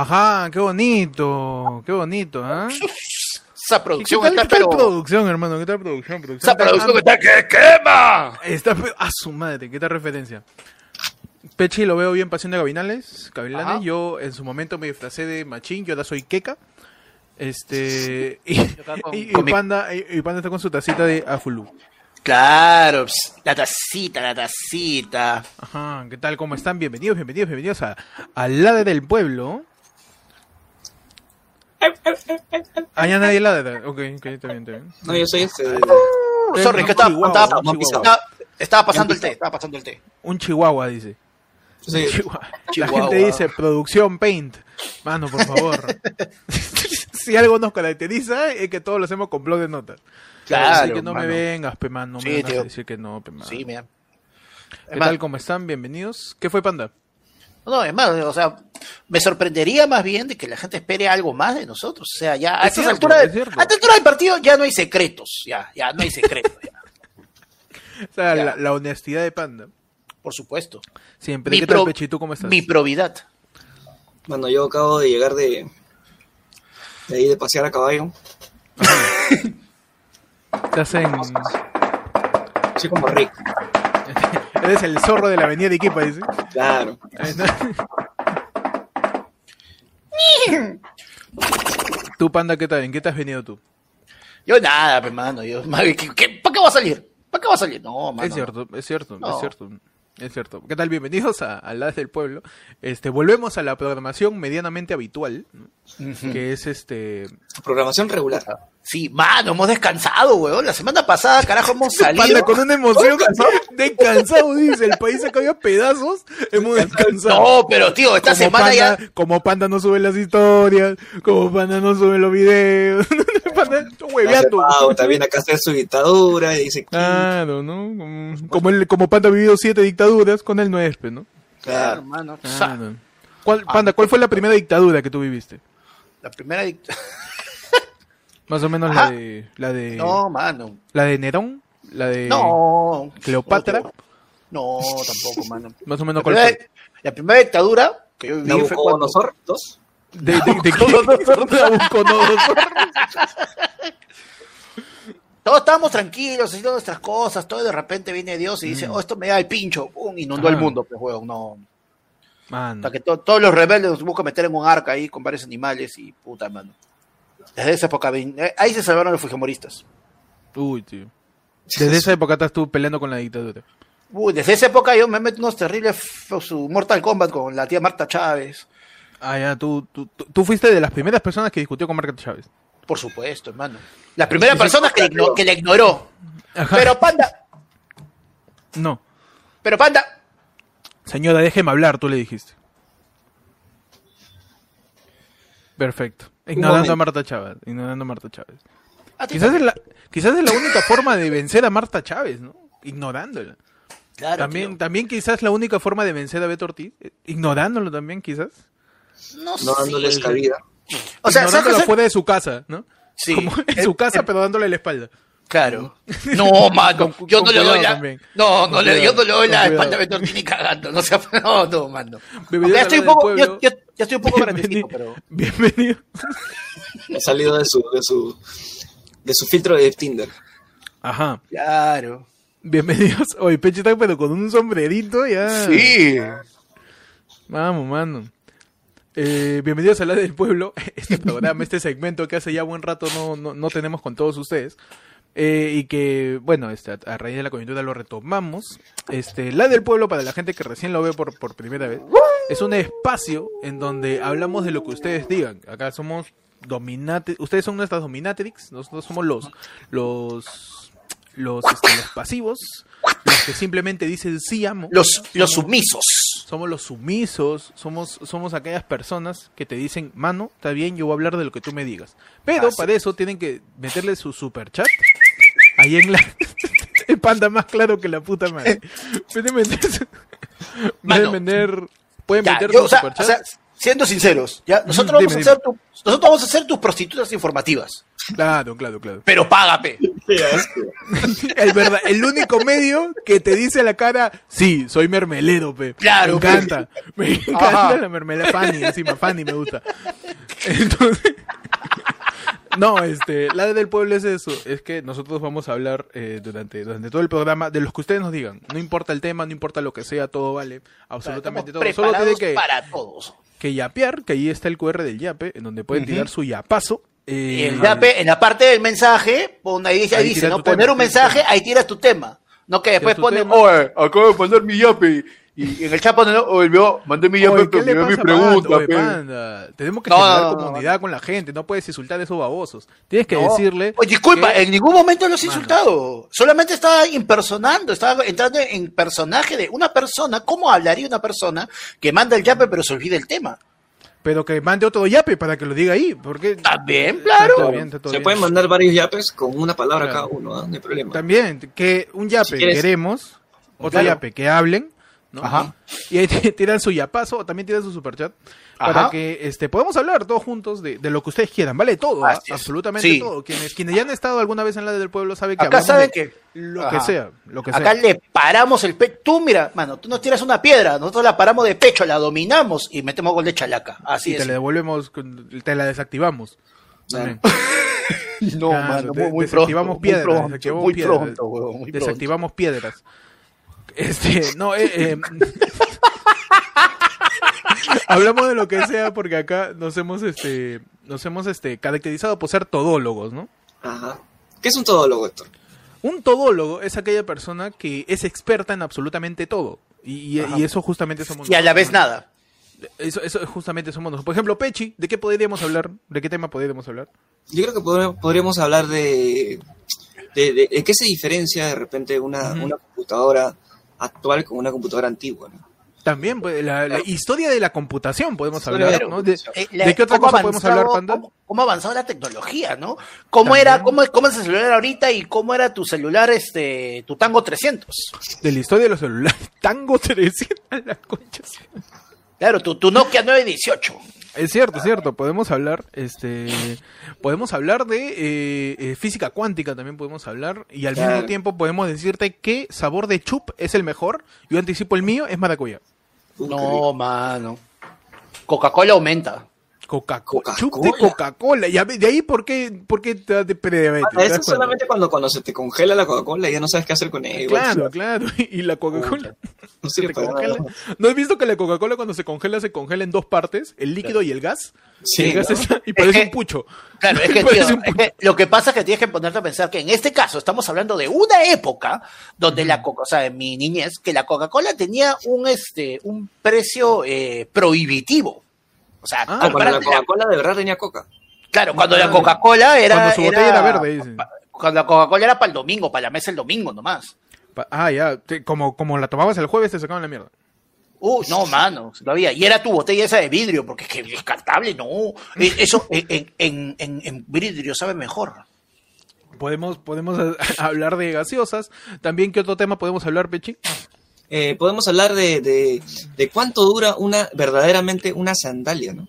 Ajá, qué bonito, qué bonito, ¿ah? Esa producción ¿Qué tal, está, qué tal pero... producción, hermano? ¿Qué tal producción? producción Esa producción está que quema. Está a su madre, ¿qué tal referencia? Pechi lo veo bien Pasión de Gavinales, Gavilanes. Ajá. Yo en su momento me disfracé de Machín, yo ahora soy Keka. Este. Y, acá con- y- y con mi- Panda, y, y Panda está con su tacita de Afulu. Claro, ps, la tacita, la tacita. Ajá, ¿qué tal? ¿Cómo están? Bienvenidos, bienvenidos, bienvenidos a Al Lade del Pueblo. Ah, ya nadie ladra. Ok, ok, está bien, está bien. No, yo soy este. Uh, sorry, que estaba, Chihuahua, estaba, Chihuahua. estaba- estaba pasando el té, estaba pasando el té. Un chihuahua, dice. yo soy- Chihuahua. La Chihuahua. gente dice producción paint. Mano, por favor. si algo nos caracteriza es que todos lo hacemos con blog de notas. Claro, Así que no me mano. vengas, pe man, no Sí, me vengas tío. a decir que no, pe man. Sí, mira. ¿Qué tal? ¿Cómo están? Bienvenidos. ¿Qué fue, Panda? No, es más, o sea, me sorprendería más bien de que la gente espere algo más de nosotros. O sea, ya a Es estas cierto, alturas, es cierto. a esta altura del partido ya no hay secretos, ya, ya no hay secretos, ya, O sea, Ya. la, la honestidad de Panda. por supuesto. Siempre. Mi ¿Qué pro- cómo estás? Mi probidad. Bueno, yo acabo de llegar de. De ahí de pasear a caballo. Estás en... Soy como Rick. Eres el zorro de la avenida de Iquipa, dice. Claro. Tú, Panda, ¿qué tal? ¿En qué te has venido tú? Yo nada, hermano, yo, ¿qué, qué, para qué va a salir? ¿Para qué va a salir? No, mano. es cierto, es cierto, No. es cierto. Es cierto. ¿Qué tal? Bienvenidos a, a Las del Pueblo. Este, volvemos a la programación medianamente habitual, ¿no? Que es este... Programación regular. Sí, mano, hemos descansado, weón. La semana pasada, carajo, hemos salido. Panda con una emoción descansado, dice, el país se cayó a pedazos, hemos descansado. No, pero tío, esta como semana panda, ya. Como Panda no sube las historias, como Panda no sube los videos. Hueveando. viene acá a hacer su dictadura y dice. Claro, ¿no? Como, como, él- como Panda ha vivido siete dictaduras, con él no es, pues, ¿no? Claro, mano. Claro. ¿Cuál, Panda, ¿cuál fue la primera dictadura que tú viviste? La primera dict- Más o menos Ajá. la de, la de, No, mano. la de Nerón, la de No. Cleopatra. Otro. No, tampoco, mano. Más o La menos cuál primera, fue. la primera dictadura que yo viví fue cuando. Dos. De, de, de, Nabucodonosor. Todos estábamos tranquilos, haciendo nuestras cosas, todo y de repente viene Dios y dice, oh, esto me da el pincho, pum, inundó el mundo, pues, weón, no. Mano. Hasta que to- todos los rebeldes nos buscan meter en un arca ahí con varios animales y puta, mano. Desde esa época, eh, ahí se salvaron los fujimoristas. Uy, tío. Desde esa época estás tú peleando con la dictadura. Uy, desde esa época yo me meto unos terribles su Mortal Kombat con la tía Marta Chávez. Ah, ya, tú, tú, tú, fuiste de las primeras personas que discutió con Margaret Chávez. Por supuesto, hermano. La primera persona que, igno- que le ignoró. Ajá. Pero panda, No. pero panda. Señora, déjeme hablar, tú le dijiste. Perfecto. Ignorando a Marta Chávez. Ignorando a Marta Chávez. a Quizás es, la, quizás es la única forma de vencer a Marta Chávez, ¿no? Ignorándola. Claro, también, tío. también quizás la única forma de vencer a Beto Ortiz. eh, Ignorándolo también, quizás. No, No dándoles sé. cabida. O sea, ¿sabes Ignorándolo fuera de su casa, ¿no? Sí. Como en Eh, su casa, eh, pero dándole la espalda. Claro. No, mano. Con- yo con no le doy la. No, no le, yo no le doy la espalda a Ortiz ni cagando. No, sea, no, no, mano. Ya estoy poco, ya, estoy un poco grandecito, Bienvenido. pero. Bienvenido. Ha salido de su, de su, de su filtro de Tinder. Ajá. Claro. Bienvenidos. Oye, Peche está pero con un sombrerito ya. Sí. Vamos, mano. Eh, bienvenidos a la del pueblo, este programa, este segmento que hace ya buen rato no, no, no tenemos con todos ustedes. Eh, y que, bueno, este, a, raíz de la coyuntura lo retomamos. Este, la del pueblo, para la gente que recién lo ve por, por primera vez, es un espacio en donde hablamos de lo que ustedes digan. Acá somos dominate, ustedes son nuestras dominatrix, nosotros somos los, los, los, este, los pasivos, los que simplemente dicen sí amo. Los, los sumisos. Somos los sumisos, somos, somos aquellas personas que te dicen, mano, está bien, yo voy a hablar de lo que tú me digas. Pero Así. para eso tienen que meterle su super chat ahí en la... El panda más claro que la puta madre. Pueden meter... su- Mano. Pueden meter... Pueden Ya, meter yo, su o sea, superchat. o sea, siendo sinceros, ya, nosotros, Dime, vamos a hacer tu- nosotros vamos a ser tus prostitutas informativas. Claro, claro, claro. Pero págame. El, verdad, el único medio que te dice a la cara, sí, soy mermelero, pe. Claro, Me encanta. Me encanta Ajá. la mermelada. Fanny, encima, Fanny me gusta. Entonces. No, este, la del pueblo es eso, es que nosotros vamos a hablar eh, durante, durante todo el programa de los que ustedes nos digan. No importa el tema, no importa lo que sea, todo vale, absolutamente todo. Solo tiene que, para todos. que yapear, que ahí está el QR del yape, en donde pueden tirar su yapazo. Y eh, el yape, en la parte del mensaje, pon ahí, ahí Ahí dice, ¿no? tema, Poner un mensaje, ahí tiras tu tema. No que después ponen, oye, acabo de poner mi yape. Y en el chat ponen, oye, veo, mandé mi yape, Oye, ¿qué pero mi pregunta? Oye, pe". Panda, Tenemos que No, generar no, no, comunidad con la gente, no puedes insultar a esos babosos. Tienes que decirle... Oye, disculpa, que- en ningún momento los he insultado. Solamente estaba impersonando, estaba entrando en personaje de una persona. ¿Cómo hablaría una persona que manda el yape pero se olvida el tema? Pero que mande otro yape para que lo diga ahí, porque... También, claro. Está todo bien, está todo Se bien. pueden mandar varios yapes con una palabra Claro. cada uno, ¿ah? no hay problema. También, que un yape Si quieres- queremos, otro Claro. yape que hablen, ¿no? Ajá. Y ahí te- tiran su yapazo o también tiran su superchat Ajá. para que este podamos hablar todos juntos de, de lo que ustedes quieran, ¿vale? Todo, ¿ah? Absolutamente Sí. todo. Quienes, quienes ya han estado alguna vez en la del pueblo saben que Acá saben que lo Ajá. que sea, lo que Acá sea. le paramos el pecho. Tú, mira, mano, tú nos tiras una piedra, nosotros la paramos de pecho, la dominamos y metemos gol de chalaca. Así y te es. la devolvemos, te la desactivamos. No, Claro, mano, muy, muy desactivamos pronto, piedras, muy pronto, desactivamos muy piedras, muy. Desactivamos piedras. Este, no, eh, eh, hablamos de lo que sea porque acá nos hemos, este, nos hemos, este, caracterizado por ser todólogos, ¿no? Ajá. ¿Qué es un todólogo, Héctor? Un todólogo es aquella persona que es experta en absolutamente todo. Y, y- y eso justamente somos Y a la vez nada. Eso, eso justamente somos nosotros. Por ejemplo, Pechi, ¿de qué podríamos hablar? ¿De qué tema podríamos hablar? Yo creo que podr- podríamos hablar de, de, de- de qué se diferencia de repente una, una computadora actual con una computadora antigua. ¿no? También, pues, la, la historia de la computación podemos Historia hablar, de la ¿no? De, Eh, la- ¿de qué otra cosa podemos hablar, Panda? Cómo, cómo ha avanzado la tecnología, ¿no? ¿Cómo También. era, cómo, cómo es el celular ahorita y cómo era tu celular, este, tu Tango 300? De la historia de los celulares. Tango 300 a las conchas. Claro, tu, tu Nokia 918. Es cierto, es cierto. Podemos hablar, este, podemos hablar de eh, eh, física cuántica también podemos hablar y al Claro. mismo tiempo podemos decirte qué sabor de chup es el mejor. Yo anticipo el mío es maracuyá. No, mano. Coca-Cola aumenta. Coca-Cola. Coca-Cola. Chup de Coca-Cola. Ve- de ahí por qué, por qué te da de prediabetes. Ah, ¿Te eso solamente cuando, cuando se te congela la Coca-Cola y ya no sabes qué hacer con ella. Igual, Claro, claro. Y la Coca-Cola. no se te para congela. nada. ¿No has visto que la Coca-Cola cuando se congela se congela en dos partes? El líquido y el gas. Sí, Y el gas ¿no? está- y parece que- un pucho. Claro, es que, tío, un es que lo que pasa es que tienes que ponerte a pensar que en este caso estamos hablando de una época donde la Coca, o sea, en mi niñez, que la Coca-Cola tenía un este un precio eh, prohibitivo. O sea, Ah, Ah, cuando la la- Coca-Cola de verdad tenía coca. claro, cuando Ah, la Coca-Cola era cuando su botella era verde, dicen. pa- cuando la Coca-Cola era para el domingo, para la mesa el domingo nomás. Ah, ya. Como, como la tomabas el jueves te sacaban la mierda. Uh, no, mano, todavía. Y era tu botella esa de vidrio, porque es que descartable, no. Eh, Eso en, en, en, en vidrio sabe mejor. Podemos, podemos hablar de gaseosas. También, ¿qué otro tema podemos hablar, Pechi? Eh, podemos hablar de, de, de cuánto dura una verdaderamente una sandalia, ¿no?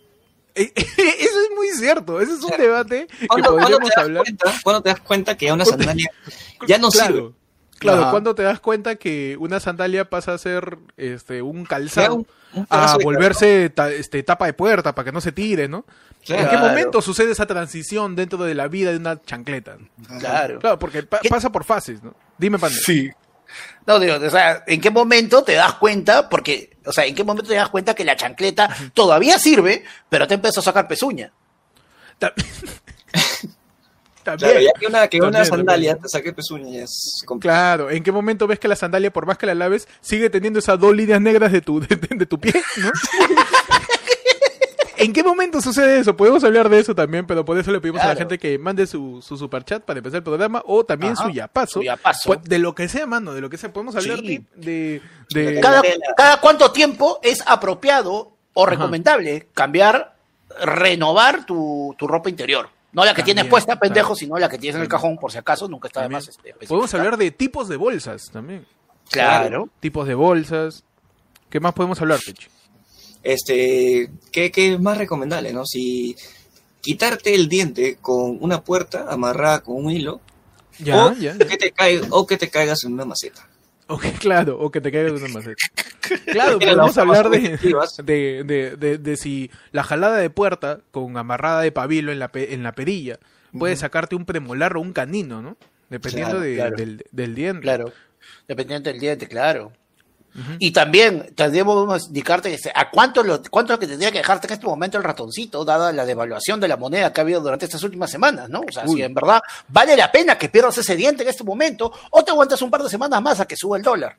Eh, Eso es muy cierto. Ese es un debate que ¿Cuándo, cuándo podríamos hablar. cuenta, cuándo te das cuenta que una sandalia ya no claro, sirve? Claro, Ajá. cuando te das cuenta que una sandalia pasa a ser este un calzado un- un pedazo a volverse ta- este, tapa de puerta para que no se tire, ¿no? Claro. ¿En qué momento sucede esa transición dentro de la vida de una chancleta? Claro. Claro, porque pa- ¿Qué? pasa por fases, ¿no? Dime, Panda. Sí. No, digo, o sea, ¿en qué momento te das cuenta? Porque, o sea, ¿en qué momento te das cuenta que la chancleta todavía sirve, pero te empezó a sacar pezuña? Ta- También. Claro, ya que una, que una sandalia también. te saque pezuña es complicado. Claro, ¿en qué momento ves que la sandalia, por más que la laves, sigue teniendo esas dos líneas negras de tu, de, de- de tu pie, ¿no? ¿En qué momento sucede eso? Podemos hablar de eso también, pero por eso le pedimos a la gente que mande su, su superchat para empezar el programa o también Ajá, su yapazo. su yapazo. Pues, De lo que sea, mano, de lo que sea. Podemos hablar Sí. de... de, de- Cada, cada cuánto tiempo es apropiado o recomendable cambiar, renovar tu, tu ropa interior. No la que También, tienes puesta, pendejo, sino la que tienes en el cajón, por si acaso, nunca está de más. Este, Podemos especificar. hablar de tipos de bolsas también. Claro. Tipos de bolsas. ¿Qué más podemos hablar, Pechi? Este, ¿qué, qué es más recomendable, no? Si quitarte el diente con una puerta amarrada con un hilo Ya, o, ya, ya. Que te caiga, o que te caigas en una maceta. Ok, claro, o que te caigas de una maceta. Claro, podemos hablar de, de, de, de, de si la jalada de puerta con amarrada de pabilo en la, pe- en la perilla puede sacarte un premolar o un canino, ¿no? Dependiendo Claro, de- claro. Del, del diente. Claro. Dependiente del diente, claro. Y también tendríamos que indicarte a cuánto, lo, cuánto es lo que tendría que dejarte en este momento el ratoncito, dada la devaluación de la moneda que ha habido durante estas últimas semanas, ¿no? O sea, Uy. si en verdad vale la pena que pierdas ese diente en este momento, o te aguantas un par de semanas más a que suba el dólar.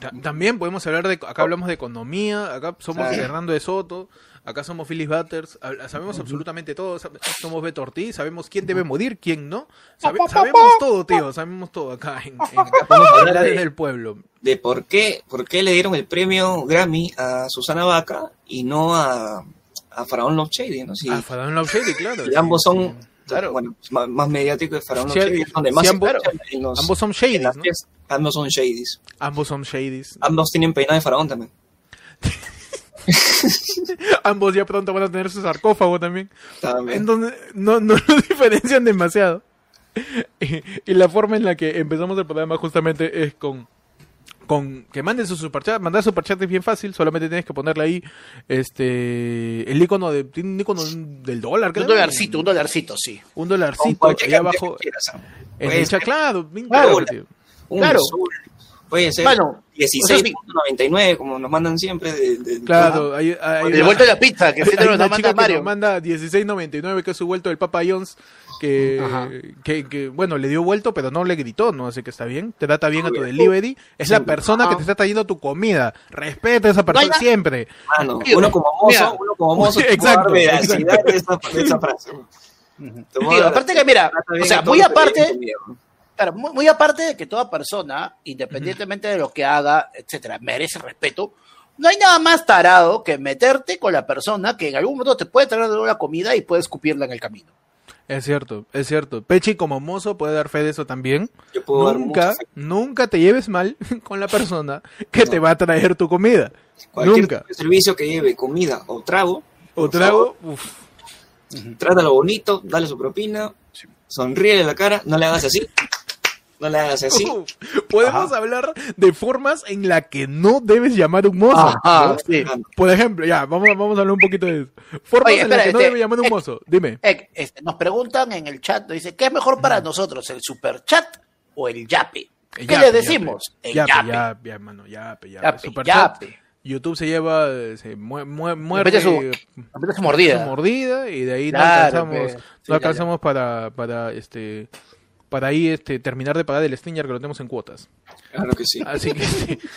Ta- También podemos hablar de, acá hablamos de economía, acá somos Claro. Hernando de Soto, acá somos Phyllis Butters, sabemos absolutamente todo, somos Beto Ortiz, sabemos quién debe morir, quién no, Sabe- sabemos todo, tío, sabemos todo acá en, a del pueblo. De por qué, por qué le dieron el premio Grammy a Susana Vaca y no a, a Faraón Love Shady, ¿no? Ah, Faraón Love Shady, claro. sí, ambos son, claro. bueno, más, más mediáticos de Faraón Sí, Shady, donde más ambos- los- son shadies, ¿no? Ambos son Shadys. Ambos son shadies. Ambos tienen peinado de Faraón también. Ambos ya pronto van a tener su sarcófago también. También. Entonces, no, no lo diferencian demasiado. Y, y la forma en la que empezamos el programa justamente es con, con que manden su superchat. Mandar superchat es bien fácil, solamente tienes que ponerle ahí este el icono de un icono del dólar, Un dolarcito, un dolarcito, sí. Un dolarcito ahí abajo. quieras. En el claro, Claro. un Claro. azul, puede ser Bueno. 16.99, como nos mandan siempre. De, de- Claro, hay, hay El una- vuelto de la pizza, que siempre nos la manda que nos Mario. manda 16.99 que es su vuelto del Papa Jones que, que, que, bueno le dio vuelto pero no le gritó no así que está bien trata bien a tu delivery es la persona que te está trayendo tu comida respeta a esa persona na- siempre Mano, Tío, uno como mozo, mira. uno como mozo, te Exacto, veracidad de esa, de esa frase. Te a Tío, aparte que mira, o sea, a muy aparte. Claro, muy, muy aparte de que toda persona, independientemente de lo que haga, etcétera, merece respeto, no hay nada más tarado que meterte con la persona que en algún momento te puede traer de nuevo la comida y puede escupirla en el camino. es cierto es cierto. Pechi como mozo puede dar fe de eso también. Yo puedo nunca nunca te lleves mal con la persona que No. te va a traer tu comida. Cualquier nunca. servicio que lleve comida o trago, o trago uf, favor, trátalo bonito, dale su propina, sonríe la cara, no le hagas así, no le hagas así. podemos Ajá. hablar de formas en la que no debes llamar a un mozo Ajá, ¿no? sí. Por ejemplo, ya, vamos, vamos a hablar un poquito de eso. Formas Oye, en las que no este, debe llamar a un eh, mozo. Dime. Eh, este, nos preguntan en el chat, nos dice, ¿qué es mejor para nosotros, el super chat o el yape? El ¿Qué yape, le decimos? yape. El Yape, yape. yape, ya, mano, yape, yape. Yape. YouTube se lleva, se mue- mue- Mete muerde su, su mete su mordida. mordida y de ahí Claro, no alcanzamos, pe. no alcanzamos para, para, este, para ahí, este, terminar de pagar el Stinger que lo tenemos en cuotas. Claro que sí. Así que sí.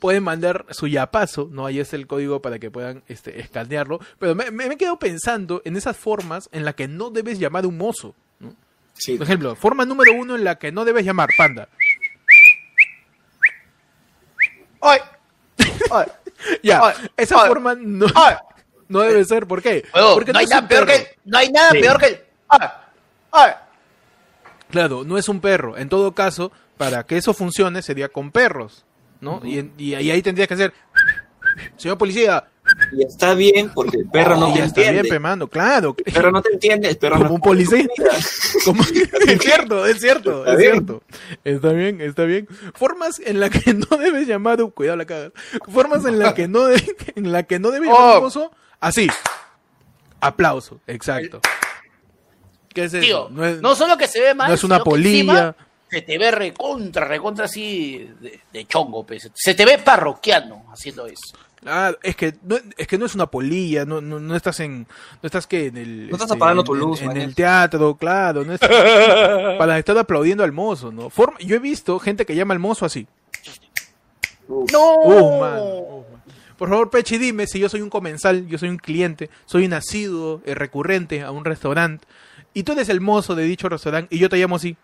pueden mandar su yapazo, ¿no? Ahí es el código para que puedan este, escanearlo. Pero me, me, me he quedado pensando en esas formas en las que no debes llamar a un mozo. ¿no? Sí. Por ejemplo, forma número uno en la que no debes llamar, panda. ¡Ay! ¡Ay! Ya, Ay, esa ay, forma no, ¡Ay! no debe ser. ¿Por qué? Porque no, hay nada peor que no hay nada Sí. peor que el... ¡Ay! ¡Ay! Claro, no es un perro. En todo caso, para que eso funcione sería con perros, ¿no? y, ahí- tendrías que hacer, señor policía, Y está bien porque el perro no y te está bien, entiende. pe, mano, claro. El perro no te entiende, el perro Como no un policía. Como- es cierto, es cierto, Está es bien. cierto. Está bien, está bien. Formas en las que no debes llamar, cuidado la caga. Formas en las que no de- en la que no debes llamar a un Oh. así. Aplauso, exacto. ¿Qué es eso? Tío, no es, no solo que se ve mal, no es una polilla. Se te ve recontra, recontra así de, de chongo, pues. Se te ve parroquiano haciendo eso. Ah, es que no, es que no es una polilla, no, no, no estás en, no estás que en el, este, No estás apagando en- tu luz, en, el teatro, claro, no es para estar aplaudiendo al mozo, ¿no? Forma, yo he visto gente que llama al mozo así. uf, ¡No! Uh, man, uh, man. Por favor, Pechi, dime si yo soy un comensal, yo soy un cliente, soy un asiduo eh, recurrente a un restaurante y tú eres el mozo de dicho restaurante y yo te llamo así.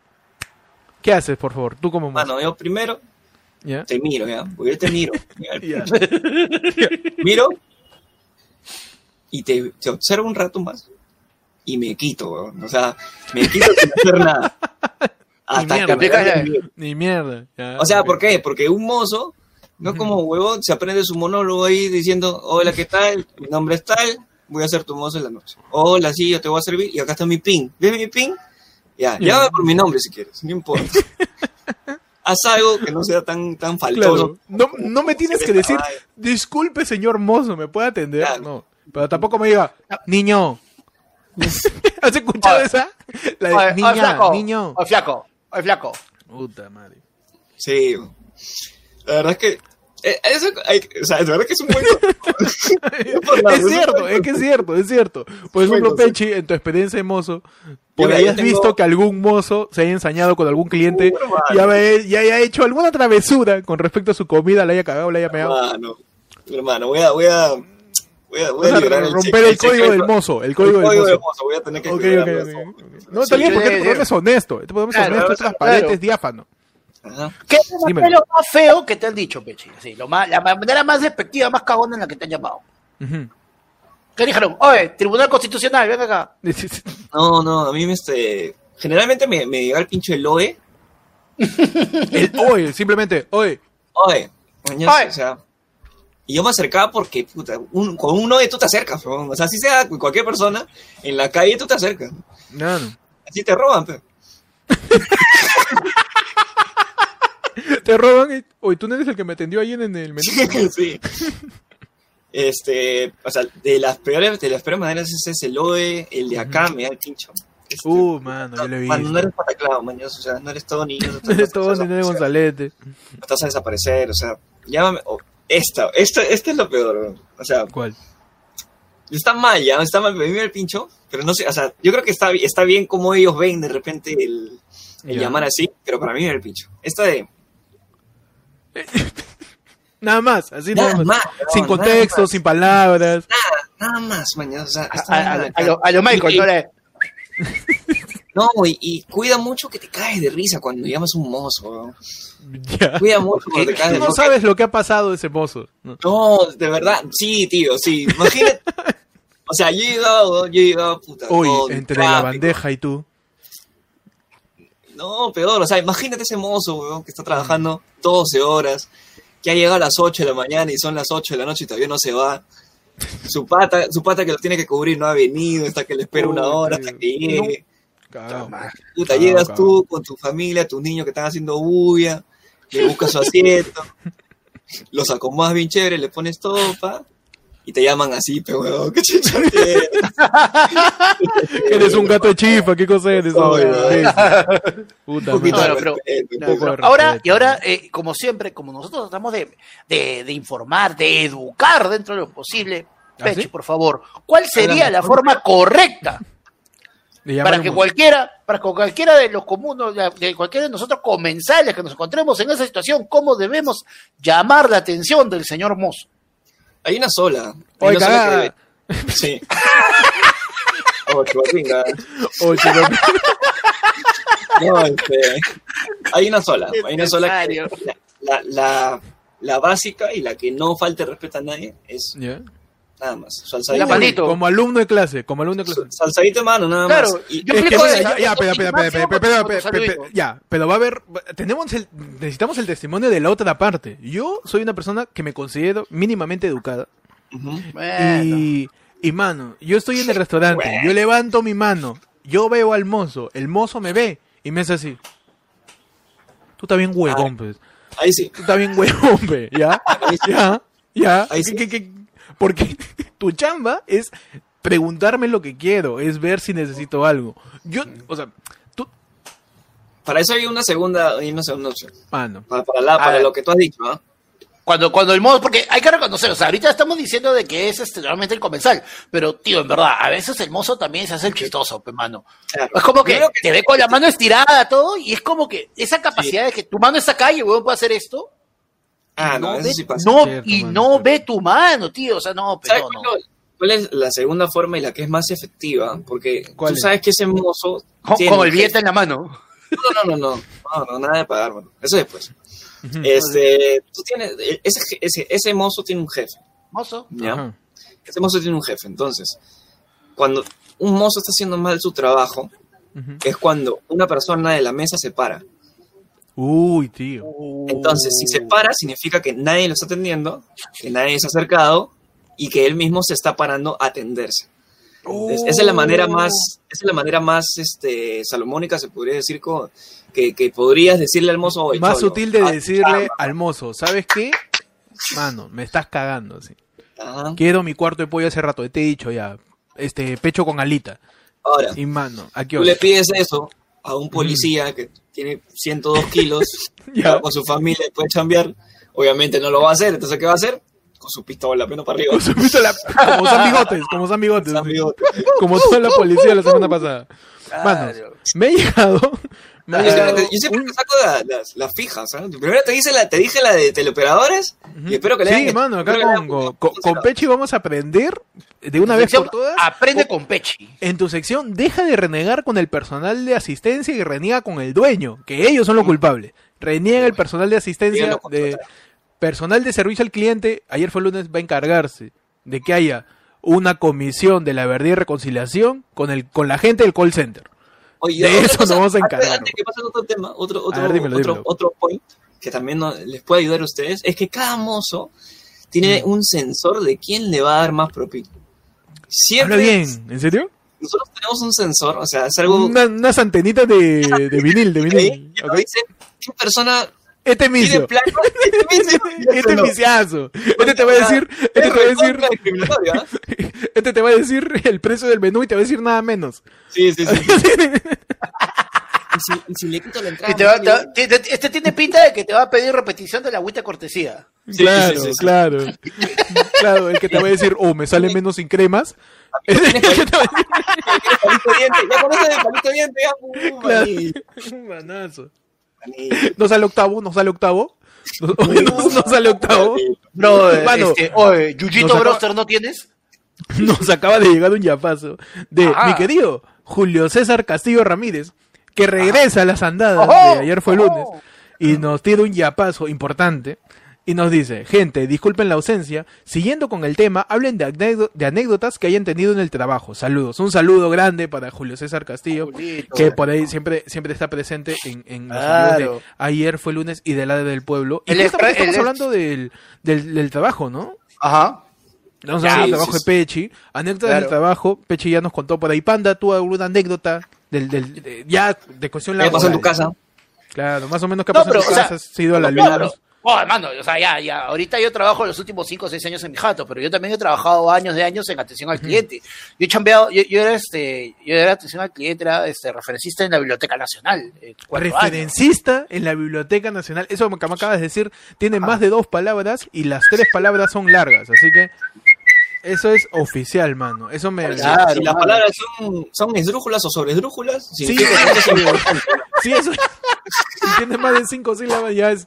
¿Qué haces, por favor? Tú como mozo. Mano, yo primero ¿Ya? te miro, ¿ya? Porque yo te miro. Miro y te, te observo un rato más y me quito, weón. O sea, me quito sin hacer nada. Hasta mierda. que me. Ni mierda. ya, O sea. ¿por qué? Porque un mozo, no como huevón, se aprende su monólogo ahí diciendo, hola, ¿qué tal? Mi nombre es tal, voy a hacer tu mozo en la noche. Hola, sí, yo te voy a servir y acá está mi pin. ¿Ves mi pin? Ya, Ya. llámame por mi nombre si quieres, no importa. Haz algo que no sea tan, tan faltoso. Claro. No, no me tienes que decir, disculpe, señor mozo, ¿me puede atender? Claro. No. Pero tampoco me diga, niño. ¿Has escuchado Oye. esa? La de, Oye, oye, niña, flaco, niño. oye, flaco, oye, flaco. Puta madre. Sí, la verdad es que. Eh, eso, hay- o sea, es verdad que es un buen. Es cierto, es que es cierto, es cierto. Por ejemplo, Bueno, sí. Pechi, en tu experiencia de mozo, por ahí has tengo- visto que algún mozo se haya ensañado con algún cliente Uh, y haya, y haya hecho alguna travesura con respecto a su comida, le haya cagado, le haya pegado. Hermano, hermano, voy a. Voy a Voy a, voy O a sea, liberar el romper sec- el código secreto. del mozo, el El código del mozo. mozo, Voy a tener que Ok, ok, liberarlo ok, de ok. eso. No, está Sí, bien, porque sí, este sí. programa es honesto. Este programa es Claro, honesto, claro. transparente, es diáfano. Ajá. ¿Qué es lo más feo que te han dicho, Pechi? Sí, lo más, la manera más despectiva, más cagona en la que te han llamado. ¿Qué dijeron? Oye, Tribunal Constitucional, ven acá. No, no, a mí me este. Generalmente me, me llega el pincho el OE. El oye, simplemente, mañana, Oye. o sea. Y yo me acercaba porque, puta, un- con un OE tú te acercas. O sea, si sea con cualquier persona, en la calle tú te acercas. No, no. Así te roban, pero. Te roban y, oye, tú no eres el que me atendió ahí en, en el menú. sí. Este, o sea, de las peores, de las peores maneras ese es el OE, el de acá me da el pincho. Este, Uh, mano, yo lo visto. Cuando no eres pataclado, mañana, o sea, no eres todo niño, no No eres todo vas a ni de Gonzalete. no estás a desaparecer, o sea, llámame, o esta, esta, esta es lo peor, weón. o sea, ¿Cuál? está mal ya, está mal, me el pincho, pero no sé, o sea, yo creo que está, está bien como ellos ven de repente el, llamar así, pero para mí me el pincho. Esta de, Nada más, así nada, nada más. más, weón, sin nada contexto, más, sin palabras. nada más, mañana, o sea, A, a- lo, a lo Michael, ¿no? Le- No, y, y cuida mucho que te caes de risa cuando llamas a un mozo. Ya. Cuida mucho cuando te caes Tú de no risa. sabes lo que ha pasado ese mozo. ¿no? No, de verdad, sí, tío, sí. Imagínate. o sea, yo he llegado, yo he llegado, puta. Hoy, entre la bandeja y tú. No, peor, o sea, imagínate ese mozo, weón, que está trabajando 12 horas, que ha llegado a las 8 de la mañana y son las 8 de la noche y todavía no se va. Su pata, su pata que lo tiene que cubrir no ha venido, hasta que le espera una hora, hasta que llegue. Cagao. Puta, llegas tú con tu familia, tus niños que están haciendo bulla, le buscas su asiento, los acomodas bien chévere, le pones topa y te llaman así, pero weón, qué chicha? Eres un gato de chifa, ¿qué cosa eres? Oye, Puta Un poquito madre. No, de pero- respeto, un pero- poco de Ahora, respeto. y ahora, eh, como siempre, como nosotros tratamos de, de, de informar, de educar dentro de lo posible, ¿Ah, Pechi, sí? por favor, ¿cuál sería la forma correcta para que cualquiera, para que cualquiera de los comunos, de cualquiera de nosotros comensales que nos encontremos en esa situación, cómo debemos llamar la atención del señor mozo? Hay una sola. Hay Oye, una sola que- Sí. Oh, chupapinga. Oye, chico, No, este, hay una sola. Hay una sola. que- la, la, la básica y la que no falte respeto a nadie es. Nada más. Salsadito. Como alumno de clase, como alumno de clase. salsadito de mano, nada Claro, más. Y, yo Es que explico mira, eso, ya, ya, yo pero, ya, pero va a haber, tenemos el, necesitamos el testimonio de la otra parte. Yo soy una persona que me considero mínimamente educada. Bueno. y, y mano, yo estoy en el restaurante, yo levanto mi mano, yo veo al mozo, el mozo me ve y me hace así. Tú estás bien huevón, pues. Ahí sí. Tú estás bien huevón, pe, ¿ya? Ya, ya. Ahí ¿Qué- sí. qué- qué? Porque tu chamba es preguntarme lo que quiero, es ver si necesito algo. Yo, o sea, tú, Para eso hay una segunda, hay una segunda opción. mano, Para, para, la- para lo que tú has dicho, ¿ah? Cuando, cuando el modo, porque hay que reconocer, o sea, ahorita estamos diciendo de que es este, realmente el comensal, pero tío, en verdad, a veces el mozo también se hace el chistoso, pe, mano. Claro. Es como que te ve con la mano estirada, todo, y es como que esa capacidad de que tu mano está acá y el huevón puede hacer esto, Ah, no, no eso ve, sí pasa. no, Cierto, y mano, no ve tu mano, tío, o sea, no, ¿Sabes pero no. cuál, cuál es la segunda forma y la que es más efectiva? Porque ¿Cuál tú es? sabes que ese mozo. Con, tiene con el billete en la mano. No, no, no, no, no, no, nada de pagar, mano. Eso después. Este, tú tienes, ese, ese, ese mozo tiene un jefe, Mozo. ¿ya? Ajá. Ese mozo tiene un jefe. Entonces, cuando un mozo está haciendo mal su trabajo, Ujú. es cuando una persona de la mesa se para. Uy, tío. Entonces, si se para, significa que nadie lo está atendiendo, que nadie se ha acercado y que él mismo se está parando a atenderse. Es- esa es la manera más, esa es la manera más este, salomónica, se podría decir, co- que, que podrías decirle al mozo. "Oye, Más cholo, sutil de decirle chamba". al mozo, ¿sabes qué? Mano, me estás cagando, sí. Ajá. Quiero mi cuarto de pollo hace rato, te he dicho ya. Este, pecho con alita. Ahora, Y mano, aquí tú le pides eso a un policía que tiene 102 kilos, Ya. con su familia y puede chambear, obviamente no lo va a hacer, entonces ¿qué va a hacer? Con su pistola, peno para arriba. Con su pistola, como San Bigotes, como San Bigotes. San sí. Bigote. Como toda la policía la semana pasada. Mano, me ha llegado. Me Yo siempre, llegado yo siempre un- te saco la- las, las fijas, ¿sabes? Primero te, dice la, te dije la de teleoperadores y espero que le Sí, mano, acá con, con, con Pechi vamos a aprender de una vez Sección, por todas. Aprende con Pechi. En tu sección, deja de renegar con el personal de asistencia y reniega con el dueño, que ellos son los culpables. Reniega el personal de asistencia, de. Personal de servicio al cliente. Ayer fue lunes, va a encargarse de que haya una comisión de la verdad y reconciliación con el con la gente del call center. Oye, De eso cosa, nos vamos a encargar. Antes que pase otro tema, otro, otro, ver, dímelo, otro, dímelo. otro point que también no- les puede ayudar a ustedes es que cada mozo tiene un sensor de quién le va a dar más propina. Siempre Habla bien, ¿en serio? nosotros tenemos un sensor, o sea, es algo Una- unas antenitas de, de vinil, de vinil. que dice qué persona Este plata, este y Este no. es viciazo. Este te va a decir, este te va a decir, ¿ah? este te va a decir el precio del menú y te va a decir nada menos. Sí, sí, sí. y, si, y si le quito la entrada, Y te va- te va- medio- te- te- este tiene pinta de que te va a pedir repetición de la agüita cortesía. Sí, claro, sí, sí, sí. claro. Claro, el que te va a decir, oh, me sale menos sin cremas. El que te va a decir, palito de diente, ya conoces el palito diente, ya, Claro. Manazo. No sale octavo, no sale octavo. No, no- no sale octavo. Bro, Mano, este, oye, Yuyito acaba- Broster no tienes? Nos acaba de llegar un yapazo de Ajá. mi querido Julio César Castillo Ramírez, que regresa a las andadas de ayer fue lunes y nos tiene un yapazo importante y nos dice, gente, disculpen la ausencia, siguiendo con el tema, hablen de, anécdo- de anécdotas que hayan tenido en el trabajo. Saludos, un saludo grande para Julio César Castillo, Julito. que por ahí siempre, siempre está presente en, en los Claro. de ayer fue lunes y de la del pueblo. Y es justamente estamos es- hablando del, del, del trabajo, ¿no? Ajá. Vamos a hablar del trabajo de Pechi, anécdotas Claro. del trabajo, Pechi ya nos contó por ahí, Panda, tú alguna anécdota del, del de- ya de cuestión ¿Qué pasó en tu laboral? casa? Claro, más o menos qué No, pasó pero, en tu o sea, casa, has ido a la No, luz. pero- oh, hermano, o sea, ya, ya, ahorita yo trabajo los últimos 5 o 6 años en mi jato, pero yo también he trabajado años de años en atención al cliente. Yo he chambeado, yo, yo era este, yo era atención al cliente, era este referencista en la Biblioteca Nacional. eh, años. Referencista en la Biblioteca Nacional, eso que me acabas de decir, tiene más de dos palabras y las tres palabras son largas, así que eso es oficial, mano. Eso me... Claro, si las mano. palabras son, son esdrújulas o sobresdrújulas, Sí, es importante. Sí, eso. si tiene más de cinco sílabas ya es,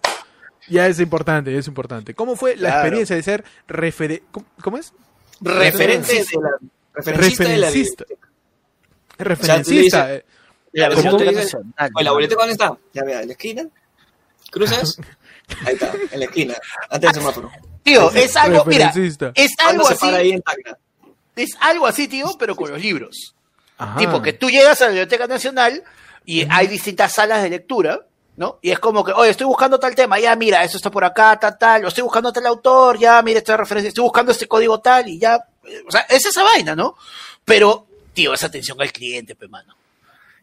ya es importante, ya es importante. ¿Cómo fue la Claro. experiencia de ser refere... ¿Cómo, cómo es? Referente de Referencista. la, referencista de la Referencista. eh. La biblioteca dónde está? Ya vea, en la esquina. Cruzas. Ahí está, en la esquina, antes del semáforo. Tío, es algo, mira, es ¿Cuándo algo así, para ahí en Tacna? es algo así, tío, pero con los libros. Ajá. Tipo que tú llegas a la Biblioteca Nacional y hay distintas salas de lectura, ¿no? Y es como que, oye, estoy buscando tal tema, ya mira, eso está por acá, tal, tal, o estoy buscando tal autor, ya mira esta referencia, estoy buscando este código tal y ya, o sea, es esa vaina, ¿no? Pero, tío, es atención al cliente, pe mano.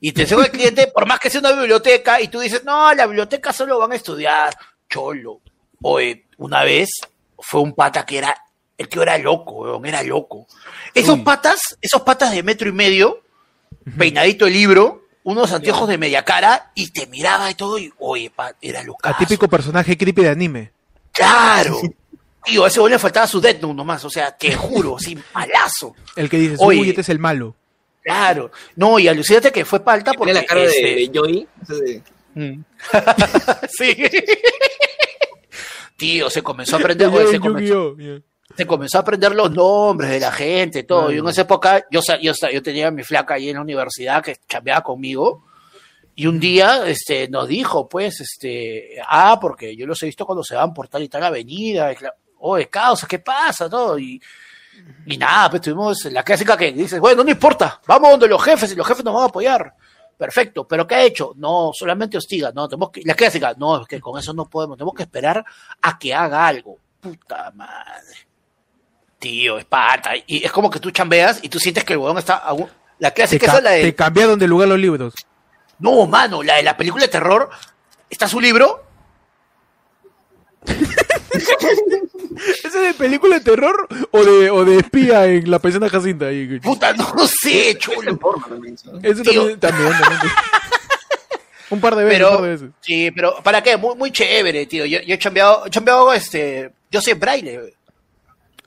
Y atención al cliente, por más que sea una biblioteca y tú dices, no, la biblioteca solo van a estudiar, cholo. Oye, una vez fue un pata que era, el tío era loco, weón, era loco. Esos Uy. patas, esos patas de metro y medio, peinadito el libro, unos anteojos de media cara y te miraba y todo y, oye, pa, era loco. Atípico personaje creepy de anime. Claro. Tío, a ese le faltaba su Death Note nomás, o sea, te juro, así, malazo. El que dices, Oye. uy, este es el malo. Claro. No, y alucínate que fue palta porque... La cara de, este, de Joey. de- sí. Tío, se comenzó a aprender, Yo se en comenzó, Yu-Gi-Oh, ya. Se comenzó a aprender los nombres de la gente, todo. Y en esa época, yo, yo, yo tenía a mi flaca ahí en la universidad que chambeaba conmigo. Y un día este, nos dijo, pues, este, ah, porque yo los he visto cuando se van por tal y tal avenida. Cla- Oye, causa, ¿qué pasa? Todo. Y, y nada, pues tuvimos la clásica que dices, bueno, no importa, vamos donde los jefes y los jefes nos van a apoyar. Perfecto, pero ¿qué ha hecho? No, solamente hostiga, no, tenemos que, la clásica, no, es que con eso no podemos, tenemos que esperar a que haga algo. Puta madre. Tío, es pata. Y es como que tú chambeas y tú sientes que el huevón está... a un- La Te, clásica es la te de... cambiaron de lugar los libros. No, mano, la de la película de terror. Está su libro. ¿Ese es de película de terror o de, o de espía en la paisana Jacinta? Ahí, Puta, no sé, chulo. Porno también, también, también, también. Un par de veces, un par de Pero, veces. sí, pero ¿para qué? Muy, muy chévere, tío. Yo, yo he chambeado, he chambeado, este, yo soy braille.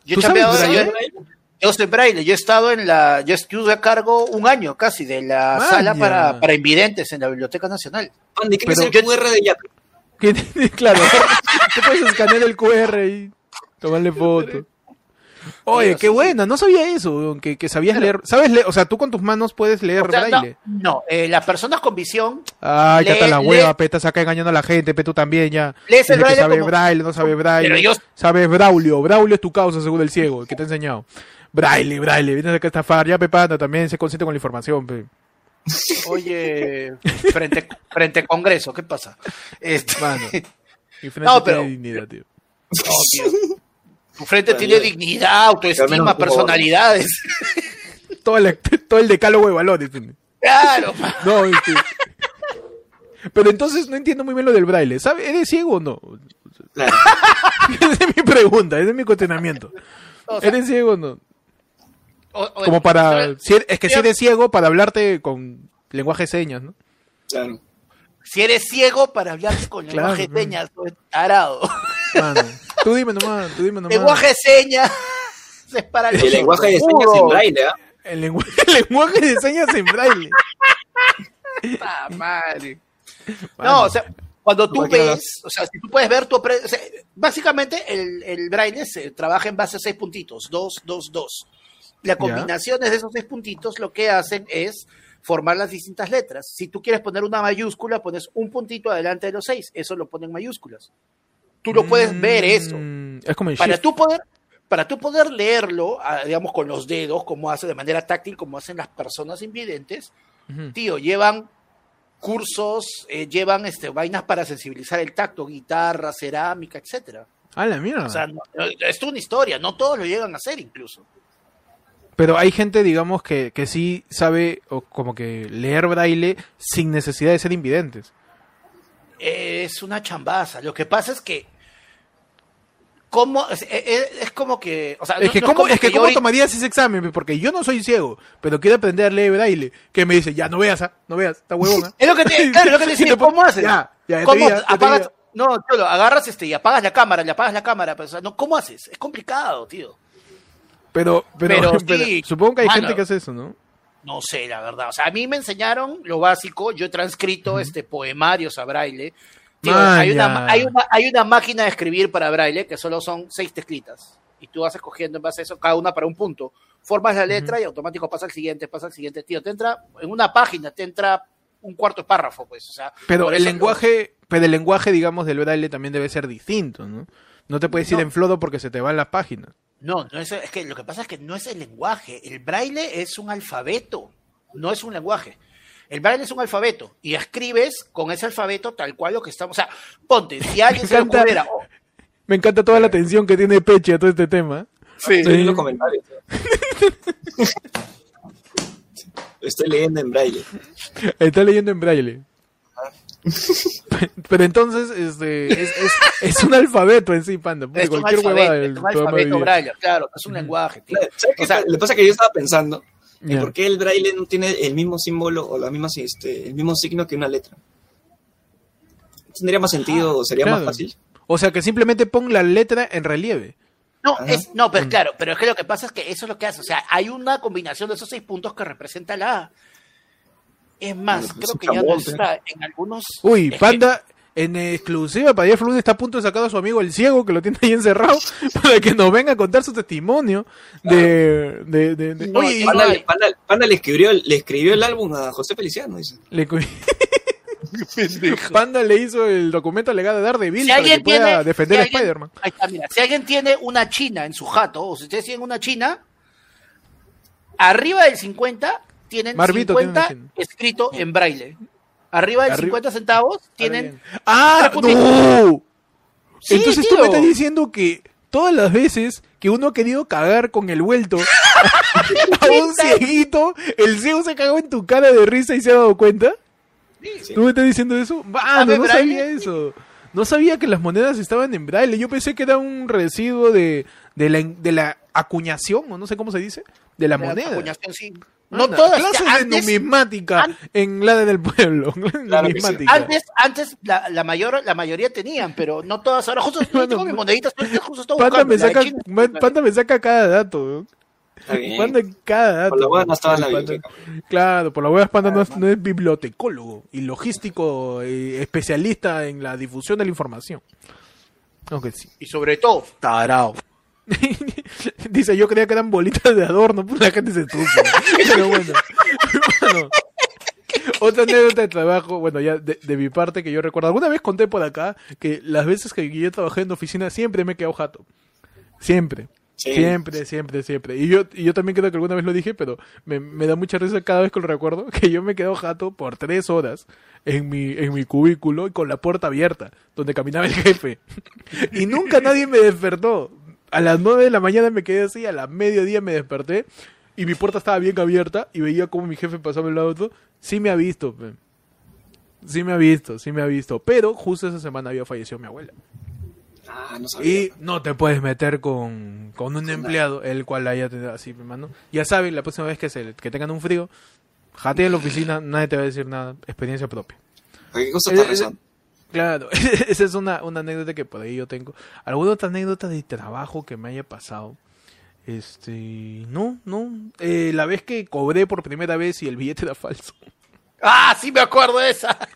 Yo he ¿Tú chambeado, braille? yo, yo soy braille. Yo he estado en la, yo estuve a cargo un año casi de la Vaya. sala para, para invidentes en la Biblioteca Nacional. Andy, ¿qué Pero es el yo- QR de Yapi? Que- claro, te puedes escanear el QR y tomarle foto. Oye, qué sí, buena, no sabía eso, que, que sabías leer. ¿Sabes leer? O sea, tú con tus manos puedes leer O sea, no, braille. no, eh, las personas con visión, Ay, lee- cata la hueva, pe, estás acá engañando a la gente, pe, tú también ya. Lees el Dice que braille sabe como- braille, no sabe braille. Pero yo- Sabes Braulio, Braulio es tu causa según el ciego, el que te ha enseñado. Braille, braille, vienes acá a estafar, ya pe, panda, también se consciente con la información, pe. oye, frente, frente Congreso, ¿qué pasa? Este, Mano. Y frente No, pero- dignidad, tío. no, tío. Tu frente Bueno, tiene yo- dignidad, autoestima, personalidades. Todo el, todo el decálogo de valores. tiene. Claro. No, este. Pero entonces no entiendo muy bien lo del braille. ¿Sabe? ¿Eres ciego o no? Claro. Esa es mi pregunta, ese es mi cuestionamiento. O sea, ¿Eres ciego o no? o- o- Como para. si eres- es que si eres ciego, para hablarte con lenguaje de señas, ¿no? Claro. Si eres ciego para hablarte con Claro, lenguaje de señas, tarado. Mano. Tú dime nomás, tú dime nomás. lenguaje de señas es para los El lenguaje de señas en braille, ¿ah? El, lengua- el lenguaje de señas en braille. Puta madre. No, o sea, cuando tú ves, o sea, si tú puedes ver tu... o sea, básicamente el, el braille se trabaja en base a seis puntitos, dos, dos, dos. Las Ya. combinaciones de esos seis puntitos lo que hacen es formar las distintas letras. Si tú quieres poner una mayúscula, pones un puntito adelante de los seis, eso lo ponen mayúsculas. Tú lo puedes ver eso. Mm, Es como el Para tú poder, para tú poder leerlo, ah, digamos, con los dedos, como hace de manera táctil, como hacen las personas invidentes, tío, llevan cursos, eh, llevan este, vainas para sensibilizar el tacto, guitarra, cerámica, etcétera. Ah, la mierda. O sea, no- no, es una historia, no todos lo llegan a hacer incluso. Pero hay gente, digamos, que, que sí sabe o como que leer braille sin necesidad de ser invidentes. Es una chambaza. Lo que pasa es que ¿Cómo? Es, es- es como que. O sea, Es que, no ¿cómo, es que ¿cómo tomarías ese examen? Porque yo no soy ciego, pero quiero aprender a leer braille. Que me dice, ya no veas, ¿ah? no veas, está huevona. Es lo que te, claro, lo que te decía, ¿cómo haces? Ya, ya, te ¿Cómo ya, apagas? No, agarras este y apagas la cámara, le apagas la cámara, pero, o sea, no, ¿cómo haces? Es complicado, tío. Pero, pero, Pero pero sí, supongo que hay mano. gente que hace eso, ¿no? No sé, la verdad. O sea, a mí me enseñaron lo básico. Yo he transcrito este poemarios a braille. Tío, hay, una, hay, una, hay una máquina de escribir para braille que solo son seis teclitas. Y tú vas escogiendo en base a eso, cada una para un punto. Formas la letra y automático pasa al siguiente, pasa al siguiente. Tío, te entra en una página, te entra un cuarto párrafo, pues. O sea, Pero el lenguaje, pero el lenguaje, digamos, del braille también debe ser distinto, ¿no? No te puedes ir No. en flodo porque se te van las páginas. No, no es, es que lo que pasa es que no es el lenguaje. El braille es un alfabeto, no es un lenguaje. El braille es un alfabeto y escribes con ese alfabeto tal cual lo que estamos. O sea, ponte, si a alguien se le encanta. ocurriera. oh, Me encanta toda la atención que tiene Peche a todo este tema. Estoy Sí. en los comentarios. Estoy leyendo en braille. Está leyendo en braille. Pero entonces, este, es, es, es un alfabeto en sí, panda. es un cualquier alfabeto, es un braille, claro, es un lenguaje, tío. ¿Sabes qué O sea, le pasa que yo estaba pensando en Ya. por qué el braille no tiene el mismo símbolo o la misma, este, el mismo signo que una letra. ¿Tendría más sentido o sería Claro. más fácil? O sea, que simplemente pon la letra en relieve. No, es, no, pero claro, pero es que lo que pasa es que eso es lo que hace. O sea, hay una combinación de esos seis puntos que representa la A. Es más, creo que ya no está en algunos. Uy, Panda, en exclusiva para Jeff Luna está a punto de sacar a su amigo el ciego, que lo tiene ahí encerrado, para que nos venga a contar su testimonio de... de, de- de- No, Oye, Panda, Panda- Panda le, escribió, le escribió el álbum a José Feliciano. Dice. le Panda le hizo el documento legado de Daredevil Si para alguien que pueda tiene, defender si a alguien- Spider-Man. ahí está, mira, si alguien tiene una china en su jato, o si ustedes tienen una china, arriba del 50 tienen Marvito tiene 50 una china. escrito en braille. Arriba del Arriba- 50 centavos tienen. ¡Ah! ¡No! Sí, Entonces tú tío. me estás diciendo que todas las veces que uno ha querido cagar con el vuelto a un cieguito, el ciego se cagó en tu cara de risa y se ha dado cuenta. Sí. ¿Tú me estás diciendo eso? Ah, no ¿braille? sabía eso. No sabía que las monedas estaban en braille. Yo pensé que era un residuo de, de, la, de la acuñación, o no sé cómo se dice, de la La moneda. acuñación, sí. No Anda, todas. clases que de antes, numismática an- en la del pueblo. Claro sí. numismática. antes, antes la, la mayor, la mayoría tenían, pero no todas. Ahora justo Mano, tengo mis moneditas, justo estoy Panda buscando. me, saca, China. Panda me saca cada dato. bien. Panda cada dato. Por la hueá no estaba en la Panda- biblioteca. Claro, por la hueá Panda no es, no es bibliotecólogo y logístico eh, especialista en la difusión de la información. Aunque sí. Y sobre todo, tarao. Dice, yo creía que eran bolitas de adorno, pues la gente se estufa. Pero bueno. Bueno, Otra anécdota de trabajo, bueno, ya de, de mi parte que yo recuerdo. Alguna vez conté por acá que las veces que yo trabajé en oficina siempre me he quedado jato. Siempre. Sí. Siempre, siempre, siempre. Y yo, y yo también creo que alguna vez lo dije, pero me, me da mucha risa cada vez que lo recuerdo, que yo me quedo jato por tres horas en mi, en mi cubículo y con la puerta abierta, donde caminaba el jefe. Y nunca nadie me despertó. A las nueve de la mañana me quedé así, a la mediodía me desperté y mi puerta estaba bien abierta y veía cómo mi jefe pasaba el auto. Sí me ha visto, pe. sí me ha visto, sí me ha visto. Pero justo esa semana había fallecido mi abuela. Ah, no sabía. Y no te puedes meter con, con un empleado, el cual haya tenido así, mi hermano. Ya saben, la próxima vez que, se, que tengan un frío, jate en la oficina, nadie te va a decir nada, experiencia propia. ¿A qué cosa está eh, rezando? Claro, esa es una, una anécdota que por ahí yo tengo. ¿Alguna otra anécdota de trabajo que me haya pasado? Este, no, no. Eh, la vez que cobré por primera vez y el billete era falso. Ah, sí me acuerdo de esa.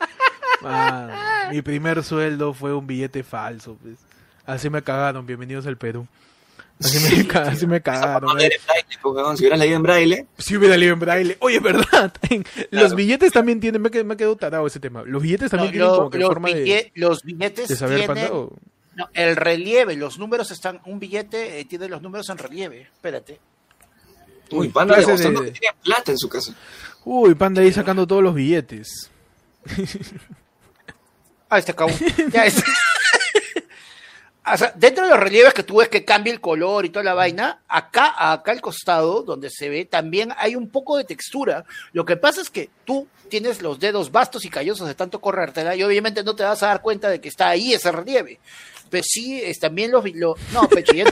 Ah, mi primer sueldo fue un billete falso. pues. Así me cagaron, bienvenidos al Perú. Así me, ca- así me cagaron. No weón. Si hubieras leído en braille, Si hubiera leído en braille. Oye, ¿verdad? Los billetes también tienen, me me ha quedado tarado ese tema. Los billetes también No, tienen lo- como que los, forma de, los billetes de saber tienen no, el relieve, los números están, un billete eh, tiene los números en relieve. Espérate. uy, Panda de- que tiene plata en su casa. Uy, panda ahí sacando todos los billetes. Ah, este acabó. ya es. Dentro de los relieves que tú ves que cambia el color y toda la vaina, acá, acá al costado, donde se ve, también hay un poco de textura. Lo que pasa es que tú tienes los dedos bastos y callosos de tanto corrértela y obviamente no te vas a dar cuenta de que está ahí ese relieve. Pero sí, es también los... Lo, no, Pecho, ya en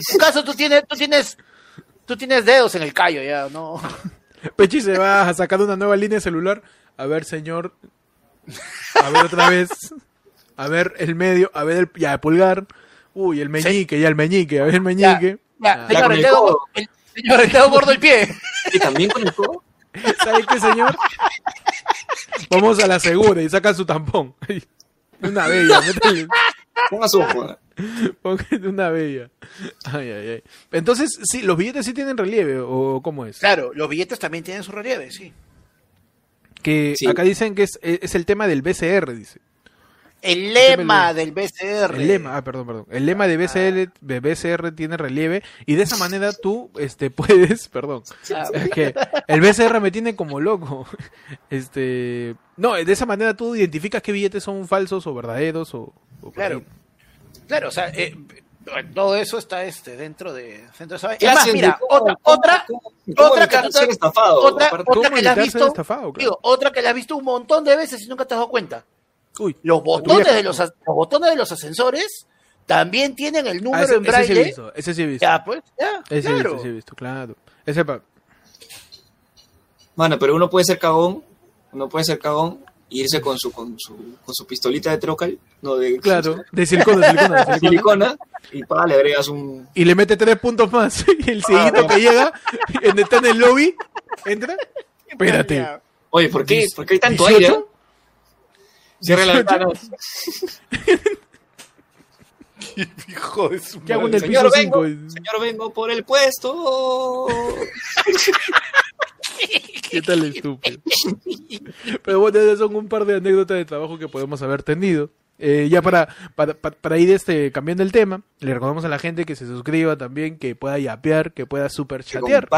tu, caso tú tienes, tú tienes, tú tienes dedos en el callo ya, ¿no? Pechi se va a sacar una nueva línea celular. A ver, señor. A ver otra vez. A ver el medio. A ver el ya, el pulgar. Uy, el meñique, ya el meñique. A ver el meñique. Ya, Ah, señor, el el dedo, el, señor, el dedo gordo del pie. ¿Y también con el codo? ¿Sabe qué, señor? Vamos a la segura y saca su tampón. Una bella, métale. Ponga su Una bella. Ay, ay, ay. Entonces, sí, los billetes sí tienen relieve, o cómo es. Claro, los billetes también tienen su relieve, sí. Que Sí. acá dicen que es, es el tema del BCR, dice. El lema el- del BCR. El lema, ah, perdón, perdón. El lema de BCL, de BCR tiene relieve y de esa manera tú este puedes, perdón. Ah, Es que el BCR me tiene como loco. Este, no, de esa manera tú identificas qué billetes son falsos o verdaderos o, Claro. Claro, o sea, eh, todo eso está este dentro de dentro de mira, ¿Cómo- otra, otra, otra que has visto, estafado? Claro. digo, otra que la has visto un montón de veces y nunca te has dado cuenta. Uy, Los botones de los, botones de los ascensores también tienen el Ah, número ese, en ese sí he braille. visto, ese sí he visto. ya, pues, ya, ese sí he claro. visto, sí he visto, claro. Ese pa- Mano, pero uno puede ser cagón, uno puede ser cagón y irse con su, con su, con su pistolita de trocal, no de claro, de silicona, de silicona, de y pa, le agregas un... Y le mete tres puntos más. Y el siguiente bueno. que llega, en- está en el lobby, entra. Espérate. Oye, ¿por qué? ¿Por qué hay tanto 18? aire? Cierra la 18. ventana. Hijo de su ¿Qué hago en el Señor, piso vengo, 5? señor, vengo por el puesto. ¿Qué tal estúpido? Pero bueno, esas son un par de anécdotas de trabajo que podemos haber tenido. Eh, ya para, para, para, para ir este, cambiando el tema, le recordamos a la gente que se suscriba también, que pueda yapear, que pueda super Que chatear,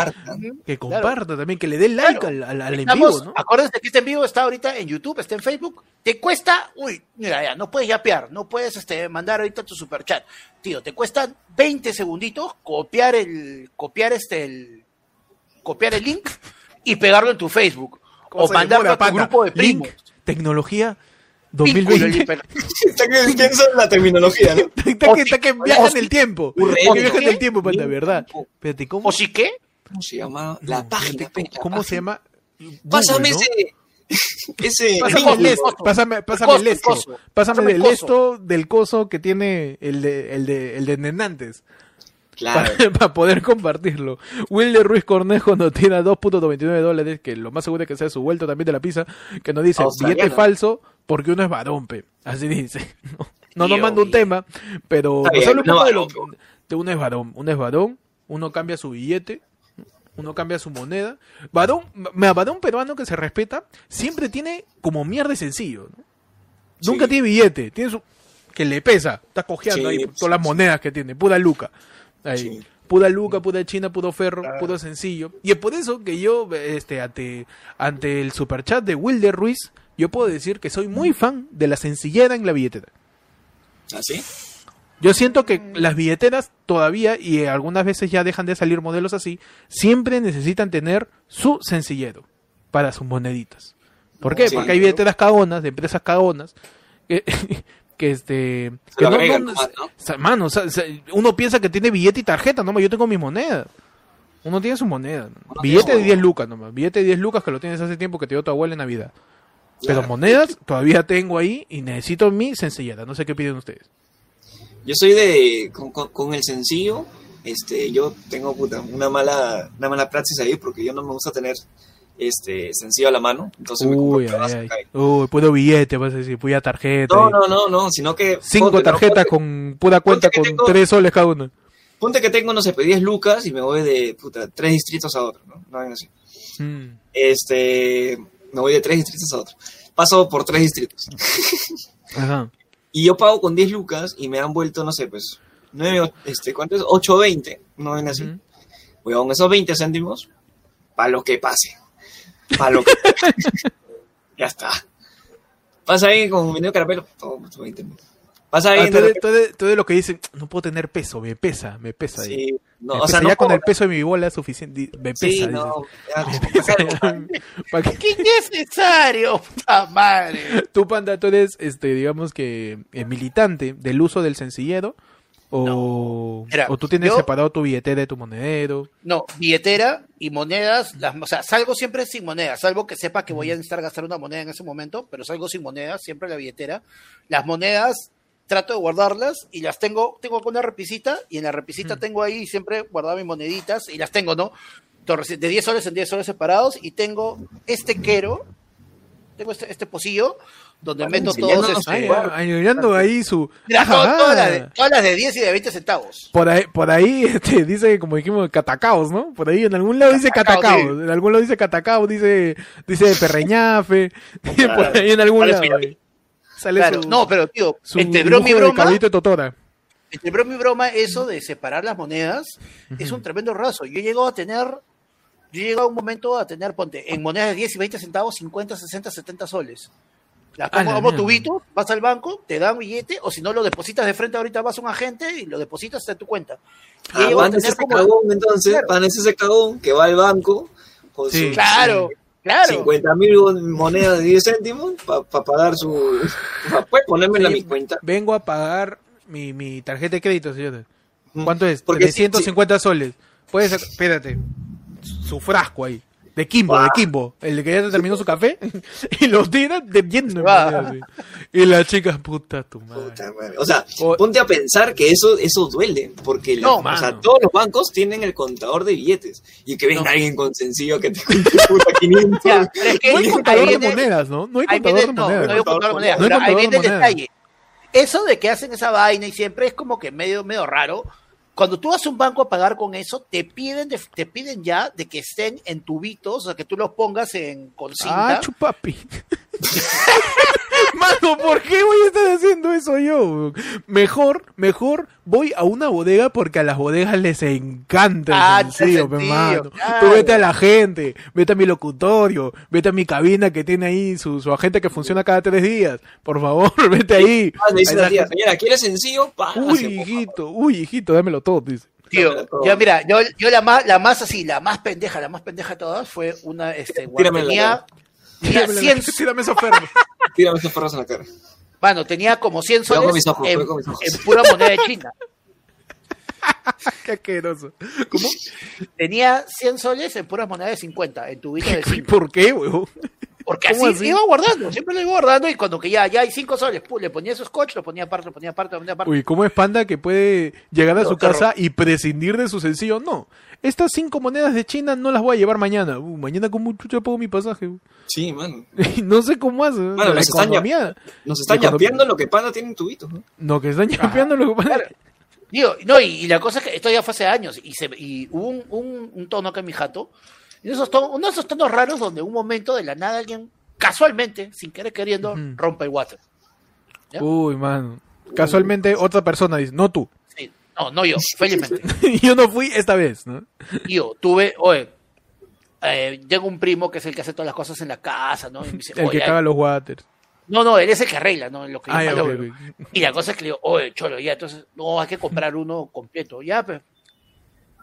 que comparta también, que le dé like Claro. al, al, al en Estamos- vivo, ¿no? Acuérdense que este en vivo está ahorita en YouTube, está en Facebook. Te cuesta, uy, mira, ya, no puedes yapear, no puedes este, mandar ahorita tu superchat. Tío, te cuesta 20 segunditos copiar el, copiar este, el, copiar el link y pegarlo en tu Facebook. O mandarlo a tu pata? grupo de Link, primos. tecnología 2020. link, pero- Está que piensa en la terminología, ¿no? Está que, está que viaja en o- el tiempo. Que viaja en el tiempo, pata, o- ¿verdad? Espérate, ¿cómo, ¿O sí qué? ¿Cómo se llama? La página. ¿Cómo se llama? Pásame ese. ese. Pásame el esto, pásame, pásame el esto, pásame del esto del coso que tiene el de, el de, el de Nenantes. Claro. Para, para poder compartirlo. Wilder Ruiz Cornejo nos tira 2.99 dólares, que lo más seguro es que sea su vuelto también de la pizza, que nos dice Australiano. billete falso porque uno es varompe. Así dice. No, no nos manda un tema, pero Está nos habla un de, es lo- varón, de uno es varón. Uno es varón, uno cambia su billete, uno cambia su moneda. Varón, varón peruano que se respeta, siempre tiene como mierda sencillo. ¿no? Nunca tiene billete, tiene su que le pesa, está cojeando Sí, ahí todas las monedas que tiene, pura luca. Ahí. Sí. Pura luca, pura china, puro ferro, Ah. puro sencillo. Y es por eso que yo, este, ante, ante el superchat de Wilder Ruiz, yo puedo decir que soy muy fan de la sencillera en la billetera. ¿Así? Yo siento que las billeteras todavía, y algunas veces ya dejan de salir modelos así, siempre necesitan tener su sencillero para sus moneditas. ¿Por qué? Sí, Porque hay billeteras cagonas, de empresas cagonas, que, que este... Que no- no- uno piensa que tiene billete y tarjeta, no, yo tengo mi moneda. Uno tiene su moneda. Billete de su 10 lucas nomás. Billete de 10 lucas que lo tienes hace tiempo que te dio tu abuela en Navidad. Pero Claro. monedas todavía tengo ahí y necesito mi sencillera. No sé qué piden ustedes. Yo soy de. Con, con- con el sencillo, este, yo tengo puta, una mala, una mala praxis ahí porque yo no me gusta tener este sencillo a la mano. Entonces me Uy, ay, pedazo ay. Uy, puro billete, vas a decir, pura tarjeta. No, no, no, no, sino que. Cinco ponte, ¿no? tarjetas Ponte- con pura cuenta con tengo- tres soles cada una. Ponte que tengo, no sé, pues, 10 lucas y me voy de puta, tres distritos a otro, ¿no? No, así. Mm. Este. Me voy de tres distritos a otro. Paso por tres distritos. Ajá. Y yo pago con 10 lucas y me han vuelto, no sé, pues, 9, este, ¿cuánto es? 8.20, no ven así. Voy con esos 20 céntimos, para lo que pase. Para lo que Ya está. Pasa ahí con mi nuevo caramelo. Toma, tu 20 mil. Pasa ahí Ah, eres- tú eres lo que dicen, no puedo tener peso, me pesa, me pesa. ahí. Sí, no, Me o sea, pesa, no ya con puedo- el peso de mi bola es suficiente. Me pesa. Sí, no. ya, Me pesa. sacarlo, ¿Pa' qué? ¡Qué innecesario! ¡Puta madre! Tú, Panda, tú eres, este, digamos que, eh, militante del uso del sencillero. O, Mira, o tú tienes yo- separado tu billetera de tu monedero. No, billetera y monedas, las, o sea, salgo siempre sin monedas, salvo que sepa que voy a necesitar gastar una moneda en ese momento, pero salgo sin monedas, siempre la billetera. Las monedas trato de guardarlas y las tengo, tengo con una repisita y en la repisita Mm. tengo ahí siempre guardado mis moneditas y las tengo, ¿no? Entonces, De 10 soles en 10 soles separados y tengo este quero, tengo este, este pocillo donde meto todos ay, ayudando ahí su. mira, Ajá. to- todas, las de, todas las de 10 y de 20 centavos. Por ahí, por ahí este, dice, como dijimos, catacaos, ¿no? Por ahí en algún lado dice Catacao, catacaos, en algún lado dice catacao, dice, dice perreñafe, dice por ahí en algún lado. Sale Claro, su, no, pero tío, su entre broma y broma, de Totora. Entre broma y broma, eso de separar las monedas es un tremendo raso. Yo llego a tener, yo llego a un momento a tener, ponte, en monedas de 10 y 20 centavos, 50, 60, 70 soles. Las la como mierda. tubito, vas al banco, te dan billete, o si no lo depositas de frente, ahorita vas a un agente y lo depositas en tu cuenta. Y Ah, Van ese como- cagón, entonces, Claro. Van ese cagón que va al banco con Sí. sus Claro, claro. 50 mil monedas de 10 céntimos para pagar su... pa- Puede ponérmela a mi cuenta. Vengo a pagar mi, mi tarjeta de crédito, señores. ¿Cuánto es? Porque sí, 350 soles. Puedes, espérate, su frasco ahí. De Kimbo, Ah. de Kimbo. El que ya terminó su café y lo tira de monedas, sí. Y la chica, puta tu madre. Puta madre. O sea, O- ponte a pensar que eso, eso duele, porque la- No, o sea, todos los bancos tienen el contador de billetes y que venga No. alguien con sencillo que te cuente puta 500. Ya, pero es que No hay contador de viene- monedas, ¿no? No hay contador viene- de monedas. no hay contador de monedas, No hay pero ahí viene el detalle. Eso de que hacen esa vaina y siempre es como que medio, medio raro. Cuando tú vas a un banco a pagar con eso, te piden, de- te piden ya de que estén en tubitos, o sea, que tú los pongas en con cinta. Ah, chupapi. Mano, ¿por qué voy a estar haciendo weón. Mejor, mejor voy a una bodega porque a las bodegas les encanta el Ah, sencillo, pe, mano. claro. Tú vete a la gente, vete a mi locutorio, vete a mi cabina que tiene ahí su, su agente que funciona cada tres días. Por favor, vete ahí. Ah, dice Ahí la tía, señora, ¿quiere sencillo? Pa, Uy, hijito, uy, hijito, dámelo todo, dice. Tío, yo mira, yo, yo la más, la más así, la más pendeja, la más pendeja de todas fue una, este, la tenía, Tírame, 100, tírame esa oferta. Tírame esos perros en la cara. bueno, tenía como 100 Cuidado con soles mis ojos, en, mis ojos. en pura moneda de China. Qué asqueroso. ¿Cómo? Tenía 100 soles en puras monedas de 50, en tubitos de ¿Y 5. por qué, weón? Porque ¿Cómo así, así? iba guardando, siempre lo iba guardando y cuando que ya, ya hay 5 soles, pu, le ponía su scotch, lo ponía aparte, lo ponía aparte, lo ponía aparte. Uy, ¿cómo es Panda que puede llegar a No, su casa y prescindir de su sencillo? No. Estas cinco monedas de China no las voy a llevar mañana. Uh, mañana como chucha pago mi pasaje. Sí, mano. no sé cómo hace. Bueno, la nos están. Nos están yapeando lo que Panda tiene en tubitos, ¿no? No, que están yapeando lo que Claro. Digo, no, y, y la cosa es que esto ya fue hace años y, se, y hubo un, un, un tono acá en mi jato, y esos tonos, uno de esos tonos raros donde un momento de la nada alguien, casualmente, sin querer queriendo, Ujú. rompe el water. ¿Ya? Uy, mano. Casualmente otra persona dice, no tú. Sí. No, no yo, felizmente. Yo no fui esta vez, ¿no? Yo tuve, oye, eh, llega un primo que es el que hace todas las cosas en la casa, ¿no? Y me dice, El que "Oye, caga los waters. No, no, él es el que arregla, ¿no? Lo que yo Ah. Y la cosa es que le digo, oye, cholo, ya, entonces, no, hay que comprar uno completo. Ya, pues.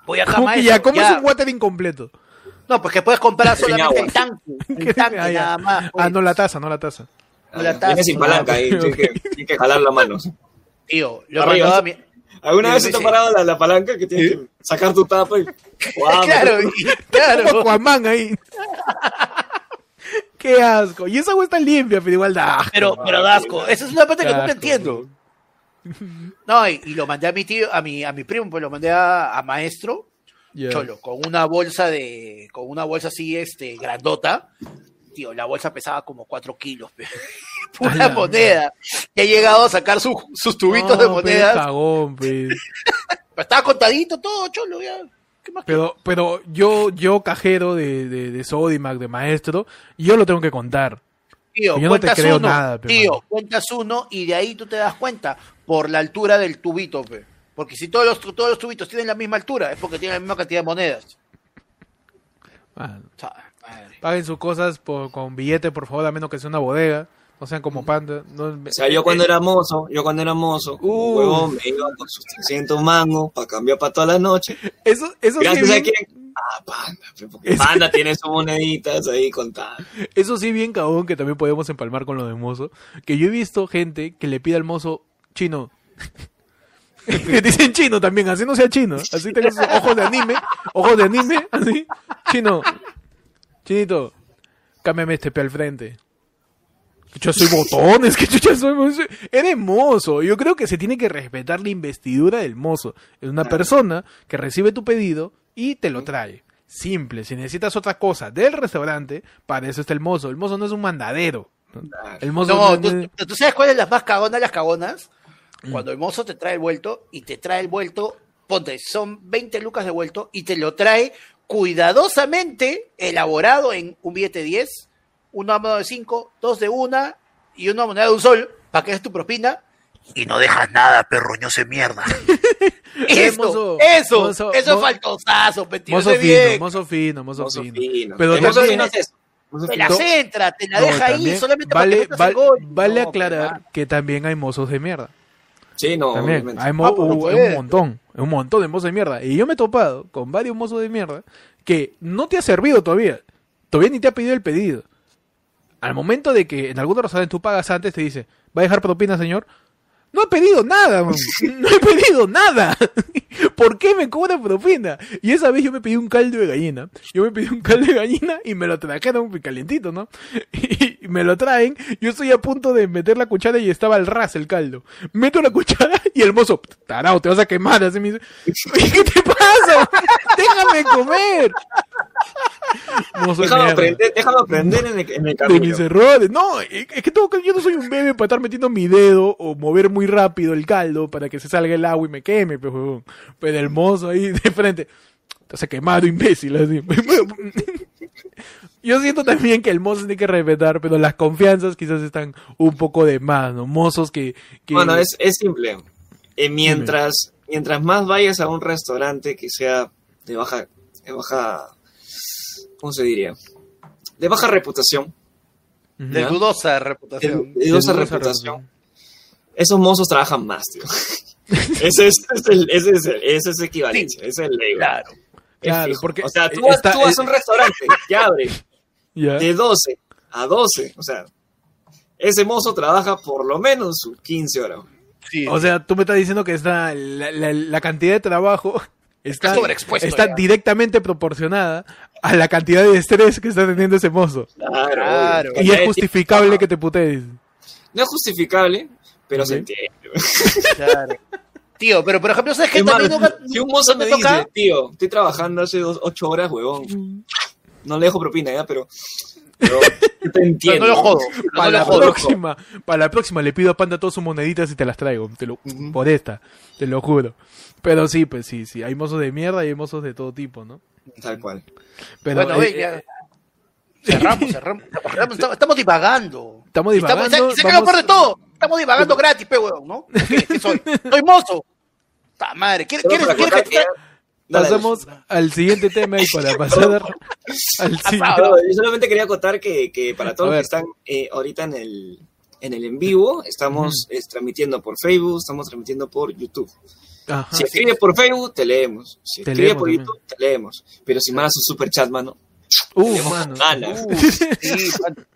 Voy acá, ¿Cómo, que ya, ¿cómo ya. es un water incompleto? No, pues que puedes comprar solamente agua. el tanque. El tanque Ah, ya. nada más. Ah, oye. no la taza, no la taza. No la taza, sin no palanca la- ahí, tiene que, jalar la mano. Tío, lo he Arriba, mi... ¿Alguna vez se te ha parado la, la palanca que tienes que sacar tu tapa y... Claro, y- claro. Aquaman ahí. Qué asco. Y esa agua está limpia, pero igual da asco. Pero, pero Dasco, esa es una parte que nunca asco, entiendo. No, y, y lo mandé a mi tío, a mi, a mi primo, pues lo mandé a, a maestro, Cholo, con una bolsa de, con una bolsa así, este, grandota. Tío, la bolsa pesaba como 4 kilos, pura moneda. Y ha llegado a sacar su- sus tubitos de pe, monedas. cagón, pe. Pero estaba contadito todo, cholo, ya. ¿Qué más Pero, pero yo, yo cajero de, de, de Sodimac, de maestro, yo lo tengo que contar. Tío, Yo no te creo uno, nada, pe, tío, cuentas uno y de ahí tú te das cuenta por la altura del tubito, pe. Porque si todos los, todos los tubitos tienen la misma altura, es porque tienen la misma cantidad de monedas. O sea, madre. paguen sus cosas por- con billete, por favor, a menos que sea una bodega. No sean como panda. No, O sea, yo cuando era mozo, yo cuando era mozo, Uh. huevón, me iba con sus 300 mangos para cambiar para toda la noche. eso, eso, sí Gracias a bien, quién? Ah, Panda, pe, porque Es- Panda tiene sus moneditas ahí contadas. eso sí bien cagón que también podemos empalmar con lo de mozo. Que yo he visto gente que le pide al mozo chino. Que dicen chino también, así no sea chino. Así tenga sus ojos de anime, ojos de anime, así. Chino, chinito, cámbiame este pe al frente. Yo soy botones, que chucha soy. Eres mozo. Yo creo que se tiene que respetar la investidura del mozo. Es una persona que recibe tu pedido y te lo trae. Simple. Si necesitas otra cosa del restaurante, para eso está el mozo. El mozo no es un mandadero. El mozo No, no- ¿tú, no- tú sabes cuáles las más cagonas, las cagonas? Mm. Cuando el mozo te trae el vuelto y te trae el vuelto, ponte, son 20 lucas de vuelto y te lo trae cuidadosamente elaborado en un billete de 10, una moneda de 5, dos de una y una moneda de un sol, para que es tu propina. Y no dejas nada, perroñoso de mierda. eso, mozo, eso, mozo, eso es faltosazo, pe, tío, mozo fino, bien. mozo fino, mozo, Mozo fino. fino. Pero mozo fino es eso. Te la centra, te la No, deja ahí solamente vale, para que metas vale, el gol. vale No, aclarar que también hay mozos de mierda. Sí, no, También, obviamente. hay mo- Ah, un montón, un montón de mozos de mierda. Y yo me he topado con varios mozos de mierda que no te ha servido todavía. Todavía ni te ha pedido el pedido. Al momento de que en algunos restaurantes tú pagas antes, te dice, ¿va a dejar propina, señor? No he pedido nada, man. no he pedido nada. ¿Por qué me cobra propina? Y esa vez yo me pedí un caldo de gallina. Yo me pedí un caldo de gallina y me lo trajeron calientito, ¿no? Y me lo traen. Yo estoy a punto de meter la cuchara y estaba al ras el caldo. Meto la cuchara y el mozo, tarao, te vas a quemar. Así me dice, "Oye, ¿qué te pasa? Déjame comer. Déjame mierda aprender, déjame aprender en el, en el de mis errores. No, es que tengo que- yo no soy un bebé para estar metiendo mi dedo o mover muy rápido el caldo para que se salga el agua y me queme, pues, huevón. Pero el mozo ahí de frente. Te quemado, imbécil, así. Yo siento también que el mozo tiene que respetar, pero las confianzas quizás están un poco de más, ¿no? Mozos que... que- Bueno, es, es simple. Eh, mientras, mientras más vayas a un restaurante que sea de baja, de baja, ¿cómo se diría? De baja reputación. De ¿Ya? dudosa reputación. de dudosa De dudosa reputación, esos mozos trabajan más, tío. ese, es, es el- ese es, el- ese es equivalencia, ese es el ley. Claro. Claro, porque o sea, tú, tú vas a un restaurante que abre de 12 a 12, o sea, ese mozo trabaja por lo menos sus 15 horas. Sí. O sea, tú me estás diciendo que está la, la- la cantidad de trabajo está, Está está directamente proporcionada a la cantidad de estrés que está teniendo ese mozo. Claro. Claro. Y es justificable que te putees. No es justificable, pero se entiende. Claro. Tío, pero por ejemplo, ¿sabes qué? También nunca- si un mozo ¿no me toca? dice, tío, estoy trabajando hace dos, ocho horas, huevón. No le dejo propina ya, pero, pero te entiendo. no lo jodo. Para no la jodo. próxima, para la próxima le pido a Panda todas sus moneditas y te las traigo. Te lo, Por esta, te lo juro. Pero sí, pues sí, sí. Hay mozos de mierda y hay mozos de todo tipo, ¿no? Tal cual. Pero Bueno, eh, ve, ya. eh, Cerramos, cerramos. cerramos, Estamos, estamos divagando. Estamos divagando, ¿sabes- ¿sabes qué es lo vamos- peor de todo? Estamos divagando gratis, pe, weón, ¿no? ¿Qué, qué soy? Soy mozo. Ta madre. ¿Quieres, Solo quieres, para quieres contar que que ya- Dale, pasamos al siguiente tema y para pasar al siguiente. No, yo solamente quería contar que, que para todos los que están eh, ahorita en el, en el en vivo, estamos eh, transmitiendo por Facebook, estamos transmitiendo por YouTube. Ajá. Si escribes por Facebook, te leemos. Si Te leemos por también. YouTube, te leemos. Pero si mandas un super chat, mano, Uh, mano. con. Uh, sí, man.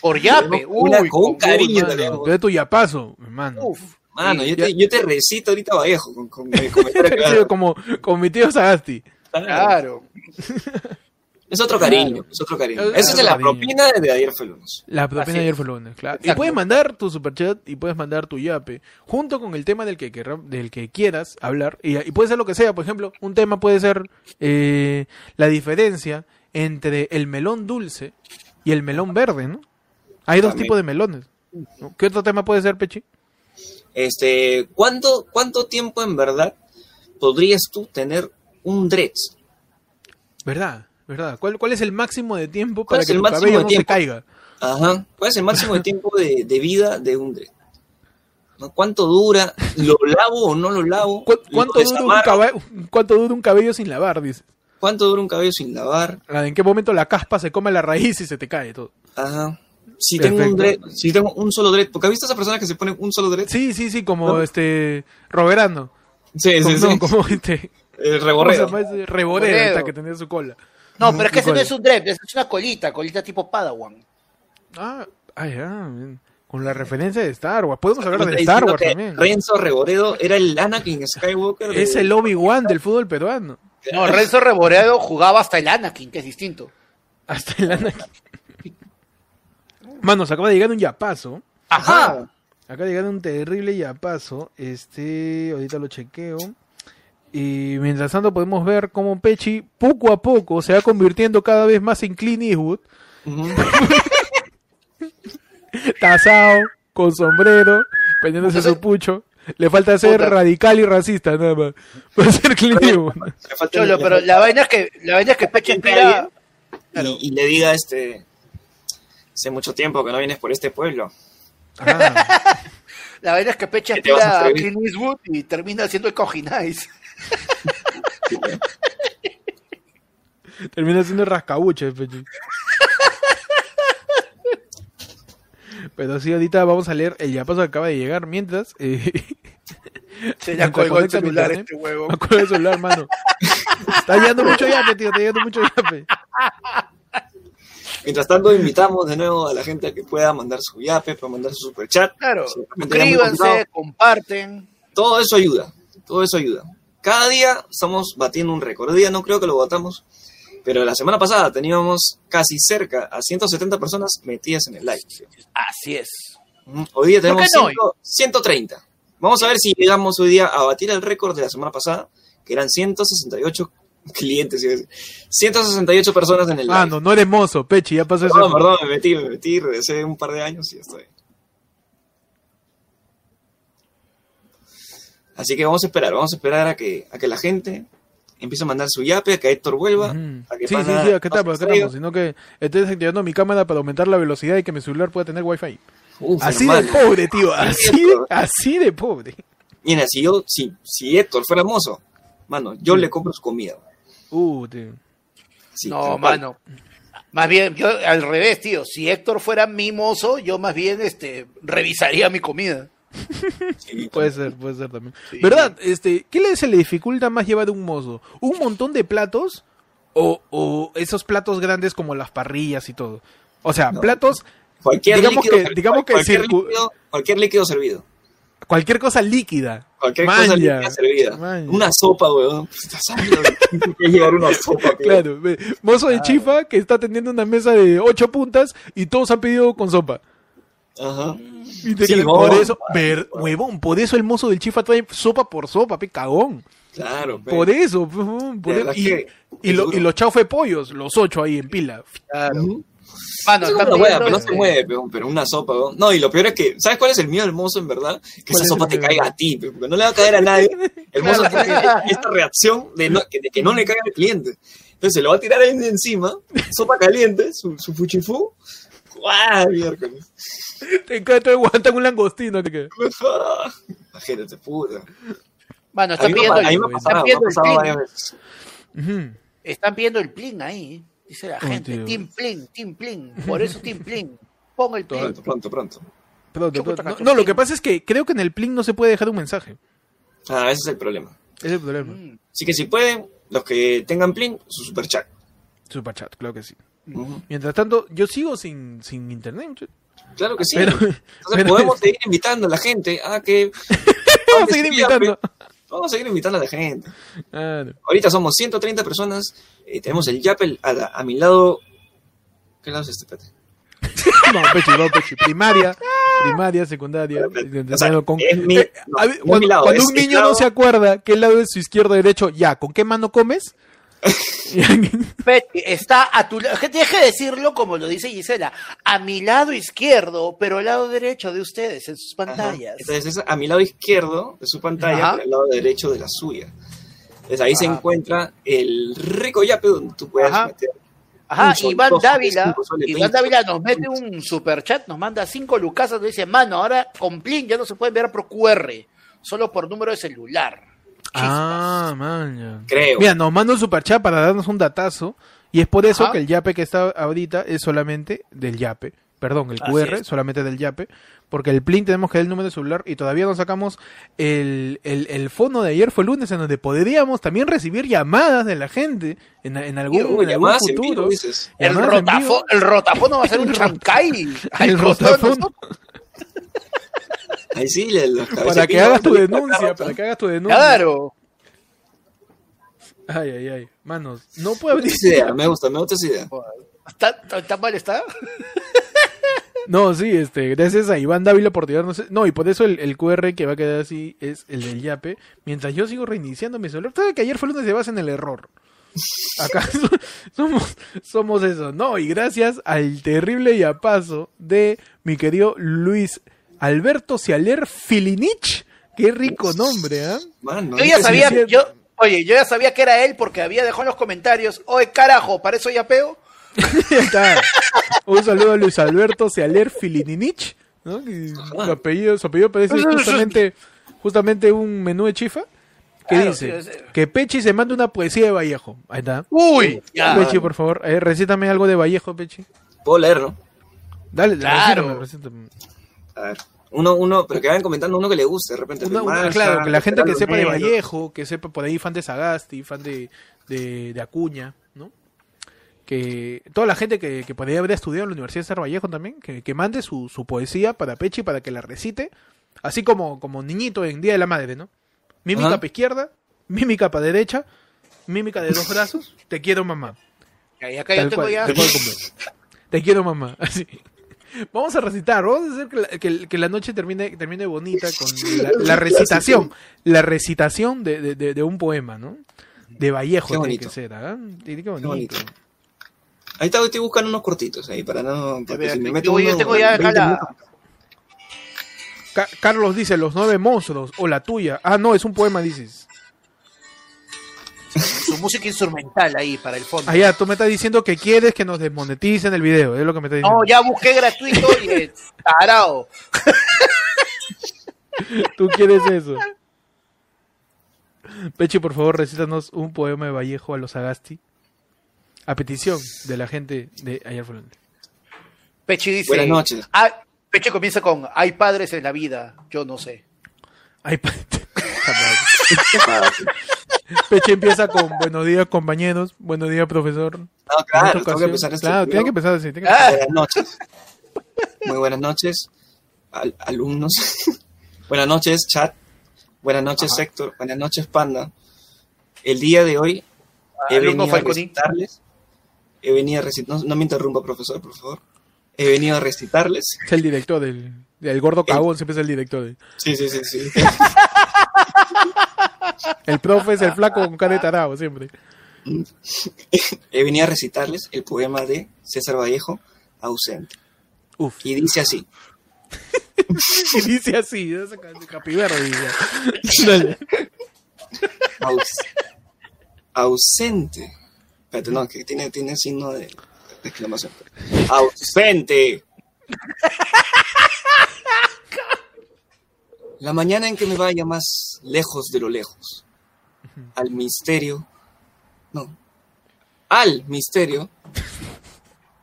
Por yape. Una- con un cariño Mano, te leemos. de tu yapazo, hermano. Uf. Mano, yo ya- te, yo te recito ahorita Vallejo con, con como mi tío Sagasti. Claro. Es otro cariño, es otro cariño. Es Esa es la cariño. propina de ayer fue lunes. La propina Así de ayer fue lunes, claro. Y puedes mandar tu superchat y puedes mandar tu yape junto con el tema del que, querrá- del que quieras hablar. Y, y puede ser lo que sea. Por ejemplo, un tema puede ser eh, la diferencia entre el melón dulce y el melón verde, ¿no? Hay dos También. tipos de melones. ¿no? ¿Qué otro tema puede ser, Pechi? Este, ¿cuánto, ¿cuánto tiempo en verdad podrías tú tener un dreads? ¿Verdad? ¿Verdad? ¿Cuál, cuál es el máximo de tiempo ¿Cuál para que el cabello no se caiga? Ajá. ¿Cuál es el máximo de tiempo de, de vida de un dread? ¿Cuánto dura? ¿Lo lavo o no lo lavo? ¿Cu- ¿Lo ¿Cuánto, dura un cabello, ¿Cuánto dura un cabello sin lavar? Dice. ¿Cuánto dura un cabello sin lavar? Ah, ¿En qué momento la caspa se come la raíz y se te cae todo? Ajá. Si tengo un dread, si tengo un solo dread, porque has visto a esas personas que se ponen un solo dread? Sí, sí, sí, como ¿No? este Roberano. Sí, Como, sí, sí. no, como este El ¿cómo se reborreo. esta que tenía su cola. No, pero es que ese no es un drep, es una colita, colita tipo Padawan. Ah, ah, ya, con la referencia de Star Wars. Podemos hablar de Star Wars también. Renzo Reboredo era el Anakin Skywalker. de- Es el Obi-Wan del fútbol peruano. No, Renzo Reboredo jugaba hasta el Anakin, que es distinto. Hasta el Anakin. Mano, se acaba de llegar un yapazo. Ajá. Acaba de llegar un terrible yapazo. Este, ahorita lo chequeo. Y mientras tanto podemos ver cómo Pechi poco a poco se va convirtiendo cada vez más en Clint Eastwood. Ujú. Tasado, con sombrero, pendiéndose Entonces- su pucho. Le falta ser Puta. radical y racista, nada más. Para ser Clint Eastwood. Cholo, pero la vaina es que, la vaina es que gente Empira, alguien y, y le diga este hace mucho tiempo que no vienes por este pueblo. Ah, la vaina es que Peche ¿Qué te vas a aspira a? Clint Eastwood y termina siendo el Cojinais. Termina siendo rascabuche, Pechi. Pero sí, ahorita vamos a leer el yapazo que acaba de llegar. Mientras, eh, Se Mientras ya colgó el celular internet, este huevo. me acuerdo del celular, mano. Está llegando mucho yape, tío, está llegando mucho yape. Mientras tanto, invitamos de nuevo a la gente a que pueda mandar su yape, pueda mandar su superchat. Claro, ya suscríbanse, comparten. Todo eso ayuda, todo eso ayuda. Cada día estamos batiendo un récord. Hoy día no creo que lo batamos, pero la semana pasada teníamos casi cerca a 170 personas metidas en el live. Así es. Ujú. Hoy día tenemos no? 100 130. Vamos a ver si llegamos hoy día a batir el récord de la semana pasada, que eran 168 clientes, iba a decir. 168 personas en el live. Ah, no, no eres mozo, Pechi, ya pasó eso. Perdón, perdón, me metí, me metí, regresé un par de años y ya estoy. Así que vamos a esperar, vamos a esperar a que, a que la gente empieza a mandar su yape a que Héctor vuelva. A que Sí, sí, sí, acá estamos, acá estamos, sino que estoy desactivando mi cámara para aumentar la velocidad y que mi celular pueda tener wifi. Uf, Así de pobre, tío, así de, así de pobre. Mira, si yo, si, si Héctor fuera mozo, mano, yo le compro su comida. Uh, tío. Sí, no, mano. Más bien, yo al revés, tío. Si Héctor fuera mi mozo, yo más bien este, revisaría mi comida. Sí, Puede ser, puede ser también. Sí. ¿Verdad? Este, ¿qué le, se le dificulta más llevar un mozo? ¿Un montón de platos? O, o esos platos grandes como las parrillas y todo? O sea, No. platos, Cualquier digamos líquido, que- digamos que cualquier, circu- líquido, cualquier líquido servido. cualquier cosa líquida. Cualquier cosa líquida servida. Una sopa, weón. Pues, que llevar una sopa. Claro, mozo de chifa que está atendiendo una mesa de ocho puntas y todos han pedido con sopa. Ajá. Y te Sí, por eso, ver, huevón, por eso el mozo del chifa trae sopa por sopa, pe cagón. Claro, pe. Por eso, por eso. Y, que y, lo- y los chaufe pollos, los ocho ahí en pila. Ujú. Mano, hueá, pidiendo, pero no se este, mueve, pero, pero una sopa, weón. No, y lo peor es que, ¿sabes cuál es el miedo del mozo en verdad? Que ¿Cuál esa es sopa te caiga a ti, porque no le va a caer a nadie. El mozo tiene esta reacción de, no- de que no le caiga al cliente. Entonces se lo va a tirar ahí de encima, sopa caliente, su, su fuchifú. ¡Guau, miércoles! Te encanta aguantan un langostino. te queda. Imagínate, puta. A están pidiendo, ha están pidiendo el plin. Están pidiendo el plin ahí. Dice la Oh, gente, tío. Team Plin, Team Plin. Por eso Team Plin. Pon el plin. Pronto, pronto, pronto. Pronto, Chuputa, pronto. No, lo que pasa es que creo que en el plin no se puede dejar un mensaje. Ah, ese es el problema. Ese es el problema. Mm. Así que si pueden, los que tengan plin, su super chat. Super chat, claro que sí. Mientras tanto, yo sigo sin, sin internet. Claro que sí. Pero- Entonces pero- podemos seguir invitando a la gente a que... Vamos a seguir invitando. Vamos a seguir invitando a la gente. Ah, no. Ahorita somos 130 personas. eh, tenemos el Yapel a, la- a mi lado. ¿Qué lado es este, Pete? No, Pechi, no, Pechi. Primaria, primaria, secundaria. O sea, con- es mi- Eh, no, a ver, no es cuando mi lado, cuando es un niño lado- no se acuerda qué lado es su izquierdo o derecho, ya, ¿con qué mano comes? Peti, está a tu lado. Tienes que decirlo como lo dice Gisela. A mi lado izquierdo, pero al lado derecho de ustedes en sus Ajá. pantallas. Entonces es a mi lado izquierdo de su pantalla, Ajá. por el lado derecho de la suya. Entonces ahí se encuentra el rico Yape donde tú puedes Ajá. meter. Ajá, sol, Iván dos Dávila, cinco soles, Iván Dávila nos mete un super chat, nos manda cinco lucasas, nos dice, mano, ahora con Plin ya no se puede enviar por QR, solo por número de celular. Ah, man, ya. Creo. Mira, nos manda un superchat para darnos un datazo. Y es por eso Ajá. que el yape que está ahorita es solamente del yape. Perdón, el QR solamente del yape. Porque el plin tenemos que dar el número de celular y todavía no sacamos el, el, el fono de ayer fue lunes en donde podríamos también recibir llamadas de la gente en, en algún, Uy, en algún en futuro. vivo. El, Llamadas en rotafo, vivo. el rotafono va a ser un chancay. El nosotros. Ahí sí, los Para que hagas tu denuncia, para que hagas tu denuncia. Claro. Ay, ay, ay. Manos, no puede Me abrir. gusta esa idea, me gusta, me gusta esa idea. ¿Está, está- está mal está? No, sí, este, gracias a Iván Dávila por tirarnos. No, y por eso el, el QR que va a quedar así es el del Yape. Mientras yo sigo reiniciando mi celular. ¿Sabes que ayer fue lunes de base en el error? Acá somos, somos eso. No, y gracias al terrible yapazo de mi querido Luis Alberto Cialer Filinich. Qué rico nombre, ¿ah? Mano, Yo ya sabía, yo, oye, yo ya sabía que era él porque había dejado en los comentarios, oye, carajo, ¿para eso ya peo? Un saludo a Luis Alberto Cialer Filininich, ¿no? Su apellido, su apellido parece justamente, justamente un menú de chifa. Que Claro, dice sí, que Pechi se manda una poesía de Vallejo. Ahí está. Uy, ya. Pechi, por favor, eh, recítame algo de Vallejo, Pechi. Puedo leerlo. Dale, Claro. recítame, recítame. A ver. Uno, uno, pero que vayan comentando uno que le guste, de repente. Una- claro, que la gente que sepa de. Vallejo, que sepa por ahí fan de Sagasti, fan de, de, de Acuña, ¿no? Que toda la gente que, que podría haber estudiado en la Universidad de Star Vallejo también, que, que mande su, su poesía para Pechi para que la recite, así como, como niñito en Día de la Madre, ¿no? Mímica Ajá. para izquierda, mímica para derecha, mímica de dos brazos, te quiero mamá. Y acá yo tengo ya. Te quiero mamá, así. Vamos a recitar, vamos a hacer que la, que- que la noche termine, termine bonita con la, la recitación, la recitación de, de- de- de un poema, ¿no? De Vallejo Qué tiene bonito. que ser, ¿ah? Tiene que bonito. bonito. Ahí está, estoy buscando unos cortitos ahí para no. Porque ver, si me yo- meto yo uno, tengo ya acá 20 la-. Ca- Carlos dice, los nueve monstruos, o la tuya. Ah, no, es un poema, dices. Música instrumental ahí para el fondo. Ah, ya, tú me estás diciendo que quieres que nos desmoneticen el video, es lo que me estás diciendo. No, ya busqué gratuito y tarao. Tú quieres eso. Pechi, por favor, recítanos un poema de Vallejo a los Agasti. A petición de la gente de Ayer Volante. Pechi dice. Buenas noches. Ah, Pechi comienza con: Hay padres en la vida, yo no sé. Ay, pa- Pechi empieza con buenos días, compañeros. Buenos días, profesor. No, claro, tengo que empezar. Claro, tiene que empezar así. tiene que Ah. Buenas noches. Muy buenas noches, al- alumnos. buenas noches, chat. Buenas noches, Ajá. Héctor. Buenas noches, Panda. El día de hoy he Alumno venido a recitarles. He venido a recitar. No, no me interrumpa, profesor, por favor. He venido a recitarles. Es el director del, del gordo cagón, siempre es el director. Sí, sí, sí, sí. El profe es el flaco con cara de tarado, siempre. He venido a recitarles el poema de César Vallejo, ausente. Uf. Y dice así. Y dice así, de esa ca- de capibara, dice. Dale. Aus- ausente. Espérate, no, que tiene, tiene signo de, de exclamación. Ausente. La mañana en que me vaya más lejos de lo lejos. Al misterio. No. Al misterio.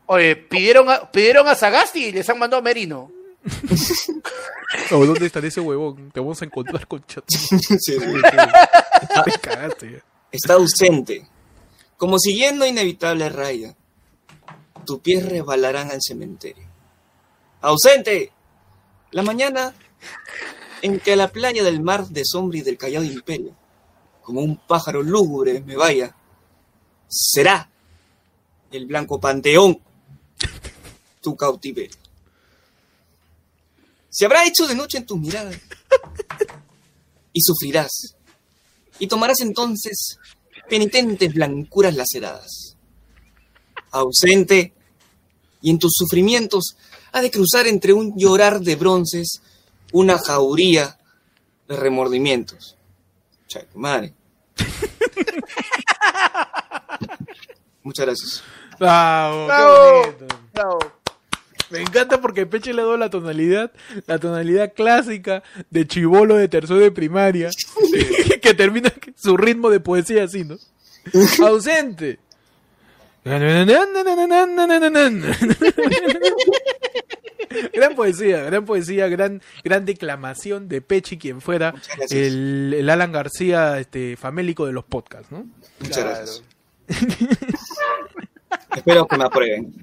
Oye, pidieron a, pidieron a Sagasti y les han mandado a Merino. Oh, ¿Dónde está ese huevón? Te vamos a encontrar con chat. Sí, sí. Te cagaste ya. Está ausente. Como siguiendo inevitable raya, tus pies resbalarán al cementerio. ¡Ausente! La mañana en que a la playa del mar de sombra y del callado imperio, como un pájaro lúgubre me vaya, será el blanco panteón tu cautiverio. Se habrá hecho de noche en tus miradas y sufrirás y tomarás entonces penitentes blancuras laceradas. Ausente, y en tus sufrimientos ha de cruzar entre un llorar de bronces una jauría de remordimientos. Cha, madre. Muchas gracias. Bravo, qué. Me encanta porque Peche le dio la tonalidad, la tonalidad clásica de chivolo de tercero de primaria, que termina su ritmo de poesía así, ¿no? Ausente. Gran poesía, gran poesía, gran, gran declamación de Pechi, quien fuera el, el Alan García este, famélico de los podcasts, ¿no? Muchas Claro. gracias. Espero que me aprueben.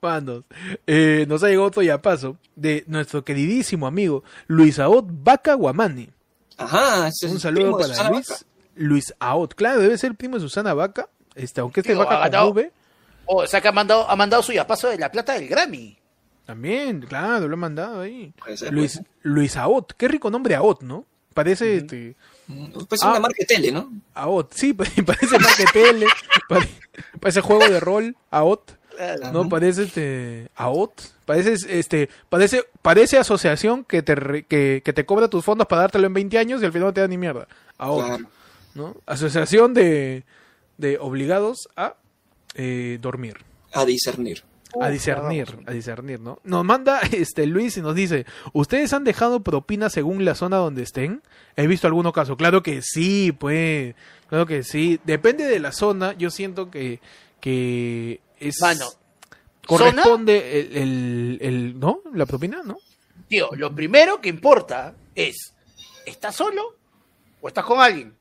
Manos, eh, nos ha llegado otro yapazo de nuestro queridísimo amigo Luis Aot Vaca Guamani. Ajá, ese es Un el saludo para Susana Luis, Vaca. Luis Aot. Claro, debe ser el primo de Susana Vaca, este, aunque este Tío, Vaca ha con Oh, o sea que ha mandado, ha mandado su yapazo de la plata del Grammy. También, claro, lo ha mandado ahí. Ser, Luis, Luis Aot, qué rico nombre Aot, ¿no? Parece este, Pues Ah. una marca de tele, ¿no? Aot, sí, parece marquetele, pare- parece juego de rol, Aot. No, Ajá. parece este AOT, parece este parece parece asociación que te que, que te cobra tus fondos para dártelo en 20 años y al final no te da ni mierda. AOT, Claro. ¿no? Asociación de de obligados a eh, dormir, A discernir. A discernir, a discernir, ¿no? Nos manda este Luis y nos dice, "¿Ustedes han dejado propina según la zona donde estén?" He visto alguno caso. Claro que sí, pues. Claro que sí. Depende de la zona, yo siento que que es Mano, corresponde el, el, el- ¿no? La propina, ¿no? Tío, lo primero que importa es, ¿estás solo o estás con alguien?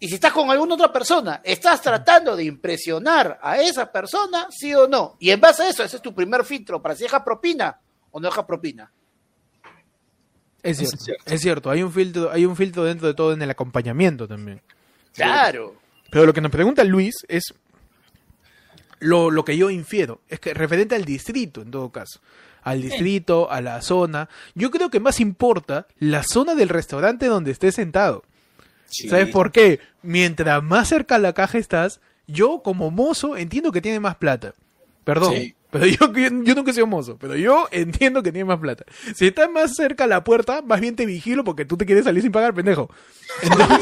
Y si estás con alguna otra persona, ¿estás tratando de impresionar a esa persona, sí o no? Y en base a eso, ese es tu primer filtro para si deja propina o no deja propina. Es cierto, es cierto. es cierto, hay un filtro, hay un filtro dentro de todo en el acompañamiento también. Claro. Pero lo que nos pregunta Luis es lo, lo que yo infiero, es que referente al distrito en todo caso, al distrito, a la zona, yo creo que más importa la zona del restaurante donde estés sentado. Sí. ¿Sabes por qué? Mientras más cerca a la caja estás, yo como mozo entiendo que tiene más plata. Perdón, Sí. Pero yo, yo, yo nunca he sido mozo, pero yo entiendo que tiene más plata. Si estás más cerca a la puerta, más bien te vigilo porque tú te quieres salir sin pagar, pendejo. Entonces,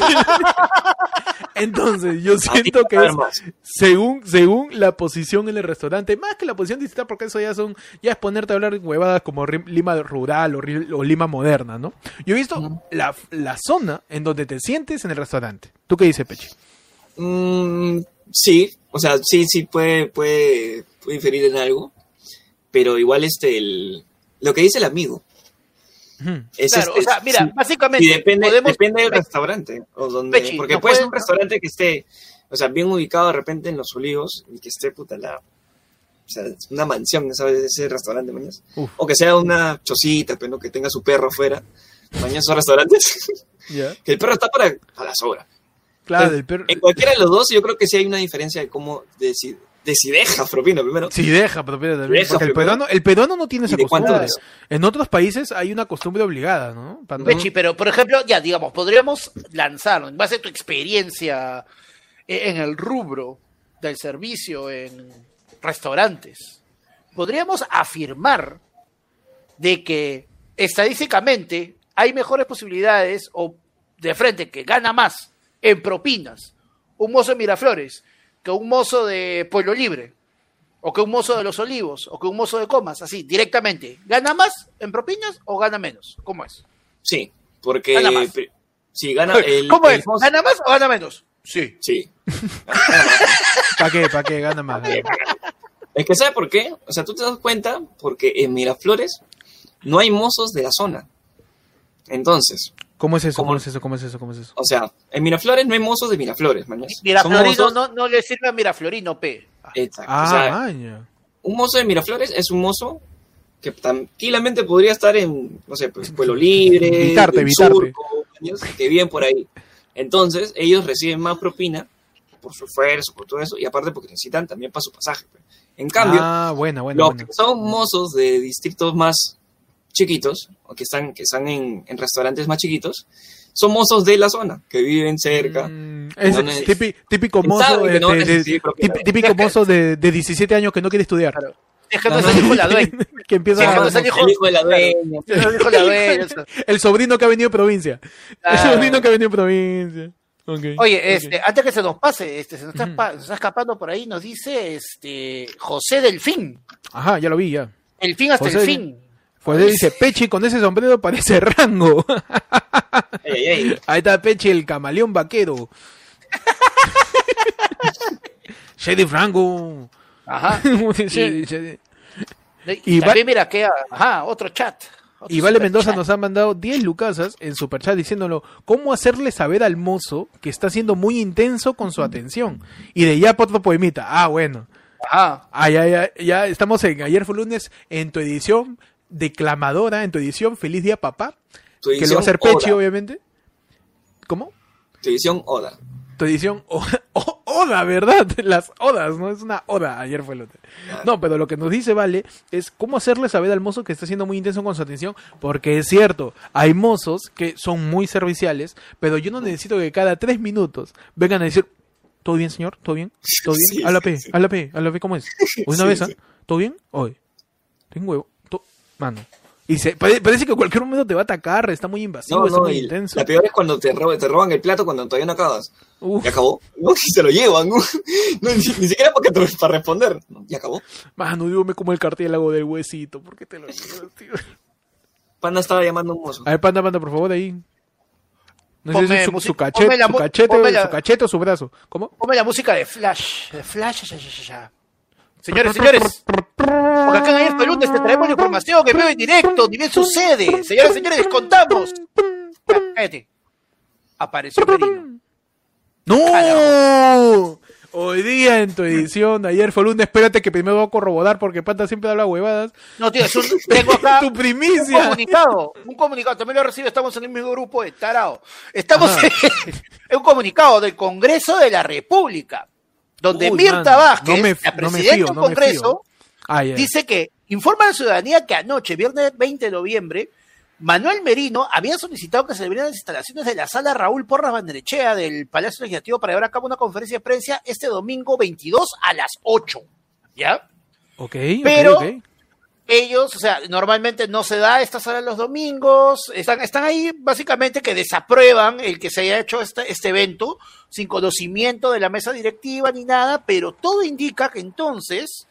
entonces, yo siento que es según, según la posición en el restaurante, más que la posición distinta, porque eso ya son, ya es ponerte a hablar de huevadas como Lima rural o, Lima moderna, ¿no? Yo he visto la, la zona en donde te sientes en el restaurante. ¿Tú qué dices, Peche? Mm, sí, o sea, sí, sí puede, puede, puede inferir en algo, pero igual este, el, lo que dice el amigo. Es Claro, este, o sea, mira, sí, básicamente depende, podemos depende del restaurante, o donde, Pechi, porque ¿nos puede ser un restaurante que esté, o sea, bien ubicado de repente en los olivos y que esté puta la, o sea, una mansión, ¿sabes? Ese restaurante, mañas. Uf. O que sea una chocita, pero que tenga su perro afuera. Mañana esos restaurantes, que el perro está para, para la sobra. Claro, el. En cualquiera de los dos, yo creo que sí hay una diferencia de cómo, de si, de si deja propina primero. Sí, deja propina también. Deja porque el peruano, el peruano no tiene ¿Y esa cuánto costumbre. es? En otros países hay una costumbre obligada, ¿no? Pero por ejemplo, ya digamos, podríamos lanzar, en base a tu experiencia e- en el rubro del servicio en restaurantes, podríamos afirmar de que estadísticamente hay mejores posibilidades o de frente que gana más en propinas un mozo de Miraflores que un mozo de Pueblo Libre o que un mozo de Los Olivos o que un mozo de Comas, así, directamente. ¿Gana más en propinas o gana menos? ¿Cómo es? Sí, porque Gana más. si gana el, ¿Cómo el es? mozo- ¿Gana más o gana menos? Sí. Sí. ¿Para qué? ¿Para qué? Gana más. Es que ¿sabes por qué? O sea, tú te das cuenta porque en Miraflores no hay mozos de la zona. Entonces, ¿Cómo es eso? ¿Cómo? ¿Cómo es eso? ¿Cómo es eso? ¿Cómo es eso? o sea, en Miraflores no hay mozos de Miraflores, mañana. Miraflorino no, no le sirve a Miraflorino, P. Exacto. Ah, o sea, maña. un mozo de Miraflores es un mozo que tranquilamente podría estar en, no sé, pues, Pueblo Libre, Evitarte, del evitarte. Surco, que viven por ahí. Entonces, ellos reciben más propina por su esfuerzo, por todo eso, y aparte porque necesitan también para su pasaje. En cambio, ah, buena, buena. los buena. que son mozos de distritos más chiquitos, o que están, que están en, en restaurantes más chiquitos, son mozos de la zona, que viven cerca. Mm, es No típico mozo de, no de- típico mozo de, de 17 años que no quiere estudiar. Claro. No, el hijo de la dueña. que empieza a- el hijo, de la dueña. El sobrino que ha venido de provincia. El sobrino que ha venido de provincia. Oye, este, antes que se nos pase, este, se nos está, se está escapando por ahí, nos dice este José Delfín. Ajá, ya lo vi, ya. El fin hasta José el fin. Pues él dice, Pechi con ese sombrero parece rango. Ey, ey, ey. Ahí está Pechi, el camaleón vaquero. Sheriff Rango. Ajá. Sheriff- Y, Y también mira que, ajá, otro chat. Otro Y Vale Mendoza chat. nos ha mandado 10 lucasas en superchat diciéndolo cómo hacerle saber al mozo que está siendo muy intenso con su atención. Y de ya otro poemita. Ah, bueno. Ajá. Ah, ya, ya, ya estamos en Ayer fue lunes en tu edición declamadora, en tu edición Feliz Día Papá. Que lo va a hacer Pechi, obviamente. ¿Cómo? Tu edición Oda. Tu edición Oda, ¿verdad? Las Odas, ¿no? Es una Oda, ayer fue el otro. No, pero lo que nos dice Vale es cómo hacerle saber al mozo que está siendo muy intenso con su atención, porque es cierto, hay mozos que son muy serviciales, pero yo no necesito que cada tres minutos vengan a decir, ¿todo bien, señor? ¿Todo bien? ¿Todo bien? Sí, a la P, sí. a la P, a la P, ¿cómo es? Una Sí, vez, ¿ah? sí. ¿Todo bien? Hoy. Tengo huevo. Mano. Y se, pare- parece que en cualquier momento te va a atacar, está muy invasivo, No, está no, muy intenso. la peor es cuando te, ro- te roban el plato cuando todavía no acabas. Uf. Ya acabó. No, y se lo llevan. No, ni, ni siquiera porque te, para responder. No, ya acabó. Mano, dígame como el cartílago del huesito. ¿Por qué te lo llevas, tío? Panda estaba llamando a un mozo. A ver, panda, panda, por favor, ahí. No sé si su, su cachete, la su cachete, ponme la- su cachete o su brazo. ¿Cómo? Ponme la música de Flash. De Flash. ya, ya, ya. Señores, señores. Porque acá en Ayer fue lunes te traemos la información que veo en directo, ni bien sucede. Señores, señores, contamos. Ya, cállate. Apareció Merino. ¡No! Hoy día en tu edición, ayer fue lunes, espérate que primero voy a corroborar porque Panda siempre habla huevadas. No, tío, es un, tengo acá Tu un comunicado. Un comunicado, también lo recibe, estamos en el mismo grupo de Tarao. Estamos en un comunicado del Congreso de la República, donde Uy, Mirta Vázquez, no me- la no presidenta fío, del no Congreso, Ah, dice que informa a la ciudadanía que anoche, viernes 20 de noviembre, Manuel Merino había solicitado que se le abrieran las instalaciones de la sala Raúl Porras Banderechea del Palacio Legislativo para llevar a cabo una conferencia de prensa este domingo 22 a las 8. ¿Ya? Ok, Pero-. Ellos, o sea, normalmente no se da esta sala los domingos, están, están ahí básicamente que desaprueban el que se haya hecho este, este evento sin conocimiento de la mesa directiva ni nada, pero todo indica que entonces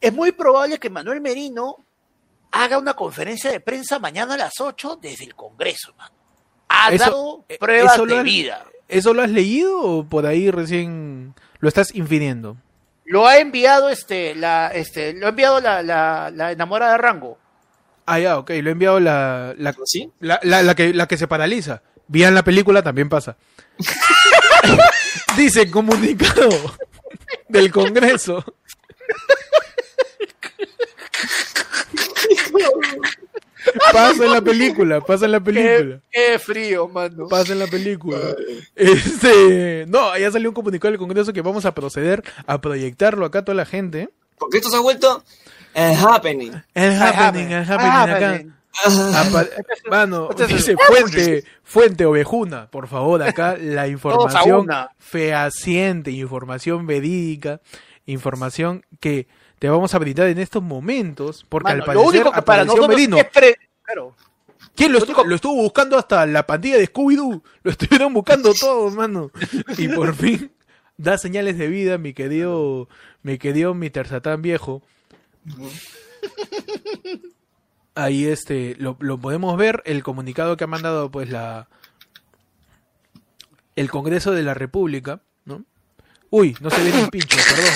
es muy probable que Manuel Merino haga una conferencia de prensa mañana a las 8 desde el Congreso, mano. Ha Eso- dado eh, pruebas eso de has- vida. ¿Eso lo has leído o por ahí recién lo estás infiriendo? Lo ha enviado este, la, este, lo ha enviado la, la, la enamorada de Rango. Ah, ya, ok, lo he enviado la, la, ¿Sí? la, la- la que, la que se paraliza. Vean la película, también pasa. Dice comunicado del Congreso. Pasa en la película, pasa en la película. Qué, qué frío, mano. Pasa en la película. Este, no, ya salió un comunicado del Congreso que vamos a proceder a proyectarlo acá a toda la gente. Porque esto se ha vuelto eh, happening. El happening, el happening acá. Mano, Este es el- dice fuente, fuente ovejuna, por favor, acá la información fehaciente, información verídica, información que te vamos a brindar en estos momentos, porque Mano, al lo parecer único que para nosotros Merino. es pre- claro. ¿Quién lo, lo estuvo, lo estuvo buscando hasta la pandilla de Scooby-Doo? Lo estuvieron buscando todos, mano. Y por fin da señales de vida, mi querido, mi querido Mr. Satán viejo. Ahí este, lo, lo podemos ver, el comunicado que ha mandado pues la el Congreso de la República, ¿no? Uy, no se ve ni pincho, perdón.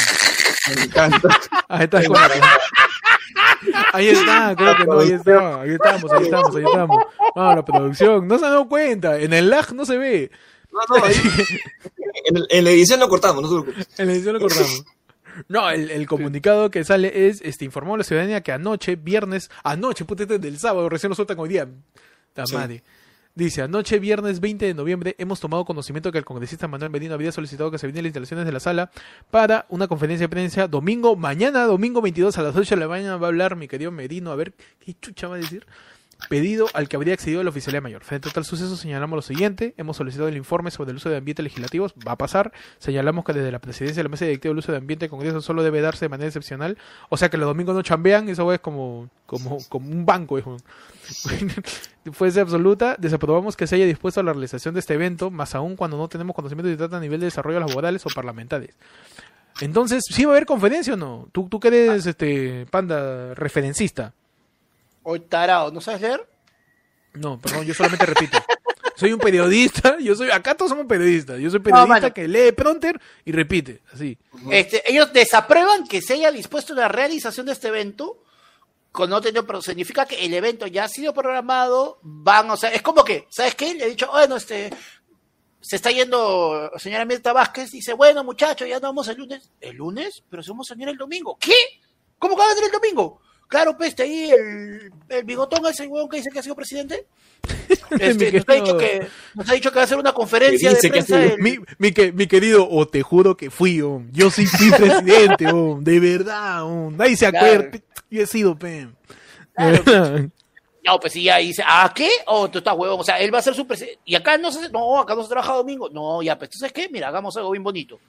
Me encanta. Ahí está, Ahí está, creo que no, ahí está, ahí estamos, ahí estamos, ahí estamos. Vamos, la producción, no se han dado cuenta, en el lag no se ve, No, no, ahí- en, el- en la edición lo cortamos, no te preocupes. en la edición lo cortamos. No, el, el comunicado que sale es, este, informó a la ciudadanía que anoche, viernes, anoche, puta, este es del sábado, recién lo sueltan hoy día. Ta Sí. Dice, anoche, viernes 20 de noviembre, hemos tomado conocimiento que el congresista Manuel Medina había solicitado que se viniera las instalaciones de la sala para una conferencia de prensa domingo, mañana, domingo 22 a las 8 de la mañana va a hablar mi querido Merino, a ver qué chucha va a decir. Pedido al que habría accedido la oficialía mayor. Frente a tal suceso señalamos lo siguiente, hemos solicitado el informe sobre el uso de ambiente legislativos, va a pasar, señalamos que desde la presidencia de la mesa directiva el uso de ambiente del Congreso solo debe darse de manera excepcional, o sea que los domingos no chambean, eso es como, como, como un banco, hijo. Fuese absoluta, desaprobamos que se haya dispuesto a la realización de este evento, más aún cuando no tenemos conocimiento de trata a nivel de desarrollo laborales o parlamentarios. Entonces, ¿sí va a haber conferencia o no? ¿Tú, tú que eres este panda referencista? Hoy tarado, ¿no sabes leer? No, perdón, yo solamente repito. Soy un periodista, yo soy, acá todos somos periodistas, yo soy periodista que lee pronter y repite, así. Este, ellos desaprueban que se haya dispuesto la realización de este evento con no tener, pero significa que el evento ya ha sido programado, van, o sea, es como que, ¿sabes qué? Le he dicho, bueno, este, se está yendo señora Mirta Vázquez, dice, bueno, muchachos, ya no vamos el lunes. ¿El lunes? Pero si vamos a venir el domingo. ¿Qué? ¿Cómo que va a venir el domingo? Claro, pues, está ahí el, el bigotón, ese huevón que dice que ha sido presidente. Este, nos, ha dicho que, nos ha dicho que va a hacer una conferencia de que prensa el- Mi, mi, que- mi querido, o te juro que fui, oh, yo sí fui presidente, oh, de verdad, oh, nadie se Claro. acuerda, yo he sido, pe. Claro. De verdad. No, pues sí, ya dice, ¿ah, qué? Oh, tú estás huevón. O sea, él va a ser su presidente. Y acá no se no, acá no se trabaja domingo. No, ya, pues, ¿tú sabes qué? Mira, hagamos algo bien bonito.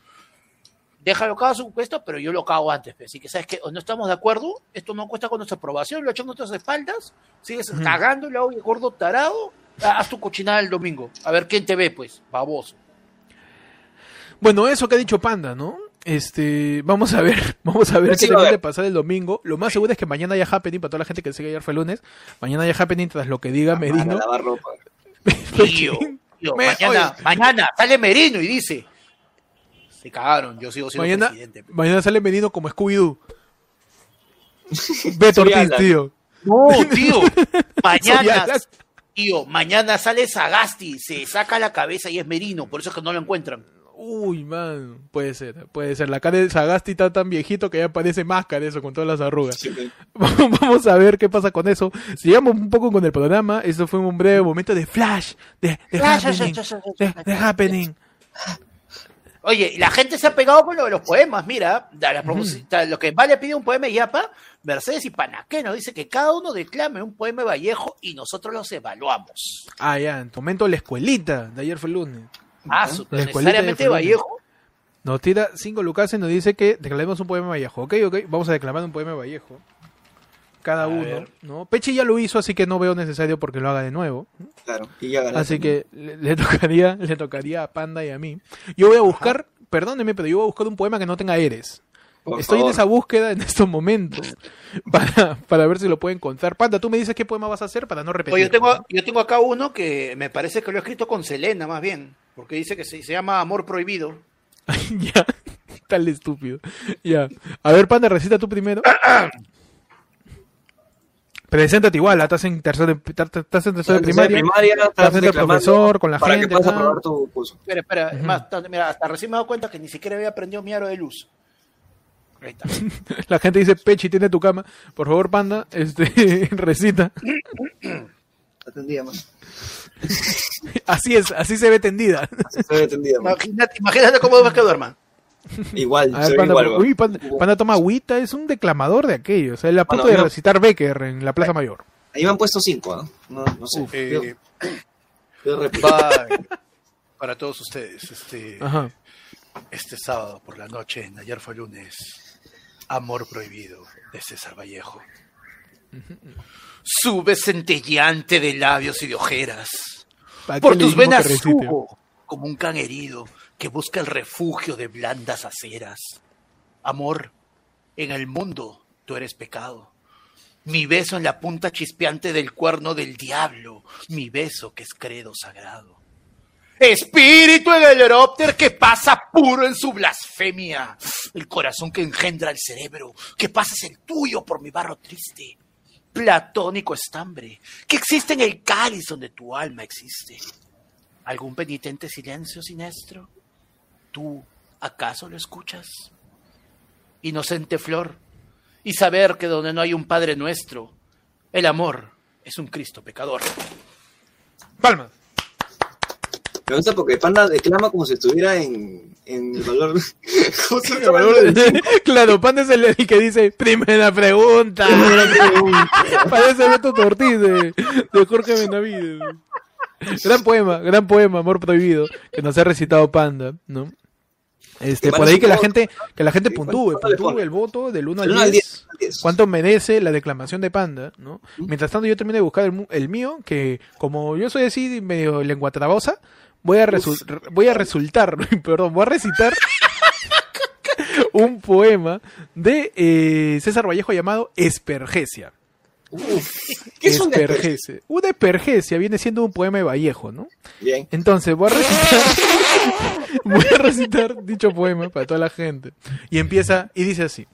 Déjalo cada su puesto, pero yo lo cago antes. Pues. Así que, ¿sabes qué? O no estamos de acuerdo, esto no cuesta con nuestra aprobación, lo echamos en nuestras espaldas, sigues cagando, la oye, gordo tarado, ah, haz tu cochinada el domingo. A ver quién te ve, pues, baboso. Bueno, eso que ha dicho Panda, ¿no? Este, vamos a ver, vamos a ver qué va a haber. pasar el domingo. Lo más seguro es que mañana haya happening para toda la gente que sigue ayer fue lunes. Mañana haya happening tras lo que diga Para Merino. lavar ropa. Tío, tío, Me- mañana, oye. mañana sale Merino y dice, se cagaron, yo sigo siendo Mañana, presidente. pues". mañana sale Merino como Scooby-Doo. Beto Ortiz, Alan. tío. No, tío, mañana, tío, mañana sale Sagasti, se saca la cabeza y es Merino, por eso es que no lo encuentran. Uy, man, puede ser, puede ser. La cara de Sagasti está tan viejito que ya parece máscara eso con todas las arrugas. Sí, sí. Vamos a ver qué pasa con eso. Sigamos un poco con el programa. Esto fue un breve momento de flash, de, de Flash, happening, flash, flash, de, flash. de happening. Oye, y la gente se ha pegado con lo de los poemas, mira, da la da lo que Vale pide un poema de Yapa, Mercedes y Panaqueno dice que cada uno declame un poema de Vallejo y nosotros los evaluamos. Ah, ya, en tu momento la escuelita de ayer fue el lunes. Ah, La escuelita necesariamente de Vallejo. Nos tira cinco lucas y nos dice que declaremos un poema de Vallejo. Ok, ok, vamos a declamar un poema de Vallejo. Cada A uno, ver. ¿no? Pechi ya lo hizo, así que no veo necesario porque lo haga de nuevo. Claro, y ya. Así que le, le tocaría, le tocaría a Panda y a mí. Yo voy a buscar, perdóneme, pero yo voy a buscar un poema que no tenga eres. Por Estoy en esa búsqueda en estos momentos para, para ver si lo puedo encontrar. Panda, tú me dices qué poema vas a hacer para no repetir. Oye, yo tengo, yo tengo acá uno que me parece que lo he escrito con Selena, más bien. Porque dice que se, se llama Amor Prohibido. ya, tal estúpido. Ya. A ver, Panda, recita tú primero. Preséntate igual, estás en tercero, de- estás en tercero de primaria. estás al declamando profesor, con la para gente, que puedas ¿no? aprobar tu curso. Espera, espera, más, mira, hasta recién me he dado cuenta que ni siquiera había prendido mi aro de luz. Ahí está. La gente dice, Pechi, tiene tu cama. Por favor, Panda, este, recita. Atendía más. Así es, así se ve tendida. Así se ve atendida más. Imagínate, imagínate cómo ves que duerma. Igual, A ver, Panda, igual. uy, Panda, Panda toma agüita, es un declamador de aquello. O sea, él a punto Bueno, de recitar Becker en la Plaza Mayor. Ahí me han puesto cinco. No, no sé. Uf. Yo- Eh, yo para todos ustedes, este, Ajá. este sábado por la noche, en ayer fue lunes, Amor Prohibido de César Vallejo. Sube centelleante de labios y de ojeras. ¿Para Por tus venas subo como un can herido que busca el refugio de blandas aceras. Amor, en el mundo tú eres pecado. Mi beso en la punta chispeante del cuerno del diablo, mi beso que es credo sagrado. Espíritu en el que pasa puro en su blasfemia. El corazón que engendra el cerebro, que pasas el tuyo por mi barro triste. Platónico estambre, que existe en el cáliz donde tu alma existe. ¿Algún penitente silencio siniestro? ¿Tú acaso lo escuchas? Inocente flor, y saber que donde no hay un Padre nuestro, el amor es un Cristo pecador. Palma. Me gusta porque Panda declama como si estuviera en, en el valor. ¿Cómo se El llama? valor de- claro, Panda es el, el que dice, primera pregunta. Parece Beto Ortiz de, de Jorge Benavides. Gran poema, gran poema, Amor Prohibido, que nos ha recitado Panda, ¿no? Este, por ahí que la gente, que la gente puntúe, ¿cuánto le puntúe el voto del 1 Del al uno al 10. 10, al 10. ¿Cuánto merece la declamación de Panda, no? Mientras tanto yo termino de buscar el, el mío, que como yo soy así medio lenguatrabosa, voy a resu- re- voy a resultar, perdón, voy a recitar un poema de eh, César Vallejo llamado Espergesia. ¿Qué es un desperdicio? Espergesia. Una espergesia viene siendo un poema de Vallejo, ¿no? Bien. Entonces, voy a recitar, voy a recitar dicho poema para toda la gente. Y empieza, y dice así.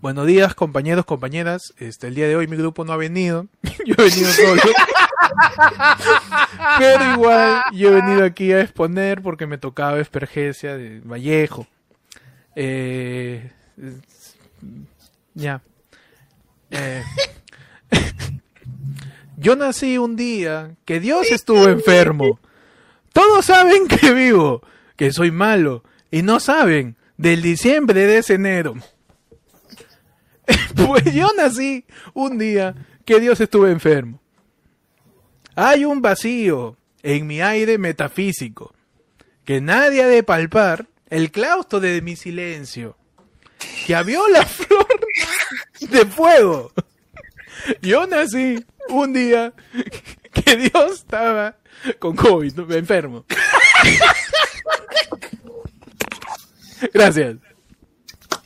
Buenos días, compañeros, compañeras. Este, el día de hoy mi grupo no ha venido. Yo he venido solo. Pero igual, yo he venido aquí a exponer porque me tocaba Espergesia de Vallejo. Eh, es- ya. Eh, yo nací un día que Dios estuvo enfermo. Todos saben que vivo, que soy malo, y no saben del diciembre de ese enero. Pues yo nací un día que Dios estuvo enfermo. Hay un vacío en mi aire metafísico que nadie ha de palpar el claustro de mi silencio que abrió la flor de fuego. Yo nací un día que Dios estaba con COVID, ¿no? enfermo. Gracias.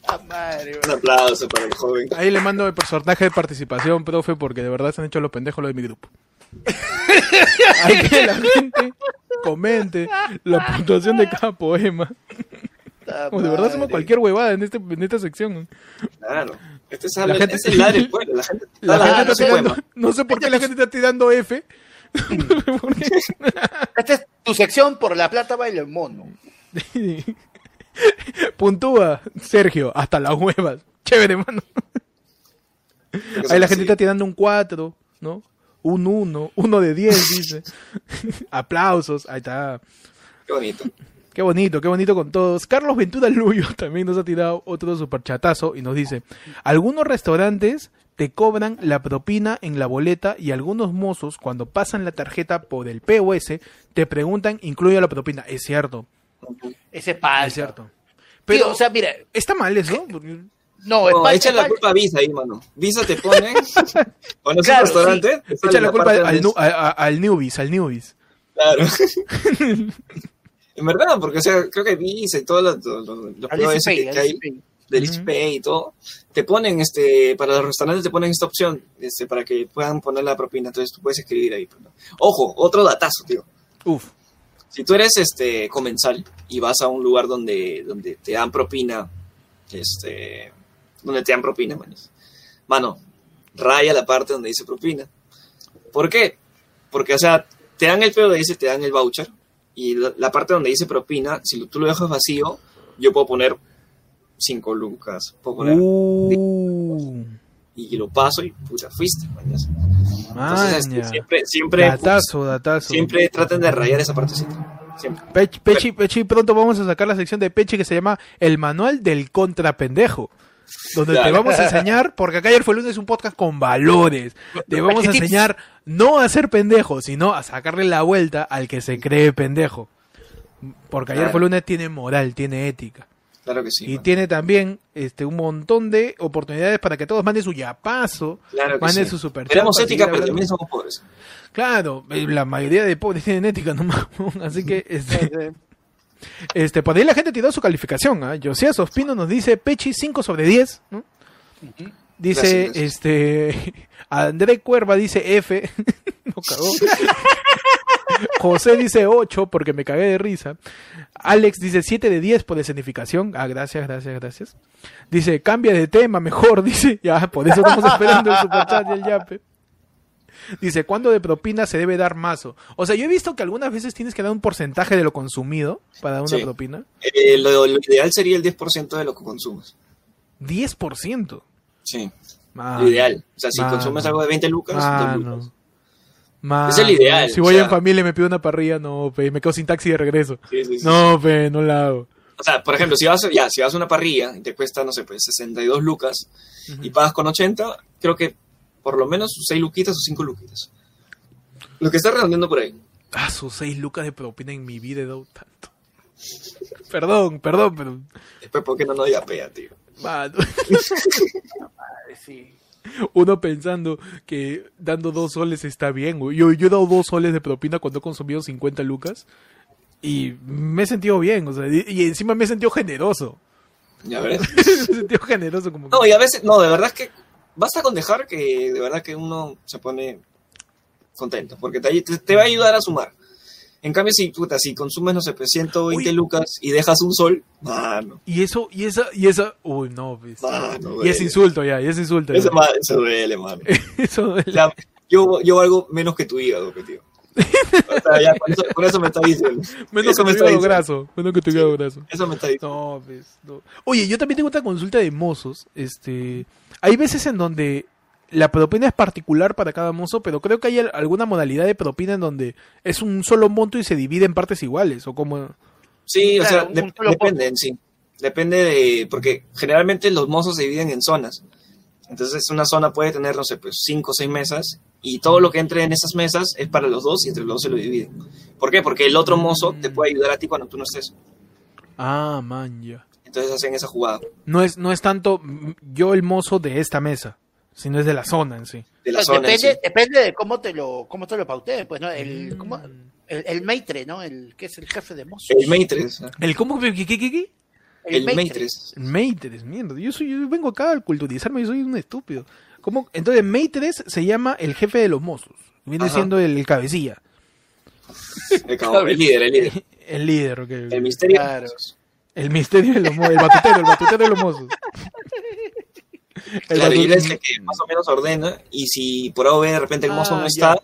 Ah, madre, Un aplauso para el joven. Ahí le mando el personaje de participación, profe, porque de verdad se han hecho los pendejos los de mi grupo. Hay que la gente comente la puntuación de cada poema. de verdad hacemos madre. cualquier huevada en, este, en esta sección. Claro. Este es, La gente- es el. La gente, La está gente está tirando, no sé por qué la gente está tirando F. Esta es tu sección por la plata baila el mono. Puntúa, Sergio, hasta las huevas. Chévere, mano. Ahí la gente está tirando un 4, ¿no? Un 1, uno de 10, dice. Aplausos, ahí está. Qué bonito. Qué bonito, qué bonito con todos. Carlos Ventura Luyo también nos ha tirado otro superchatazo y nos dice, algunos restaurantes te cobran la propina en la boleta y algunos mozos cuando pasan la tarjeta por el POS te preguntan, incluye la propina. Es cierto, Ese palta. Es cierto. Pero, o sea, mira, ¿está mal eso? No, es No, echa es la culpa a Visa ahí, mano. Visa te pone. Cuando es Claro, un restaurante, Echa la culpa al, donde nu- es- a- a- al newbies, al newbies. Claro. en verdad, porque o sea, creo que Visa y todos los, que, hay del y todo, te ponen, este, para los restaurantes te ponen esta opción, este, para que puedan poner la propina. Entonces tú puedes escribir ahí. pues, ¿no? Ojo, otro datazo, tío. Uf. Si tú eres este comensal y vas a un lugar donde, donde te dan propina, este, donde te dan propina, manos. Mano, raya la parte donde dice propina. ¿Por qué? Porque, o sea, te dan el POS, te dan el voucher, y la, parte donde dice propina, si tú lo dejas vacío, yo puedo poner 5 lucas, puedo poner, Uh. y lo paso y puta, fuiste, mañas. Entonces, este, siempre, siempre, Datazo, datazo. siempre traten de rayar esa partecita. Siempre. Pech- Pechi, Pechi, pronto vamos a sacar la sección de Pechi que se llama El Manual del Contrapendejo. Donde te vamos a enseñar, porque acá ayer fue lunes un podcast con valores. Te vamos a enseñar no a ser pendejo, sino a sacarle la vuelta al que se cree pendejo. Porque ayer Claro. fue lunes tiene moral, tiene ética. Claro que sí. y tiene también este un montón de oportunidades para que todos manden su yapazo, Claro que manden sí. su super Tenemos ética, pero también somos pobres. Claro, eh, la mayoría de pobres tienen ética nomás. Así que este, este, por ahí la gente tiró su calificación. ¿ah? Josías Ospino nos dice Pechi 5 sobre 10. ¿no? Dice, Gracias, gracias. este, André Cuerva dice F. no cagó. José dice 8 porque me cagué de risa. Alex dice 7 de 10 por escenificación. Ah, gracias, gracias, gracias. Dice, cambia de tema mejor. Dice, ya, por eso estamos esperando el superchat y el yape. Dice, ¿cuándo de propina se debe dar mazo? O sea, yo he visto que algunas veces tienes que dar un porcentaje de lo consumido para dar una Sí. propina. Eh, lo, lo ideal sería el 10% de lo que consumes. 10%. Sí, lo ideal. O sea, si consumes algo de 20 lucas, 2 no. lucas. Es el ideal, Si o voy sea. en familia y me pido una parrilla, no, pe, me quedo sin taxi de regreso. Sí, sí, sí. No, pe, no la hago. O sea, por ejemplo, si vas, ya, si vas a una parrilla y te cuesta, no sé, pues 62 lucas y pagas con 80, creo que por lo menos 6 luquitas o 5 luquitas. Lo que está redondeando por ahí. Ah, sus 6 lucas de propina en mi vida he dado tanto. Perdón, perdón, pero... Después, ¿por qué no nos yapea, tío? Mano, Sí. uno pensando que dando dos soles está bien. güey. Yo, yo he dado dos soles de propina cuando he consumido 50 lucas y me he sentido bien. O sea, y, encima me he sentido generoso. Ya verás. me he sentido generoso como... que- No, y a veces, no, de verdad es que basta con dejar que de verdad que uno se pone contento, porque te, te- va a ayudar a sumar. En cambio, si, puta, si consumes, no sé, pues 120 Uy. lucas y dejas un sol, mano, Y eso, y esa, y esa... Uy, no, pues. mano, Y es insulto ya, y es insulto. ya. Eso, ma- eso duele, mano. Eso duele. O sea, yo, yo valgo menos que tu hígado, que tío. O sea, ya, con eso, con eso me está diciendo. Menos eso que me está diciendo. graso. Menos que tu hígado graso. Eso me está diciendo. No, pues, no. Oye, yo también tengo otra consulta de mozos. Este, hay veces en donde la propina es particular para cada mozo, pero creo que hay al- alguna modalidad de propina en donde es un solo monto y se divide en partes iguales, o como... Sí, o Claro, sea, de- depende en sí. Depende de. Porque generalmente los mozos se dividen en zonas. Entonces, una zona puede tener, no sé, pues cinco o seis mesas. Y todo lo que entre en esas mesas es para los dos y entre los dos se lo dividen. ¿Por qué? Porque el otro mozo te puede ayudar a ti cuando tú no estés. Ah, man, ya. Entonces hacen esa jugada No es, no es tanto yo el mozo de esta mesa, sino es de la zona en sí. de la Pues zona. en depende, sí. depende de cómo te lo, cómo te lo pauteen, pues, ¿no? El, Mm. ¿cómo? el, el maitre, ¿no? El que es el jefe de mozos. El Matrix. ¿El cómo? ¿Qué, qué, qué, qué? El maitre. Matrix. Maitres, mierda. Yo, soy, yo vengo acá a culturizarme, yo soy un estúpido. ¿Cómo? Entonces, Maitres se llama el jefe de los mozos. Viene Ajá. siendo el, cabecilla. El, cabrón, el líder, el líder. El líder, ok. El misterio. Claro. El misterio de los mozos. El batutero, el batutero de los mozos. El Claro, y él batu- es el que más o menos ordena. Y si por ahora de repente el mozo Ah, no está, ya.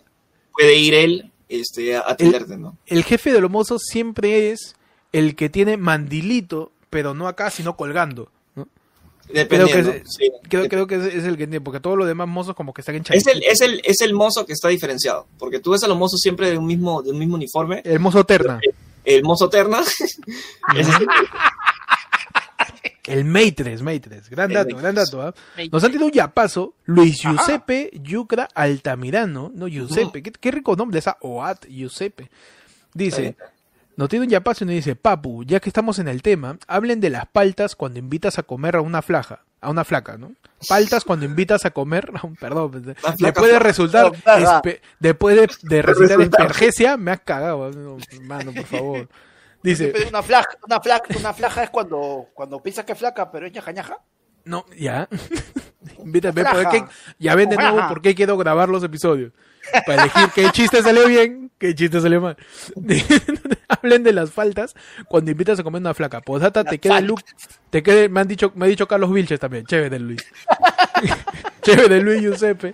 puede ir él este, a atenderte, ¿no? el jefe de los mozos siempre es el que tiene mandilito, pero no acá, sino colgando. Dependiendo. que es- sí. Creo, creo que es, es el que tiene, porque todos los demás mozos como que están en Es el, es, el, es el mozo que está diferenciado. Porque tú ves a los mozos siempre de un mismo, de un mismo uniforme. El mozo terna. El mozo terna. el- Maitres, Maitres. Gran El dato, Maitres. gran dato. ¿ah? Nos han tirado un yapazo. Luis Ajá. Giuseppe Yucra Altamirano. No, Giuseppe. ¿Qué, qué rico nombre esa OAT Giuseppe. Dice, Nos tiene un yapazo y nos dice, Papu, ya que estamos en el tema, hablen de las paltas cuando invitas a comer a una flaja, a una flaca, ¿no? Paltas cuando invitas a comer, perdón, le puede resultar, después de, de resultar espergesia, me has cagado, no, mano, por favor. Dice, Una flaja, una flaja, una flaja es cuando, cuando piensas que es flaca, pero es ñaja ñaja. no, ya. Invítame, Flaja. ¿por qué? ya ven de nuevo por qué quiero grabar los episodios. Para elegir qué chiste salió bien, qué chiste salió mal. Hablen de las faltas cuando invitas a comer una flaca. Posata, te queda. Luke, te quede, me han dicho, me ha dicho Carlos Vilches también, chévere Luis. chévere Luis Giuseppe.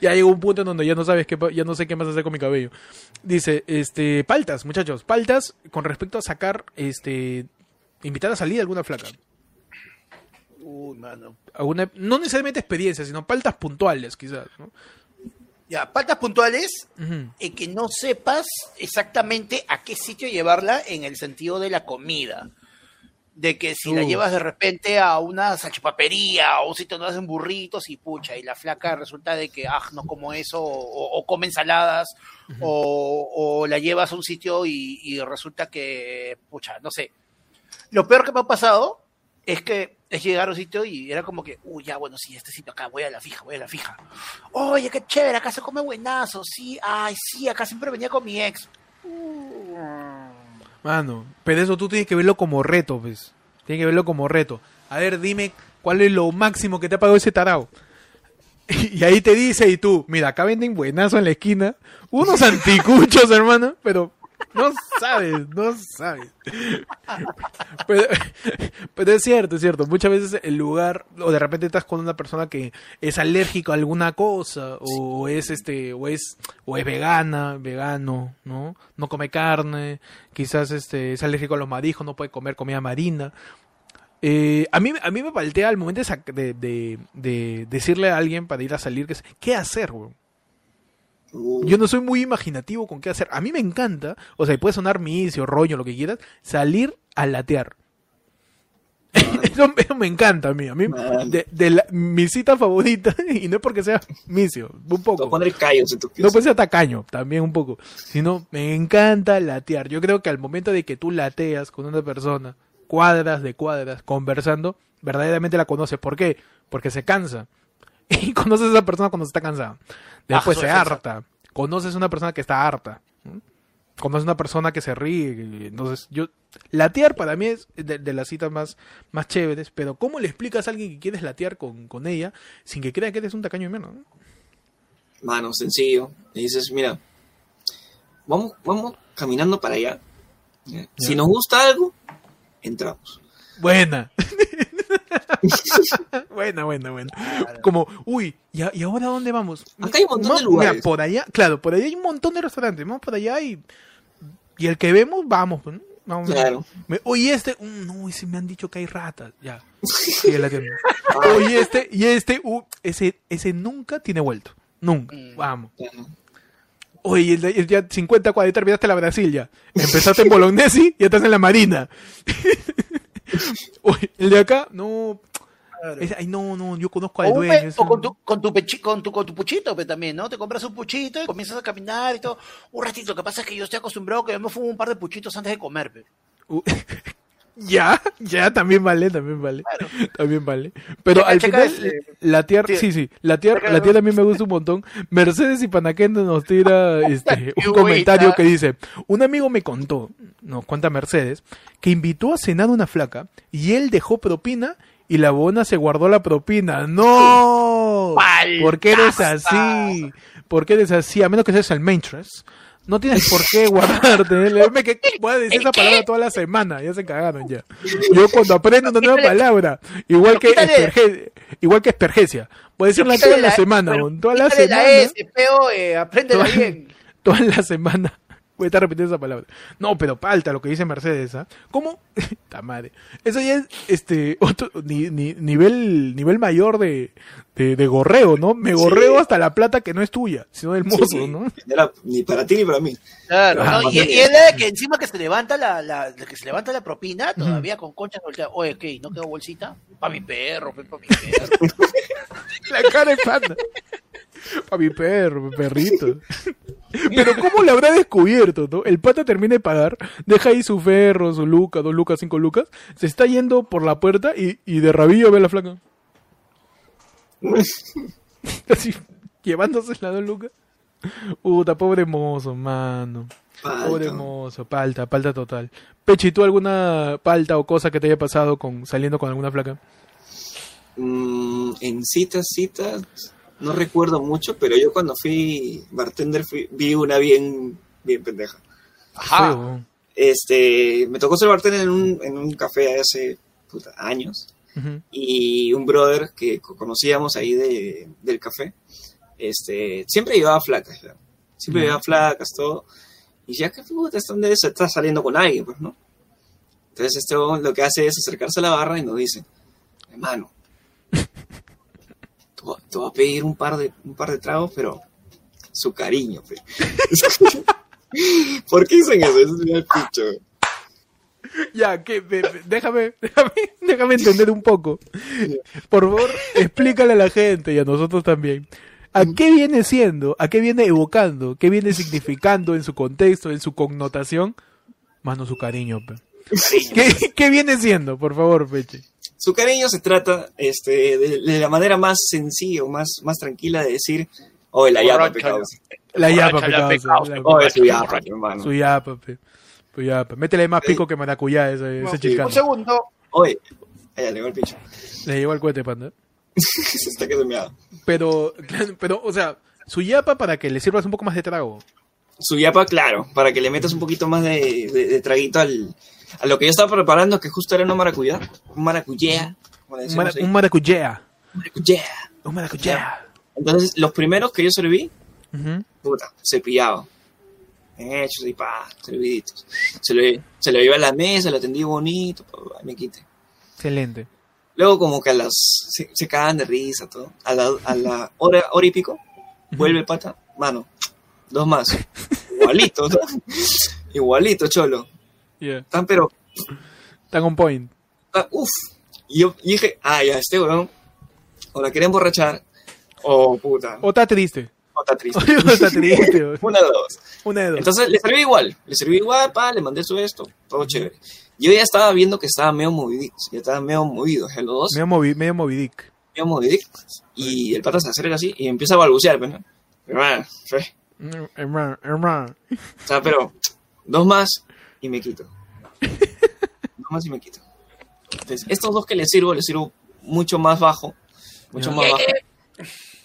Ya llegó un punto en donde ya no sabes qué, ya no sé qué más hacer con mi cabello. Dice, este, paltas, muchachos, paltas con respecto a sacar, este, invitar a salir a alguna flaca. Uy, mano. Alguna, no necesariamente experiencias, sino paltas puntuales, quizás, ¿no? Ya, faltas puntuales Ujú. y que no sepas exactamente a qué sitio llevarla en el sentido de la comida. De que si la Uh. llevas de repente a una salchipapería o un sitio donde hacen burritos y pucha, y la flaca resulta de que, ah, no como eso, o, o come ensaladas, o, o la llevas a un sitio y, y resulta que, pucha, no sé. Lo peor que me ha pasado es que es llegar a un sitio y era como que, uy, ya, bueno, sí, este sitio acá, voy a la fija, voy a la fija. Oye, qué chévere, acá se come buenazo, sí, ay, sí, acá siempre venía con mi ex. Uh, Mano, pero eso tú tienes que verlo como reto, pues. Tienes que verlo como reto. A ver, dime cuál es lo máximo que te ha pagado ese tarao. Y ahí te dice, y tú, mira, acá venden buenazo en la esquina, unos anticuchos, hermano, pero no sabes, no sabes. Pero, pero es cierto, es cierto. Muchas veces el lugar, o de repente estás con una persona que es alérgico a alguna cosa, o es este, o es, o es vegana, vegano, ¿no? No come carne, quizás este, es alérgico a los mariscos, no puede comer comida marina. Eh, a, mí, a mí me paltea al momento de, de, de- de decirle a alguien para ir a salir que es, ¿qué hacer, weón? Uh, Yo no soy muy imaginativo con qué hacer. A mí me encanta, o sea, puede sonar misio, rollo, lo que quieras, salir a latear. eso, me encanta a mí. A mí, de, de la- mi cita favorita, y no es porque sea misio, un poco. poner callos pies. No puede ser tacaño, también un poco. Sino, me encanta latear. Yo creo que al momento de que tú lateas con una persona, cuadras de cuadras, conversando, verdaderamente la conoces. ¿Por qué? Porque se cansa. Y conoces a esa persona cuando se está cansada. Después Ah, se harta. Conoces a una persona que está harta. ¿no? Conoces a una persona que se ríe. Entonces, yo. Latear para mí es de, de las citas más, más chéveres. Pero, ¿cómo le explicas a alguien que quieres latear con, con ella sin que crea que eres un tacaño de menos? ¿no? Mano, sencillo. Le dices, mira, vamos, vamos caminando para allá. Si nos gusta algo, entramos. Buena. buena, buena, buena. Como, uy, ¿y, a- y ahora dónde vamos? Acá hay un montón de lugares. Mira, por allá, claro, por allá hay un montón de restaurantes. Vamos por allá y. Y el que vemos, vamos. ¿no? Vamos. Claro. Me- oye, este. mm, no, ese me han dicho que hay ratas. Ya. Sigue la. Oye, este. Y este. uh, ese, ese nunca tiene vuelto. Nunca. Mm. Vamos. Ya. Oye, el ya 50 cuadros, terminaste la Brasil ya. Empezaste en Bolognesi y ya estás en la Marina. Oye, el de acá, no. ay, no, no, yo conozco al dueño. o con, tu, con, tu pechi- con, tu, con tu puchito pe, también, ¿no? Te compras un puchito y comienzas a caminar y todo. Un ratito, lo que pasa es que yo estoy acostumbrado que yo me fumo un par de puchitos antes de comer. pe. Uh, ya, ya, también vale, también vale. También vale. Pero al final, ese. la tierra, Sí. sí, sí, la tierra, la tierra a mí me gusta un montón. Mercedes y Panaquendo nos tira este, un comentario que dice, un amigo me contó, nos cuenta Mercedes, que invitó a cenar una flaca y él dejó propina y la bona se guardó la propina. ¡No! ¿Por qué eres así? ¿Por qué eres así? A menos que seas el mainstress. No tienes por qué guardarte. Me que voy a decir esa palabra toda la semana. Ya se cagaron ya. Yo cuando aprendo una nueva palabra, igual que esperge- igual que espergesia, voy a decirla toda la semana, pero weón, toda la semana, S, feo, eh, apréndela Toda- bien. toda la semana. Voy a estar repitiendo esa palabra. No, pero palta lo que dice Mercedes, ¿ah? ¿Cómo? Ta madre. Eso ya es este otro ni, ni- nivel nivel mayor de, de, de gorreo, ¿no? Me gorreo hasta la plata que no es tuya, sino del mozo, Sí, sí. ¿no? Era ni para ti ni para mí. Claro, Ah, ¿no? y, y es de que encima que se levanta la, la, de que se levanta la propina, todavía con conchas volteadas. Oye, ¿qué? ¿No quedó bolsita? Para mi perro, para mi perro. La cara de panda. Pa' mi perro, mi perrito. Pero ¿cómo lo habrá descubierto, no? El pata termina de pagar, deja ahí su ferro, su lucas, dos lucas, cinco lucas, se está yendo por la puerta y, y de rabillo ve a la flaca. Así, llevándose las dos lucas. Puta, pobre mozo, mano. Pobre mozo, palta, palta total. Pechi, ¿tú alguna palta o cosa que te haya pasado con saliendo con alguna flaca? Mm, en citas, citas, no recuerdo mucho, pero yo cuando fui bartender fui- vi una bien, bien pendeja. Ajá. Este, me tocó ser bartender en un, en un café hace puta, años Ujú. y un brother que co- conocíamos ahí de, del café, este, siempre llevaba flacas, ya. siempre Ya. llevaba flacas, todo. Y ya que puta, está saliendo con alguien, pues, ¿no? Entonces este huevón lo que hace es acercarse a la barra y nos dice, hermano, te voy- a pedir un par de, un par de tragos, pero su cariño, pe". ¿Por qué dicen eso? Eso es el picho. Ya, que déjame, déjame, déjame entender un poco. Por favor, explícale a la gente y a nosotros también. ¿A qué viene siendo? ¿A qué viene evocando? ¿Qué viene significando en su contexto, en su connotación? Mano, su cariño. pe. ¿Qué, qué viene siendo? Por favor, Peche. Su cariño se trata este, de, de la manera más sencilla o más, más tranquila de decir, oh, la pecado. Yapa, pecado. pecado. la- Oh, es su yapa, hermano. Su yapa, pe. Su yapa. Métele más pico que maracuyá ese, ese Un segundo. Oye, allá le va el picho. Le llegó el cohete, panda. se está que se me da. Pero, pero, o sea, su yapa para que le sirvas un poco más de trago. Su yapa, claro, para que le metas un poquito más de, de- de traguito al, a lo que yo estaba preparando, que justo era una maracuyá. Un maracuyá. Un, mara- un maracuyá. maracuyá. Un maracuyá. Entonces, los primeros que yo serví, Ujú. puta, cepillado. Hechos y pa, serviditos. Se lo, se lo llevé a la mesa, lo atendí bonito, pa, pa, me quité. Excelente. Luego como que a las... se, se cagan de risa, todo. A la, a la hora, hora y pico, vuelve el pata, mano, dos más. Igualito, ¿no? Igualito, cholo. Yeah. Están pero... Están on point. ah, Uf. Y yo dije, ah, ya, este weón, o la quiere emborrachar, o puta, O está triste. o está triste. O está triste. Una de dos. Una de dos. Entonces le serví igual, le serví igual, pa, le mandé su esto, todo chévere. Yo ya estaba viendo que estaba medio movido, ya estaba medio movido, los dos, medio, movi medio movidic. medio movido. Y el pata se acerca así y empieza a balbucear, pues, ¿no? Hermano, fe. Mm, Hermano, hermano. O sea, pero dos más y me quito. Dos más y me quito. Entonces, estos dos que les sirvo, les sirvo mucho más bajo, mucho más bajo.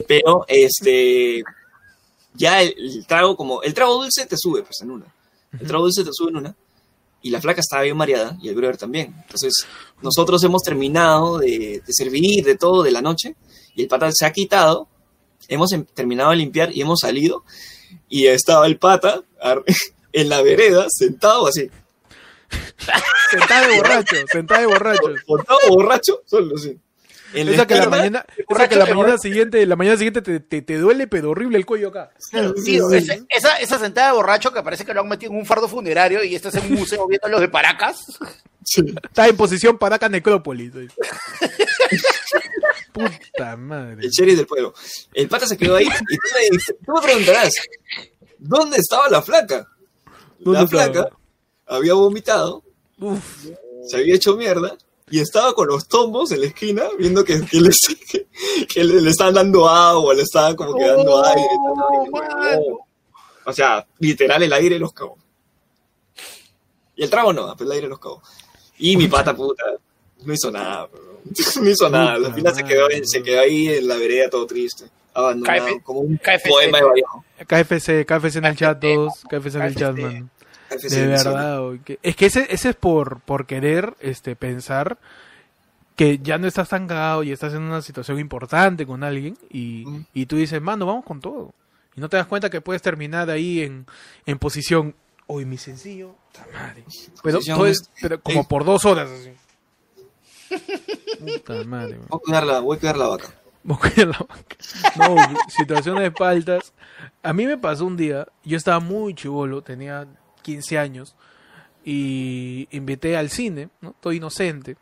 Pero, este, ya el, el trago como, el trago dulce te sube, pues, en una. El trago dulce te sube en una. Y la flaca estaba bien mareada y el brother también. Entonces, nosotros hemos terminado de, de servir, de todo, de la noche. Y el pata se ha quitado. Hemos em- terminado de limpiar y hemos salido. Y estaba el pata en la vereda, sentado así. Sentada de borracho, sentada de borracho. Montado borracho, solo así. En la Esa que la mañana, esa que la mañana siguiente, la mañana siguiente te, te, te duele pero horrible el cuello acá. Tío, ese- esa, esa sentada de borracho que parece que lo han metido en un fardo funerario y estás en un museo viendo los de Paracas. sí. Está en posición para acá necrópolis. Puta madre. el sheriff del pueblo. El pata se quedó ahí y tú me, dices- tú me preguntarás, ¿dónde estaba la flaca? ¿Dónde La flaca había vomitado, Uf, se había hecho mierda y estaba con los tombos en la esquina viendo que, que, les- que le, le estaban dando agua, le estaban como que dando Oh, aire. "Oh". O sea, literal el aire los cagó. Y el trago no, pero el aire los cagó. Y mi pata puta no hizo nada, bro. no hizo nada. Al final se quedó, se quedó ahí en la vereda todo triste, abandonado, KF como un KFC. poema de Vallejo. KFC, KFC en el chat todos, KFC en el KFC. chat, mano. De verdad, que- es que ese, ese es por, por querer este, pensar que ya no estás tan cagado y estás en una situación importante con alguien y, Mm. y tú dices, mano, vamos con todo. Y no te das cuenta que puedes terminar ahí en, en posición, hoy mi sencillo, madre. Pero, Posición todo es- es- pero como por dos horas así. Puta madre, man. Voy a cuidar la, voy a cuidar la vaca. No, situaciones de faltas. A mí me pasó un día, yo estaba muy chivolo, tenía 15 años, y invité al cine, ¿no? Todo inocente,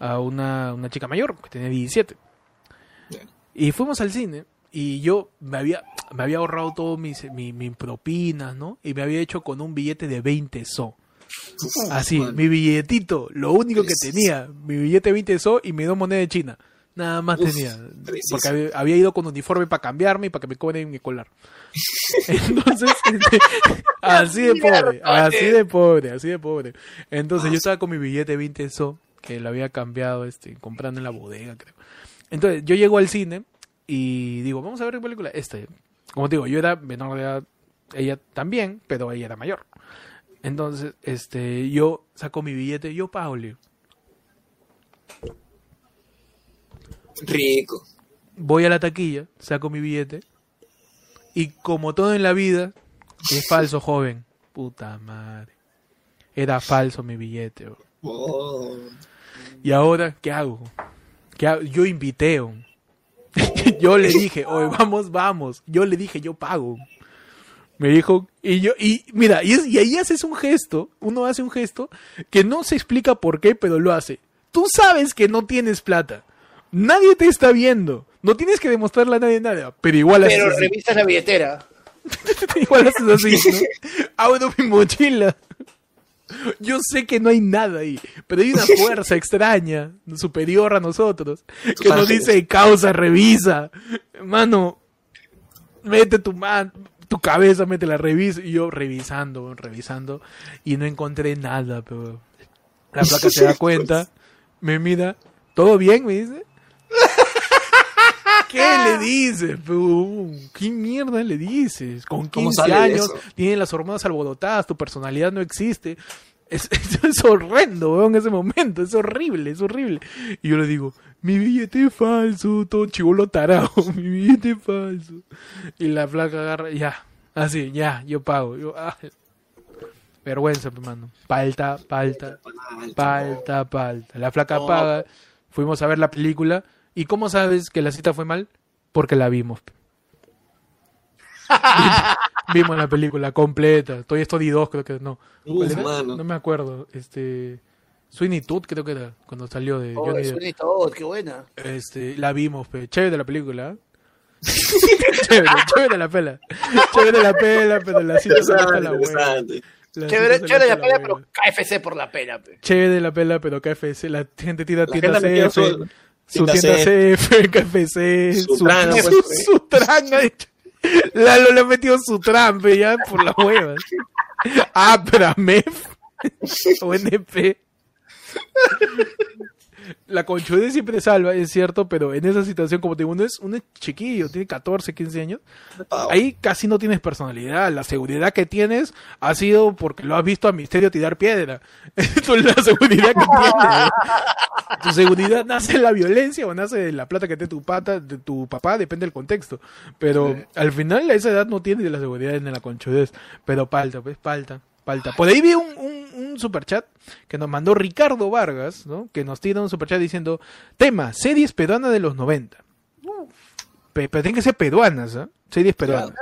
a una, una chica mayor, que tenía 17. Bien. Y fuimos al cine, y yo me había, me había ahorrado todo mis, mi, mi propinas, ¿no? Y me había hecho con un billete de 20 so. Así, mi billetito, lo único que tenía, mi billete de 20 so y mis dos monedas de China. Nada más Uf, tenía. Porque había, había ido con uniforme para cambiarme y para que me cobren mi colar. Entonces, este, así de pobre, así de pobre, así de pobre. Entonces yo estaba con mi billete de 20 so, que lo había cambiado, este, comprando en la bodega, creo. Entonces yo llego al cine y digo, vamos a ver qué película. Este, como te digo, yo era menor de edad, ella también, pero ella era mayor. Entonces, este, yo saco mi billete, yo digo. Rico. voy a la taquilla, saco mi billete y como todo en la vida, es falso, joven. Puta madre. Era falso mi billete. bro. Oh. Y ahora, ¿qué hago? ¿Qué hago? Yo invité. bro. yo le dije, oye, vamos, vamos. Yo le dije, yo pago. Me dijo, y yo, y mira, y, es- y ahí haces un gesto, uno hace un gesto que no se explica por qué, pero lo hace. Tú sabes que no tienes plata. Nadie te está viendo. No tienes que demostrarle a nadie nada, pero igual haces Pero así. revisas la billetera. Igual haces así, ¿no? Abro mi mochila. Yo sé que no hay nada ahí, pero hay una fuerza extraña, superior a nosotros, que nos dice, causa, revisa. Mano, mete tu mano, tu cabeza, métela, revisa. Y yo revisando, revisando, y no encontré nada, pero la placa se da cuenta, me mira, ¿todo bien? Me dice. ¿Qué le dices? Pero, ¿Qué mierda le dices? Con ¿Cómo 15 sale de años, tienen las hormonas alborotadas, tu personalidad no existe. Es, es, es horrendo, weón, ese momento. Es horrible, es horrible. Y yo le digo, mi billete es falso, todo chivolo tarado, mi billete es falso. Y la flaca agarra, ya, así, ya, yo pago. Yo, ah, vergüenza, hermano. Palta, palta, palta, palta. La flaca No. paga, fuimos a ver la película. ¿Y cómo sabes que la cita fue mal? Porque la vimos. Vimos la película completa. Toy Story 2 creo que no. Mano. No me acuerdo. Este Sweeney Todd creo que era cuando salió de Oh, Johnny un todo, qué buena. Este, la vimos, pe. chévere la película. ¿eh? chévere, chévere la pela. Chévere la pela, pero la cita se la. La Chévere, chévere la la pena, hueva. pero KFC por la pena. pe. Chévere la pela, pero KFC, la gente tira La su- su tienda CF, KFC, Su su, trana, su, pues, su trana, de hecho. Lalo le ha metido su trampe ya por las huevas. Ah, pero a MEF o NP. La conchudez siempre salva, es cierto, pero en esa situación, como te digo, uno es, es chiquillo, tiene 14, 15 años. Pago. Ahí casi no tienes personalidad. La seguridad que tienes ha sido porque lo has visto a Misterio tirar piedra. Eso es la seguridad que tienes. Tu seguridad nace de la violencia o nace de la plata que te tu pata, de tu papá, depende del contexto. Pero al final a esa edad no tienes la seguridad ni la conchudez. Pero palta, pues palta, palta. Por ahí vi un, un, un superchat que nos mandó Ricardo Vargas, ¿no? Que nos tira un superchat diciendo, tema, series peruanas de los 90. Pe- pero tienen que ser peruanas, ¿ah? Series peruanas.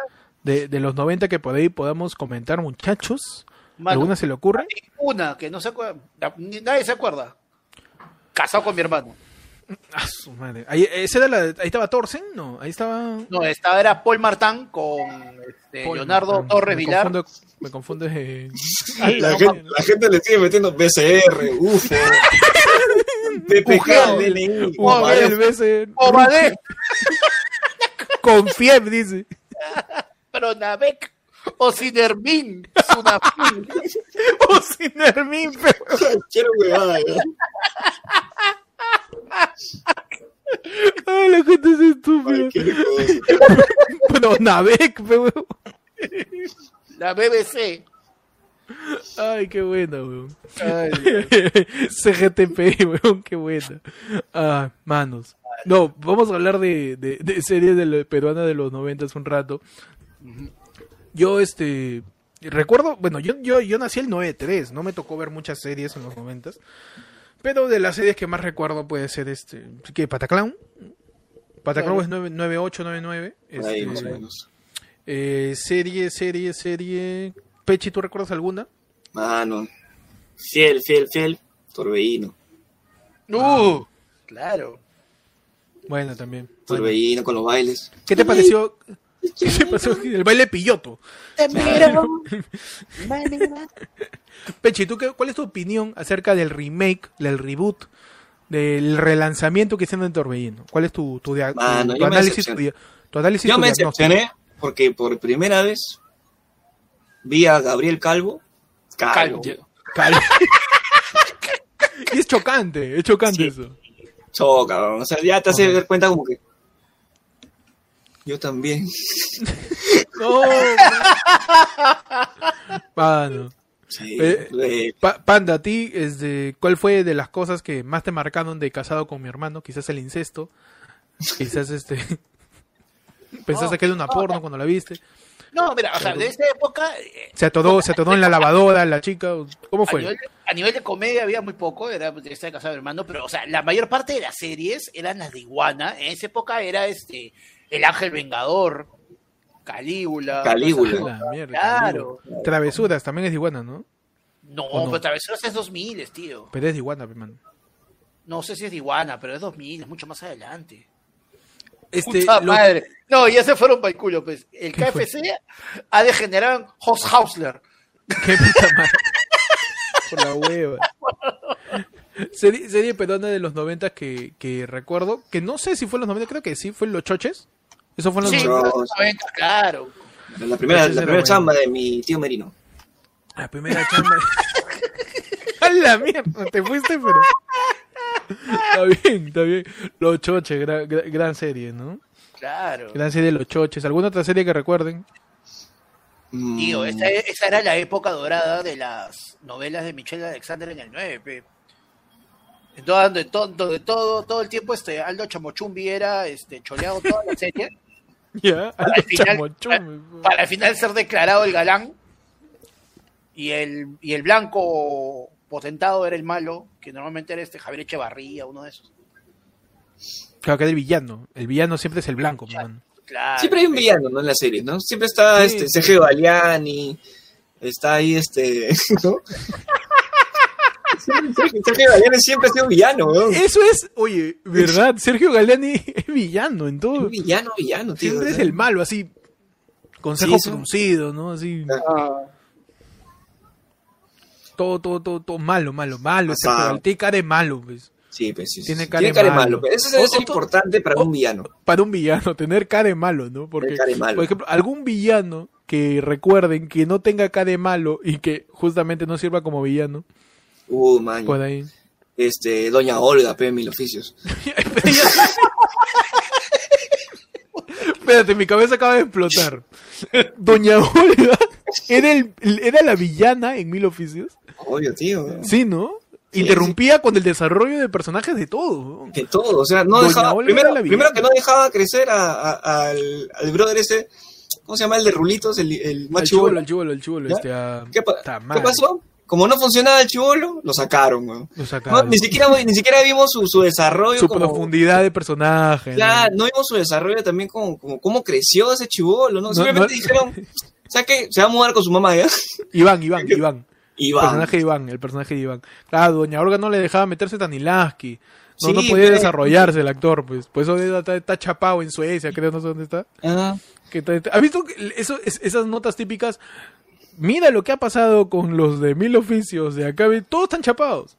De, de los 90 que por ahí podamos comentar, muchachos. Mano, ¿Alguna se le ocurre? Una que no se acuerda, nadie se acuerda. Casado con mi hermano. Ah, su madre. Ahí, esa era la, ahí estaba Thorsen, no, ahí estaba No, esta era Paul Martán con este, Paul Leonardo Martin. Torres Me confundo- me confundo eh. La gente, la gente le sigue metiendo BCR, UFO, PPK, Ujel. DNI, Oh, Madre, el BC, Obadé, con Fieb, dice. Pronavec, Ocinermin, Sunafin. O sin Hermín, pero- Quiero huevada. Ay, la gente es estúpida. Pero Navec, weón. la BBC. Ay, qué buena, weón. CGTP, weón, qué buena. Ah, manos. No, vamos a hablar de, de, de series de la- peruana de los 90 un rato. Yo, este, recuerdo, bueno, yo, yo, yo nací el 93, no me tocó ver muchas series en los 90 pero de las series que más recuerdo puede ser este, que Pataclown. Pataclown Claro. es 9, 9899. Ahí, este, más o menos. eh, serie, serie, serie. Pechi, ¿tú recuerdas alguna? Mano. Fiel, fiel, fiel. Torbellino. Uh, claro. Bueno, también. Bueno. Torbellino con los bailes. ¿Qué te pareció? ¿Qué pasó? El baile pilloto. Te miro. Pechi, ¿tú qué, ¿cuál es tu opinión acerca del remake, del reboot, del relanzamiento que hicieron en Torbellino? ¿Cuál es tu, tu, dia- Mano, tu análisis? Tu, tu análisis, Yo tu me decepcioné porque por primera vez vi a Gabriel Calvo. Calvo. Calvo. Cal- y es chocante, es chocante Sí. eso. Choca, o sea, ya te hace dar cuenta como que. Yo también. No, Mano. Sí, Eh, Pa- Panda, a ti, este, ¿cuál fue de las cosas que más te marcaron de casado con mi hermano? Quizás el incesto. Quizás este. Pensaste No, que era una no, porno cuando la viste. No, mira, o sea, de esa época, eh, Se atoró, se atoró en la lavadora, la chica. ¿Cómo a fue? nivel, a nivel de comedia había muy poco, era de esta casado hermano, pero, o sea, la mayor parte de las series eran las de Iguana. En esa época era este El Ángel Vengador, Calígula. Calígula. mierda, Claro. Calígula. Travesuras también es de iguana, ¿no? No, pero Travesuras es 2000, tío. Pero es de iguana, pe, man. No sé si es de Iguana, pero es 2000, es mucho más adelante. Este, Puta lo- madre. No, ya se fueron para el culo, pues. El ¿Qué fue? KFC ha degenerado en Horst Hausler. Qué puta madre. Por la hueva. Serie, serie peruana de los 90 que, que recuerdo, que no sé si fue en los 90, creo que sí, fue en Los Choches. Eso fue en los Sí, 90. no, los 90, claro. la primera, la era primera bueno. chamba de mi tío Merino. La primera chamba. A la mierda, te fuiste, pero. Está bien, está bien. Los Choches, gran, gran- gran serie, ¿no? Claro. Gran serie de Los Choches. ¿Alguna otra serie que recuerden? Mm, Tío, esa, esa era la época dorada de las novelas de Michelle Alexander en el 9, pe. En todo, donde, todo, donde todo, todo el tiempo este Aldo Chamochumbi era este, choleado toda la serie, Ya, para al final, para ser declarado el galán y el, y el blanco potentado era el malo, que normalmente era este Javier Echevarría, uno de esos. Claro, que era el villano. El villano siempre es el blanco, mi man. Claro. Siempre hay un villano, ¿no? En la serie, ¿no? Siempre está Sí, este sí. Sergio Galeani, está ahí este, ¿no? Sergio Galeani siempre ha sido villano, weón. Eso es, oye, ¿verdad? Sergio Galeani es villano en todo. Villano, villano, tío. Siempre es el malo, así. Consejo Sí, eso. fruncido, ¿no? Así. Ah, Todo, todo, todo, todo malo, malo, malo. Sergio tiene cara de malo, pues. Sí, pues sí. Tiene cara de malo. Eso es, importante para o- un villano. Para un villano, tener cara de malo, ¿no? Porque, malo. por ejemplo, algún villano que recuerden que no tenga cara de malo y que justamente no sirva como villano, Uh, man. por ahí. Este, Doña Olga, P. Mil Oficios. Espérate, mi cabeza acaba de explotar. Doña Olga era, el, era la villana en Mil Oficios. Obvio, tío. Sí, ¿no? Sí, Interrumpía con el desarrollo de personajes de todo. ¿no? De todo, o sea, no Doña dejaba. Olga Primero, que no dejaba crecer a, a- al, al brother ese. ¿Cómo se llama? El de Rulitos, el, el más El chivolo. el chivolo, el chivolo. Este, ¿Qué, pa- ¿Qué pasó? Como no funcionaba el chivolo, lo sacaron, weón. Lo No, sacaron. ni, siquiera, ni siquiera vimos su, su desarrollo. Su como- profundidad de personaje. ¿no? Claro, no vimos su desarrollo también como, como cómo creció ese chivolo, ¿no? No, Simplemente no- dijeron, ¿sabes qué? Se va a mudar con su mamá ya. Iván, Iván, Iván. Y El personaje de Iván, el personaje de Iván. Claro, Doña Olga no le dejaba meterse tan Ilaski. No, Sí, no podía pero- desarrollarse el actor, pues. Por eso está, está chapado en Suecia, creo, no sé dónde está. Que está- está- ¿Has visto que eso, es- esas notas típicas? Mira lo que ha pasado con los de Mil Oficios de acá. Todos están chapados.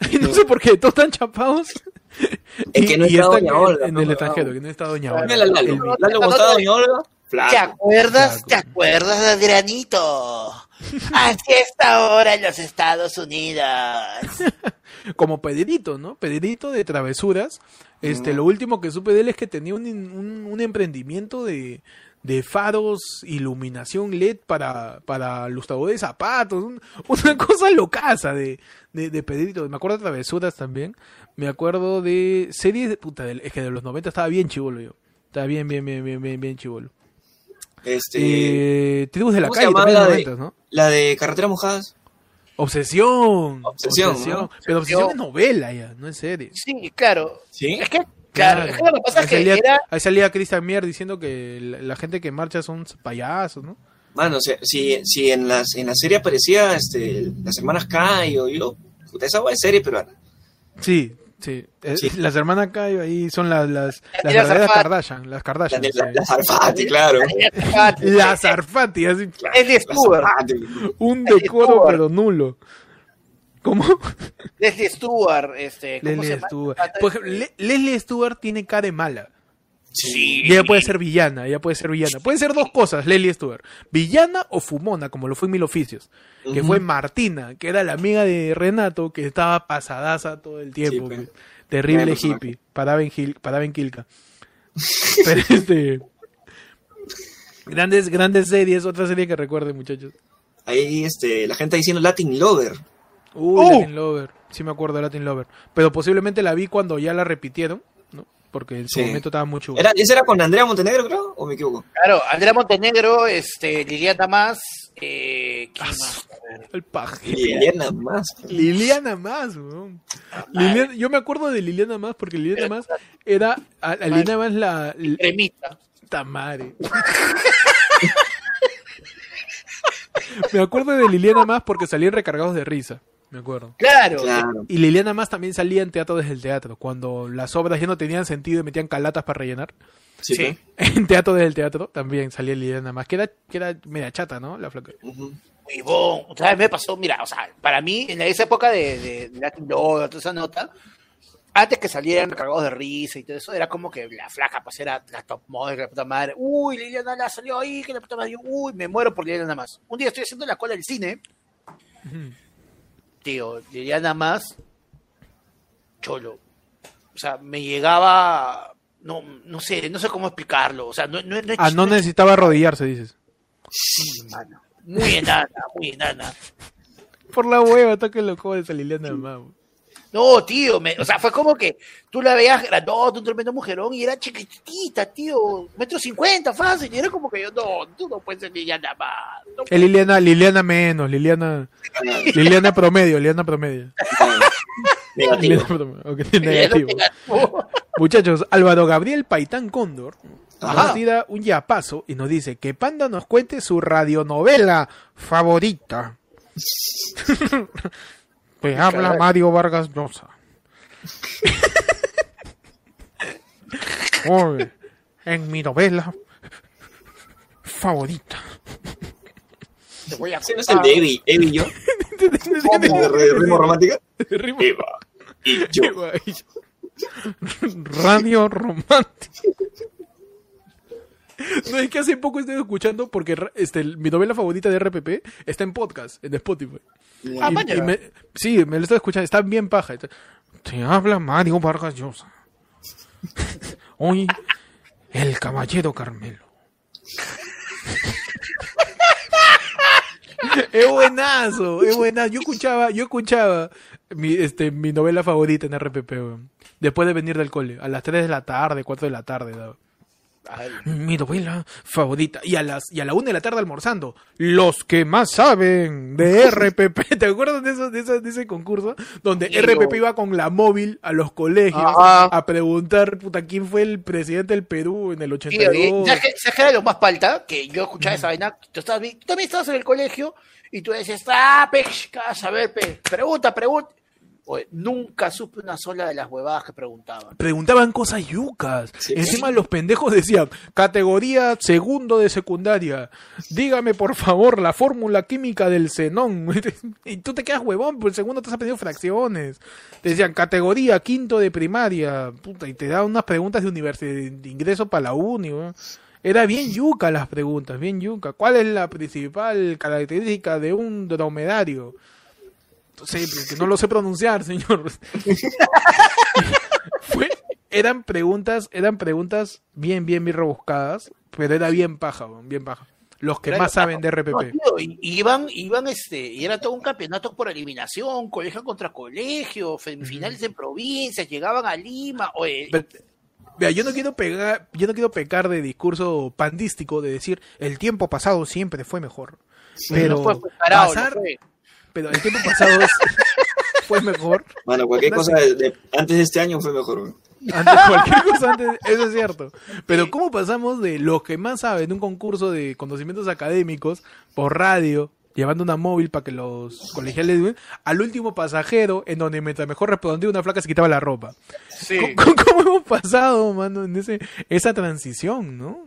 Y no sé por qué, todos están chapados. Es que no está Doña en- Olga, En el extranjero, que no está Doña Olga. mira Lalo. El- Lalo Gustavo, Doña Olga, ¿Te acuerdas? Flaco. ¿Te acuerdas, Adrianito? Así está ahora en los Estados Unidos. como Pedrito, ¿no? Pedrito de travesuras. Este, lo último que supe de él es que tenía un, un, un emprendimiento de, de faros, iluminación LED para, para lustrador de zapatos, un- una cosa locaza de, de, de Pedrito. Me acuerdo de travesuras también. Me acuerdo de series de puta, es que de los 90 estaba bien chivolo yo. Estaba bien, bien, bien, bien, bien, bien chivolo. Este, Eh, Tribus de la ¿cómo se calle también de la los de- 90, ¿no? la de Carretera Mojadas. Obsesión. Obsesión, ¿no? Pero obsesión es novela ya, no es serie. Sí, claro. ¿Sí? Es que, claro, es que lo que pasa ahí es que salía, era... ahí salía Christian Mier diciendo que la, la gente que marcha son payasos, ¿no? Mano, o sea, si, si en, las, en la serie aparecía este, las hermanas Cayo, yo, puta, esa buena serie peruana. Sí, Sí, eh, Sí. las hermanas acá ahí son las, las, las las verdaderas. Kardashian, las La, Kardashian. de- la, la Zarfati, claro. Las Arfati, así, La Stewart. Zarfati. un decoro pero nulo. ¿Cómo? Leslie Stewart, este, ¿cómo se Leslie llama? Stewart. Por ejemplo, Le- Leslie Stewart tiene cara de mala. Sí. Y ella puede ser villana, ella puede ser villana. Pueden ser dos cosas, Leslie Stewart. Villana o fumona, como lo fue en Mil Oficios. Que fue Martina, que era la amiga de Renato, que estaba pasadaza todo el tiempo. Sí. Terrible hippie. Paraba en, Gil- paraba en Quilca. Pero este... Grandes, grandes series, otra serie que recuerden, muchachos. Ahí este, la gente diciendo Latin Lover. Uy, ¡Oh! Latin Lover. Sí me acuerdo de Latin Lover. Pero posiblemente la vi cuando ya la repitieron, ¿no? Porque en su Sí. momento estaba muy chulo. ¿Era, ¿Esa era con Andrea Montenegro, creo? ¿O me equivoco? Claro, Andrea Montenegro, este, Liliana Más, eh, ¿quién Ah, más? Ver. El paje. Liliana más. Liliana más, weón. Liliana- yo me acuerdo de Liliana más porque Liliana más era a, a Liliana más la, la Cremita. tamare. me acuerdo de Liliana más porque salían recargados de risa, me acuerdo. Claro. Claro. Y Liliana más también salía en teatro desde el teatro, cuando las obras ya no tenían sentido y metían calatas para rellenar. Sí. Sí. En teatro desde el teatro también salía Liliana más, que era, que era media chata, ¿no? La flaca. pues. Ujú. Huevón. O sea, me pasó, mira, o sea, para mí, en esa época de, de, de Latin Lover, toda esa nota, antes que salieran cargados de risa y todo eso, era como que la flaca, pues era la top model, que la puta madre. Uy, Liliana la salió ahí, que la puta madre. Uy, me muero por Liliana más. Un día estoy haciendo la cola del cine, Ujú. Tío, Liliana más, cholo. O sea, me llegaba, no, no sé, no sé cómo explicarlo. O sea, no, no, Ah, no es- necesitaba arrodillarse, dices. Sí, mano. Muy enana, muy enana. Por la hueva, toque lo jodes a Liliana más. weón. No, tío, me- o sea, fue como que tú la veías grandota, un tremendo mujerón, y era chiquitita, tío, metro cincuenta, fácil, y era como que yo, no, tú no puedes ser Liliana más. No Es Liliana, Liliana menos, Liliana, Liliana promedio, Liliana promedio. Negativo. Liliana negativo. negativo. Muchachos, Álvaro Gabriel Paitán Cóndor Ajá. nos tira un yapazo y nos dice que Panda nos cuente su radionovela favorita. pues habla caray. Mario Vargas Llosa. Oye, en mi novela favorita. Te voy a ¿Ese no es el de Evi, Evi y yo? ¿De re- ritmo romántica? Rimo- Eva y yo. Radio romántico. No, es que hace poco estoy escuchando porque este, mi novela favorita de RPP está en podcast, en Spotify. Ah, Y- vaya. y me- sí, me lo estoy escuchando, está bien paja. Te habla Mario Vargas Llosa. Hoy, el caballero Carmelo. es buenazo, es buenazo. Yo escuchaba, yo escuchaba mi, este, mi novela favorita en RPP, weón. Después de venir del cole, a las 3 de la tarde, 4 de la tarde. Ay, Mi novela favorita. Y a las y a la una de la tarde almorzando. Los que más saben de RPP. ¿Te acuerdas de eso, de, eso- de ese concurso? Donde RPP iba con la móvil a los colegios Ajá. a preguntar, puta, ¿quién fue el presidente del Perú en el tío, 82? y ¿sabes qué, ¿sabes qué era lo más palta? Que yo escuchaba esa vaina, tú, estabas, tú también estabas en el colegio, y tú decías, ah, pe, a ver, pe, pregunta, pregunta. Nunca supe una sola de las huevadas que preguntaban. Preguntaban cosas yucas. Sí. Encima los pendejos decían, categoría segundo de secundaria. Dígame por favor la fórmula química del xenón. y tú te quedas huevón, pues el segundo te has aprendido fracciones. Te decían, categoría quinto de primaria. Puta, y te daban unas preguntas de universidad, de ingreso para la uni. Era bien yuca las preguntas, bien yuca. ¿Cuál es la principal característica de un dromedario? Sí, pero que no lo sé pronunciar, señor. Fue, eran preguntas, eran preguntas bien, bien, bien rebuscadas, pero era bien paja, bien paja. Los que Claro, más saben de No, RPP. tío, y- y iban, iban, este, y era todo un campeonato por eliminación, colegio contra colegio, semifinales en provincias, llegaban a Lima, oye, Pero, Vea, yo no quiero pegar, yo no quiero pecar de discurso pandístico de decir el tiempo pasado siempre fue mejor. Pero no fue fue carajo, no pasar- fue. Pero el tiempo pasado es- fue mejor. Bueno, cualquier cosa de- de- antes de este año fue mejor. Antes cualquier cosa antes, eso es cierto. Pero ¿cómo pasamos de los que más saben de un concurso de conocimientos académicos por radio llevando una móvil para que los colegiales den, al último pasajero, en donde mientras mejor respondía una flaca se quitaba la ropa. Sí. ¿Cómo, cómo hemos pasado, mano, en ese, esa transición, no?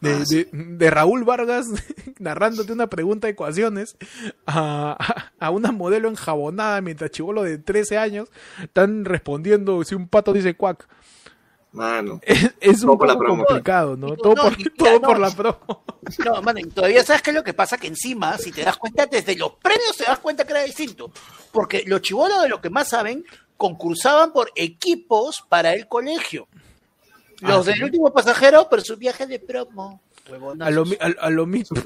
De, Ah, de- de Raúl Vargas narrándote una pregunta de ecuaciones a, a- a una modelo enjabonada mientras chivolo de 13 años están respondiendo si un pato dice cuac. Mano. Es, es un la poco promo. complicado, ¿no? Todo, no, por, mira, todo no. por la promo. No, mano, y todavía sabes qué es lo que pasa, que encima, si te das cuenta, desde los premios te das cuenta que era distinto. Porque los chivolos de los que más saben concursaban por equipos para el colegio. Los Ah, del ¿sí? último pasajero, por su viaje de promo. A lo, a, a lo mismo.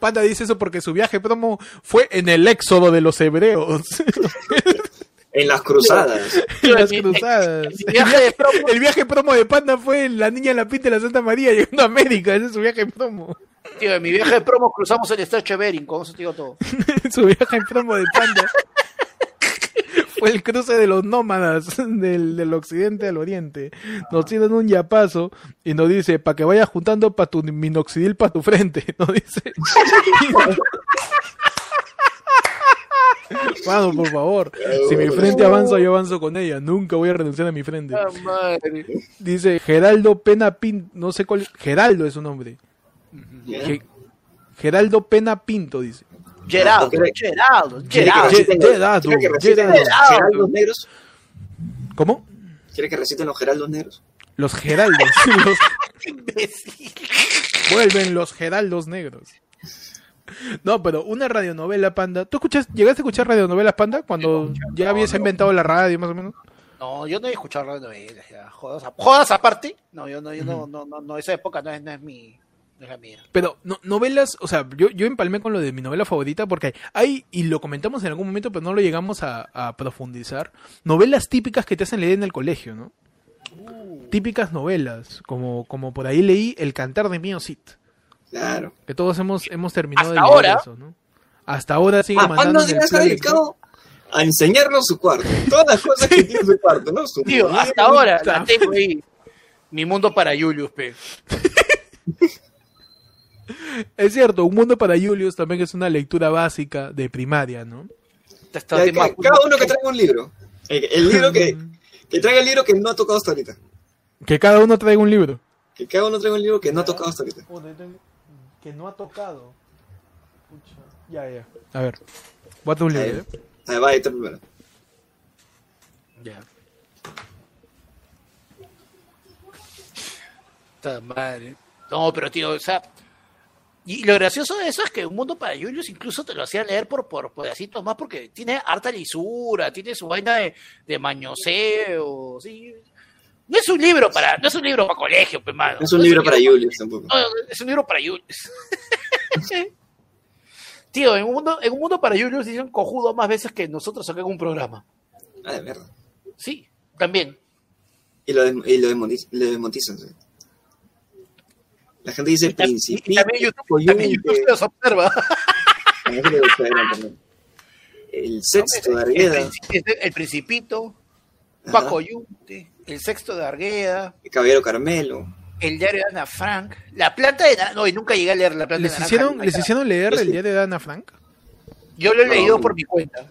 Panda dice eso porque su viaje promo fue en el éxodo de los hebreos. En las cruzadas. en las cruzadas. mi viaje de promo- El viaje promo de Panda fue La Niña en la Pinta de la Santa María llegando a América. Ese es su viaje promo. Tío, en mi viaje de promo cruzamos el estrecho de Bering, con eso te digo todo. su viaje promo de Panda. Fue el cruce de los nómadas del, del occidente al oriente. Nos tienen un yapazo y nos dice, para que vayas juntando para tu minoxidil para tu frente. Nos dice. Mano, por favor. Si mi frente avanza, yo avanzo con ella. Nunca voy a renunciar a mi frente. Dice Geraldo Pena Pinto. No sé cuál. Geraldo es su nombre. Ge- Geraldo Pena Pinto, dice. Geraldo, ¿Quiere- Geraldo, ¿Quiere que Geraldo. Ge- reciten- Gerardo, quiere que reciten los negros? ¿Cómo? ¿Quiere que reciten los geraldos negros? Los Geraldos. los- Imbécil. Vuelven los Geraldos negros. No, pero una radionovela, Panda. ¿Tú escuchas, llegaste a escuchar radionovelas, Panda? Cuando ya habías inventado la radio, más o menos. No, yo no he escuchado radionovelas, ya. Jodas, a- jodas aparte. No, yo no, yo no, no, no, no, esa época no es, no es mi, no es la mía. Pero no, novelas, o sea, yo, yo empalmé con lo de mi novela favorita porque hay, y lo comentamos en algún momento, pero no lo llegamos a, a profundizar, novelas típicas que te hacen leer en el colegio, ¿no? Típicas novelas, como, como por ahí leí El cantar de Mio Cid, Claro. que todos hemos, hemos terminado Hasta de leer ahora. eso, ¿no? Hasta ahora sigue mandando se ha dedicado a enseñarnos su cuarto. Todas las cosas que tiene su cuarto, ¿no? Su Tío, hasta ahora la tengo ahí. Mi mundo para Julius, pe. Es cierto, Un mundo para Julius también es una lectura básica de primaria, ¿no? Está cada uno que traiga un libro. El, el libro que, que traiga el libro que no ha tocado hasta ahorita. Que cada uno traiga un libro. Que cada uno traiga un libro que no ha tocado hasta ahorita. Que no ha tocado. Ya, ya. A ver, voy a traer un libro. ver, ¿eh? va, ahí está primero. Ya. Puta madre. No, pero tío, o sea. Y lo gracioso de eso es que Un Mundo para Julius incluso te lo hacían leer por, por pedacitos más porque tiene harta lisura, tiene su vaina de, de mañoseo, ¿sí? No es un libro para, no es un libro para colegio, pues, mano. No es un libro para Julius tampoco. No, es un libro para Julius. Tío, en un mundo, en un mundo para Julius dicen cojudo más veces que nosotros acá en un programa. Ah, de verdad. Sí, también. Y lo, de, y lo. ¿sí? La gente dice tam- principito. y también YouTube, también YouTube se los observa. A mí se me gusta ver también. El sexto de el, Argueda. el Principito. Paco Yunte, el sexto de Argueda, El Caballero Carmelo. el diario de Ana Frank, la planta de. No, y nunca llegué a leer la planta ¿Les de hicieron, nunca. ¿Les hicieron leer el diario de Ana Frank? Yo lo he No. leído por mi cuenta.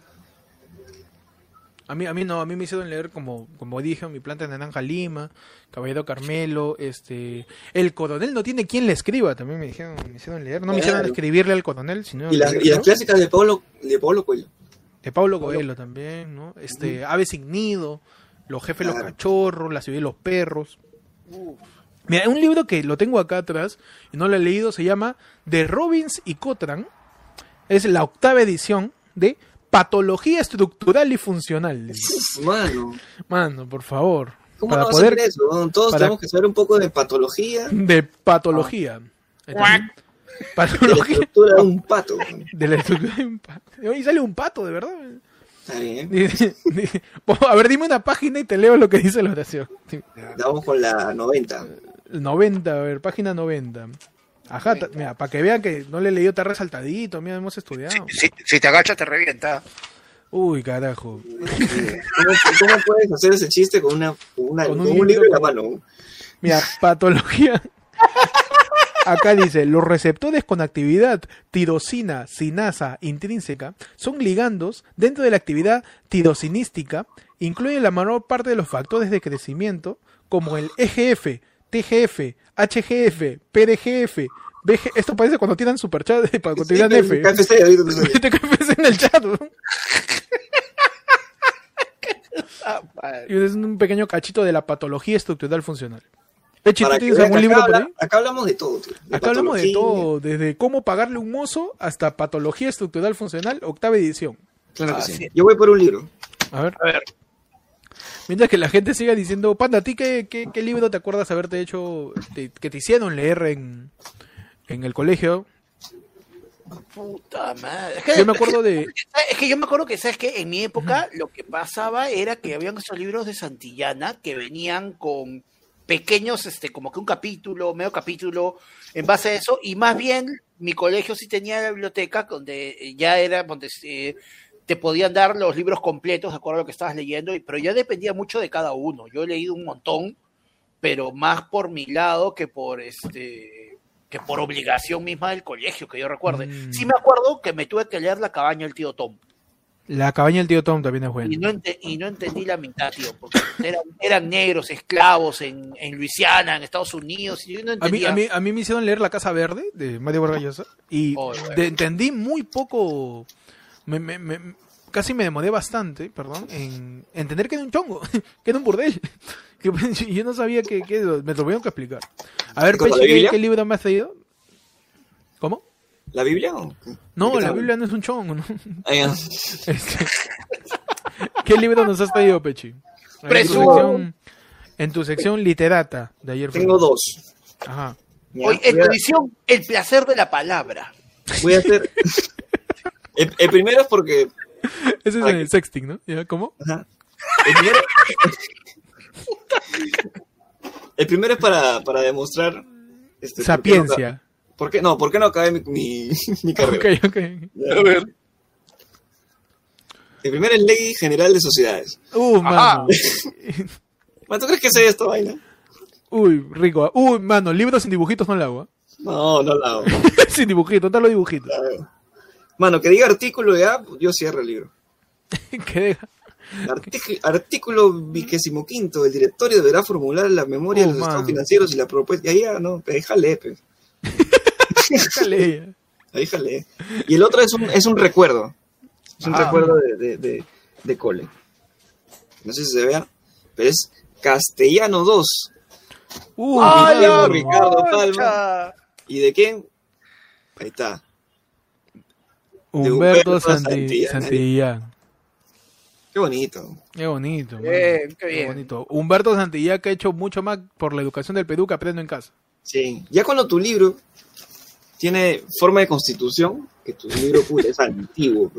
A mí, a mí no, a mí me hicieron leer como, como dije, mi planta de naranja Lima, Caballero Carmelo, este, el coronel no tiene quien le escriba, también me dijeron, me hicieron leer, no me hicieron escribirle al coronel, sino Y las, y las clásicas de Pablo, de Pablo Coelho. de Pablo Coelho también, ¿no? Este, Ave sin nido, Los jefes los Claro. cachorros, La ciudad y los perros. Mira, un libro que lo tengo acá atrás y no lo he leído, se llama De Robbins y Cotran. Es la octava edición de Patología Estructural y Funcional. Mano, Mano, por favor. ¿cómo para no poder hacer eso? Todos para- tenemos que saber un poco de patología, de patología. Está. Cuac. de la Patología estructura de un pato. de la estructura de un pato. Y sale un pato, de verdad. Está bien. Dice- dice- A ver, dime una página y te leo lo que dice la oración. Vamos con la 90. 90, a ver, página 90. Ajá, mira, para que vean que no le he leído, está resaltadito, mira, hemos estudiado. Si, si te agachas, te revienta. Uy, carajo. ¿Cómo, cómo puedes hacer ese chiste con, una, con, una- Con con un un, libro en la mano? Mira, patología. Acá dice, los receptores con actividad tirosina sinasa intrínseca son ligandos dentro de la actividad tirosinística, incluyen la mayor parte de los factores de crecimiento, como el EGF, TGF, HGF, PDGF, BG... Esto parece cuando tiran superchat, cuando tiran F. KFC, te en el chat. Y es un pequeño cachito de la patología estructural funcional. Pechi, ¿tú tienes algún libro por habla- ahí? acá hablamos de todo, tío. De Acá hablamos de todo, desde cómo pagarle un mozo hasta patología estructural funcional, octava edición. Claro que Ah, sí. sí. Yo voy por un libro. A ver, A ver, mientras que la gente siga diciendo, Panda, ¿a ti qué, qué, qué libro te acuerdas haberte hecho, te- que te hicieron leer en, en el colegio? puta madre. Es que, Yo me acuerdo de... es que yo me acuerdo que, ¿sabes que En mi época lo que pasaba era que habían esos libros de Santillana que venían con pequeños, este, como que un capítulo, medio capítulo, en base a eso, y más bien mi colegio sí tenía la biblioteca donde ya era, donde eh, te podían dar los libros completos de acuerdo a lo que estabas leyendo, pero ya dependía mucho de cada uno. Yo he leído un montón, pero más por mi lado que por este que por obligación misma del colegio, que yo recuerde. Mm. Sí me acuerdo que me tuve que leer La cabaña del tío Tom. La cabaña del tío Tom también es Y buena. no, ente- y no entendí la mitad, tío, porque eran, eran negros, esclavos en, en Luisiana, en Estados Unidos, y yo no A mí, entendía. a, mí, a mí me hicieron leer La Casa Verde de Mario Vargas Llosa y Oh, bueno. de- entendí muy poco, me, me- me- casi me demoré bastante, perdón, en entender que era un chongo, que era un burdel. Que pues, yo no sabía que, que me lo tuvieron que explicar. A ver, ¿Como la Pechi, ¿qué, qué libro me has traído? ¿Cómo? ¿La Biblia? o? No, ¿De qué la Biblia no es un chongo. ¿no? Ah. Este, ¿Qué libro nos has traído, Pechi? En tu Presumo. sección, en tu sección literata de ayer. fue. Tengo dos. Ajá. Hoy, en tu edición, El placer de la palabra. voy a hacer. El, el primero es porque. Ese es Ah, en el sexting, ¿no? ¿Ya? ¿Cómo? Ajá. El primero. el primero es para, para demostrar. este, Sapiencia. ¿Por qué no? ¿Por qué no acabé mi, mi, mi carrera? Ok, ok. A ver. El primero es Ley General de Sociedades. Uh, mano. ¿Tú crees que sé esta vaina? Uy, rico. Uy, mano, libros sin dibujitos no lo hago. ¿ah? No, no la hago. sin dibujitos, no los dibujitos. La hago. Mano, que diga artículo ya, yo cierro el libro. que. Artic- artículo vigésimo quinto, el directorio deberá formular la memoria Oh, de los mano. estados financieros y la propuesta. Y ahí ya, no, déjale, pe. Déjale ella. Ahí jale. Y el otro es un, es un recuerdo. Es un Ah. recuerdo de, de, de, de cole. No sé si se vea, pero es Castellano 2. Uy, ¡Ay, qué la lindo. Ricardo concha! ¿Y de quién? Ahí está. Humberto Humberto Santi- Santillán. Santillán. Qué bonito. Qué bonito. Bien, qué bonito. Humberto Santillán que ha hecho mucho más por la educación del Perú que aprendo en casa. Sí. Ya cuando tu libro tiene forma de constitución, que tu libro puta, es antiguo.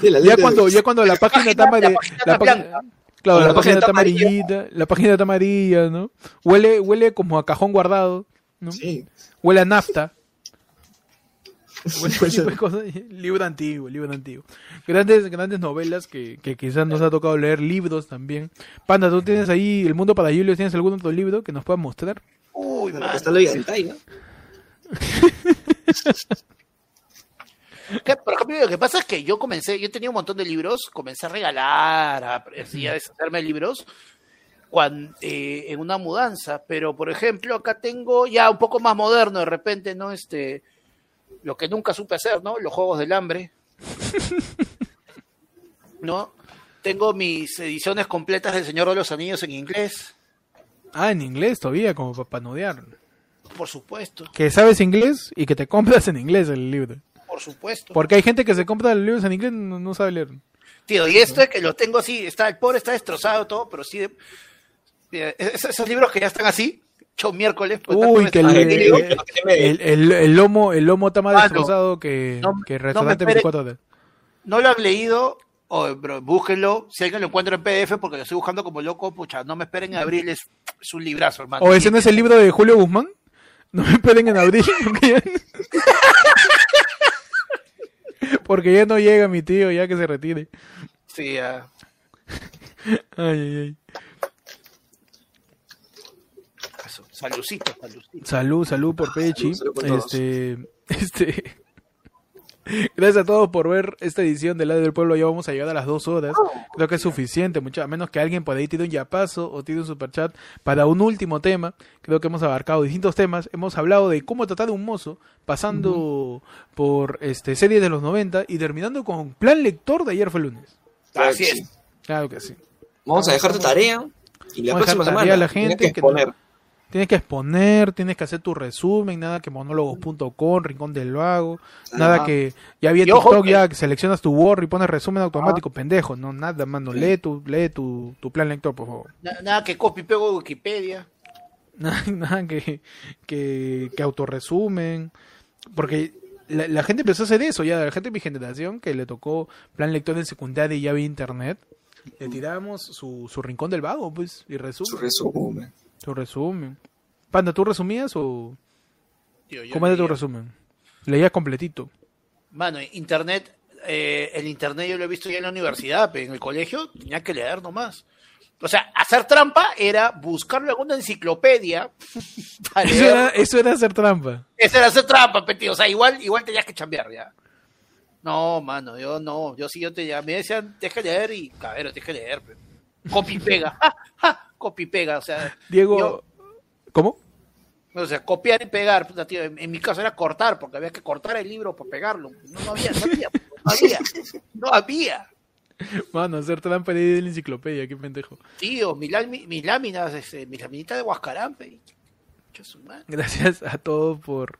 Sí, la Ya cuando, ya cuando la página está página- amare- la página la está página- blanca. Claro, la, página está amarillita, la página está amarilla, ¿no? Huele, huele como a cajón guardado, ¿no? Sí. Huele a nafta. Tipo de cosas. Libro antiguo, libro antiguo. Grandes, grandes novelas que, que quizás nos ha tocado leer, libros también. Panda, ¿tú tienes ahí El Mundo para Julio? ¿Tienes algún otro libro que nos puedas mostrar? Uy, Bueno, mano. está la vida del Tai, ¿no? Que, por ejemplo, lo que pasa es que yo comencé, yo tenía un montón de libros, comencé a regalar, a, así, a deshacerme de libros cuando, en una mudanza, pero por ejemplo, acá tengo ya un poco más moderno de repente, ¿no? Este, lo que nunca supe hacer, ¿no? Los Juegos del Hambre. ¿No? Tengo mis ediciones completas del Señor de los Anillos en inglés, Ah, en inglés todavía, como para panudear. por supuesto, Que sabes inglés y que te compras en inglés el libro. por supuesto. Porque hay gente que se compra los libros en inglés y no, no sabe leer. Tío, y esto es que lo tengo así, está, el pobre está destrozado todo, pero sí, de- es- esos libros que ya están así, hecho miércoles. pues, Uy, que el, están- el- el, el- lomo, el lomo está más Mano, destrozado que, no- que el no restaurante espere- 24 horas. no lo han leído, o, bro, búsquenlo, si alguien lo encuentra en PDF, porque lo estoy buscando como loco, pucha, no me esperen en abril, es, es un librazo, hermano. ¿O ese no es el libro de Julio Guzmán? No me esperen en abril. Porque ya, porque ya no llega mi tío, ya que se retire. Sí, ah. Ay, ay, ay. Eso, Saludcito, saludcito. Salud, salud por Pechi. salud por todos. Este, este. Gracias a todos por ver esta edición de La del Pueblo. Ya vamos a llegar a las dos horas. Creo que es suficiente, mucho, a menos que alguien por ahí tire un yapazo o tire un superchat para un último tema. Creo que hemos abarcado distintos temas. Hemos hablado de cómo tratar a un mozo, pasando por este series de los 90 y terminando con plan lector de ayer fue lunes. Claro Así es. Claro que sí. Vamos a dejar tu tarea y la Vamos a dejar próxima tarea semana a la gente que. Tienes que exponer, tienes que hacer tu resumen, nada que monólogos.com, Rincón del Vago, nada que ya ojo TikTok, que- ya que seleccionas tu Word y pones resumen automático, pendejo, no, nada, mano, lee tu, lee tu, tu plan lector, por favor. Na- Nada que copy pego de Wikipedia. Nada, nada que, que, que autorresumen, porque la, la gente empezó a hacer eso, ya la gente de mi generación que le tocó plan lector en secundaria y ya vi internet, le tiramos su, su Rincón del Vago, pues, y resumen. Su resumen. Tu resumen. Panda, ¿tú resumías o Tío, yo cómo era tu resumen? Leías completito. Mano, internet, eh, el internet yo lo he visto ya en la universidad, pero en el colegio tenía que leer nomás. O sea, hacer trampa era buscarlo en alguna enciclopedia para Eso era, eso era hacer trampa. Eso era hacer trampa, pe, tío. O sea, igual, igual tenías que chambear ya. No, mano, yo no. Yo sí, yo te ya me decían, que leer y, cabrón, tienes que leer. Copy pega. Copy pega. O sea, Diego, Yo- ¿cómo? o sea, copiar y pegar. puta, tío, en, en mi caso era cortar, porque había que cortar el libro para pegarlo. No, no había, no había, no había. No había. Mano, hacer trampa de la enciclopedia, qué pendejo. Tío, mis, lámi- mis láminas, este, mis laminitas de Huascarampe. Gracias a todos por,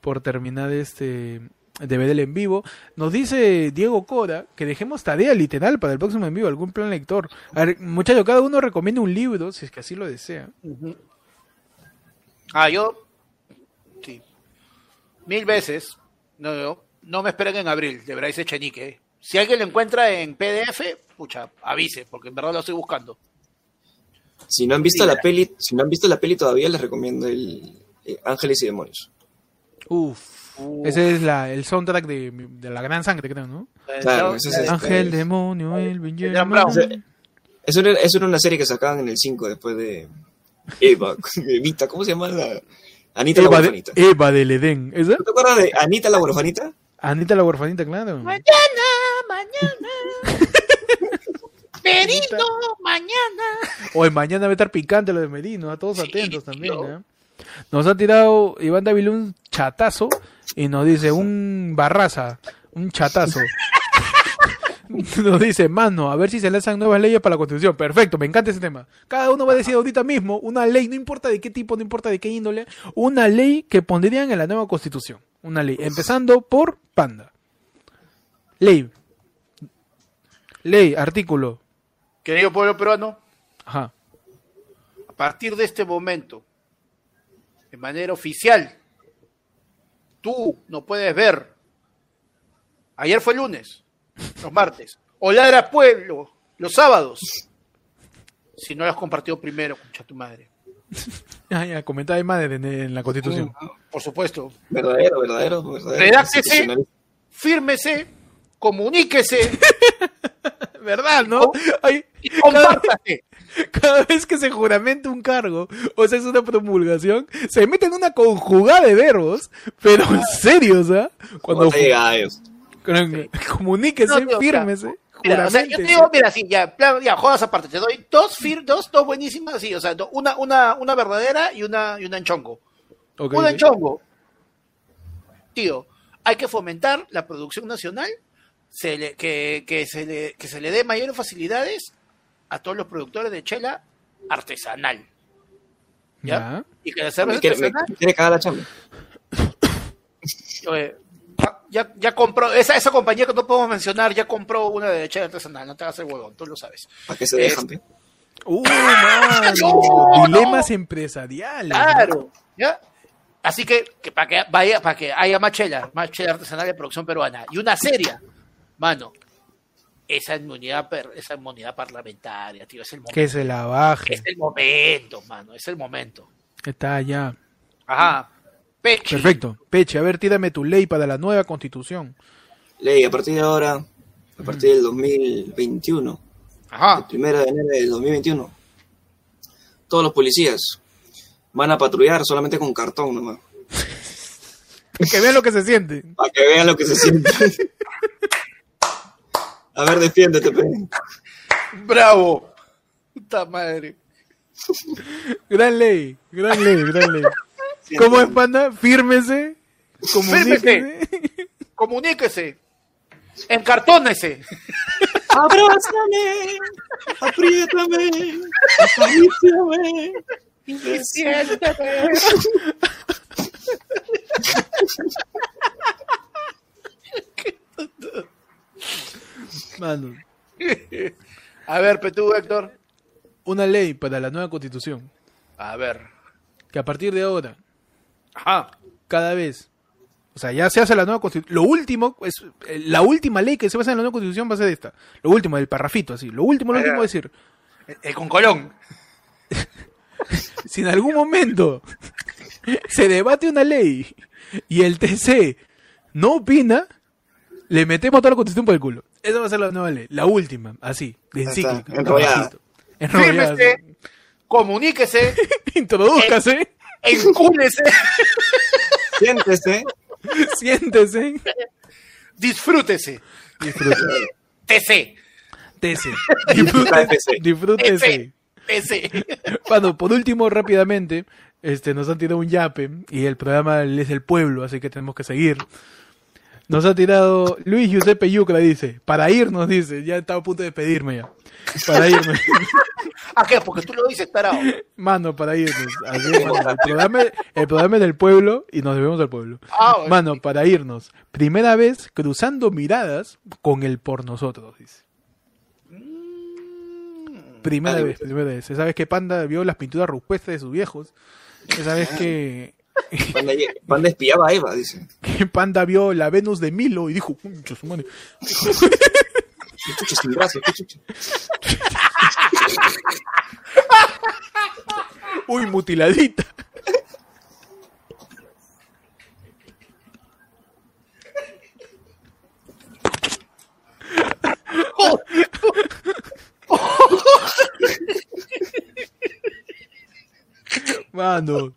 por terminar este de ver el en vivo. Nos dice Diego Cora que dejemos tarea literal para el próximo en vivo, algún plan lector. A ver, muchachos, cada uno recomienda un libro, si es que así lo desea. Ah, yo. Sí. Mil veces. No, no, no me esperen en abril, de Bryce Echenique. Si alguien lo encuentra en PDF, pucha, avise, porque en verdad lo estoy buscando. Si no han visto Sí, la peli, si no han visto la peli todavía, les recomiendo el eh, Ángeles y Demonios. Uf. Ese es la, el soundtrack de, de la gran sangre, creo, ¿no? Claro, ese es el- Ángel, demonio, el Brown. Eso era, eso era una serie que sacaban en el 5 después de Eva, Evita, ¿cómo se llama la? Anita la Eva, de, huerfanita. Eva del Edén. ¿Esa? ¿No te acuerdas de Anita la huerfanita? Anita la huerfanita, claro. Mañana, mañana. Perito, mañana. Hoy mañana va a estar picante lo de Medino, a todos Sí, atentos también. ¿eh? Nos ha tirado Iván Dávila un chatazo y nos dice un barraza, un chatazo. Nos dice, mano, a ver si se lanzan nuevas leyes para la constitución. Perfecto, me encanta ese tema. Cada uno va a decir ahorita mismo una ley, no importa de qué tipo, no importa de qué índole, una ley que pondrían en la nueva constitución. Una ley, empezando por Panda. Ley. Ley, artículo. Querido pueblo peruano, Ajá. a partir de este momento, de manera oficial, tú no puedes ver. Ayer fue lunes, los martes. O ladra pueblo, los sábados. Si no lo has compartido primero, concha tu madre. Ah, ya, comentaba más en, en la constitución. Por supuesto. Verdadero, verdadero, verdadero. Redáctese. Fírmese, comuníquese ¿Verdad, no? Ay, y compártase. cada vez que se juramenta un cargo, o sea, es una promulgación, se mete en una conjugada de verbos, pero en serio, o sea, cuando comuníquese, No, fírmese, Mira, o sea, yo te digo, mira, sí, ya, plan- ya, jodas aparte, te doy dos fir, dos, dos buenísimas, sí, o sea, do- una, una, una verdadera y una, y una en chongo. Ok, una en chongo. Tío, hay que fomentar la producción nacional, se le, que, que, se le, que se le dé mayores facilidades a todos los productores de chela artesanal. ¿Ya? Ya. Y que la cerveza quiere, me artesanal quiere cagar la chamba. Oye, ya- ya, compró, esa, esa compañía que no podemos mencionar, ya compró una de chela artesanal, no te hagas el huevón, tú lo sabes. ¿Para qué se Es- dejan? pe? Uh, mano, No, dilemas empresariales. Claro, ¿ya? Así que, que para que vaya, para que haya más chela, más chela artesanal de producción peruana y una seria, mano, esa inmunidad, esa inmunidad parlamentaria, tío, es el momento. Que se la baje. Es el momento, mano, es el momento. Está ya. Ajá. Pechi. Perfecto. Peche, a ver, tírame tu ley para la nueva constitución. Ley, a partir de ahora, a partir del 2021, el Ajá. primero de enero del 2021, todos los policías van a patrullar solamente con cartón nomás. Que vean lo que se siente. Para que vean lo que se siente. A ver, defiéndete, pe. ¡Bravo! ¡Puta madre! Gran ley, gran ley, gran ley. ¿Cómo es, panda? Fírmese. Comuníquese. Comuníquese. Encartónese. Abrázame, apriétame, acaríciame. Y siéntete. Mano, A ver, Petú, Héctor. una ley para la nueva constitución. A ver. Que a partir de ahora, Ajá. cada vez, o sea, ya se hace la nueva constitución. Lo último, es, eh, la última ley que se va a hacer en la nueva constitución va a ser esta. Lo último, el parrafito, así. Lo último, lo último decir, El con Colón. si en algún momento se debate una ley y el TC no opina, le metemos toda la constitución por el culo. Esa va a ser la nueva ley, la última, así, de encíclica. enrollada. Enrollada, Fírmese. Comuníquese. Introdúzcase, Encúlese. Siéntese. siéntese, Disfrútese. disfrute. TC. Tese. Disfruta de PC. Disfrútese. TC. Bueno, por último, rápidamente, este, nos han tirado un yape y el programa es el pueblo, así que tenemos que seguir. Nos ha tirado Luis Giuseppe Yucra, dice, para irnos, dice, ya estaba a punto de despedirme ya. Para irnos. ¿A qué? Porque tú lo dices, tarado. Mano, para irnos. Así es, mano. El, programa, el programa es del pueblo y nos debemos al pueblo. Ah, bueno. Mano, para irnos. Primera vez cruzando miradas con el por nosotros, dice. Primera Ah, vez, primera vez. Esa vez que Panda vio las pinturas rupestres de sus viejos. Esa vez que, Panda, Panda espiaba a Eva, dice. Panda vio la Venus de Milo y dijo, "Concha su madre". Sin uy, mutiladita. Mano,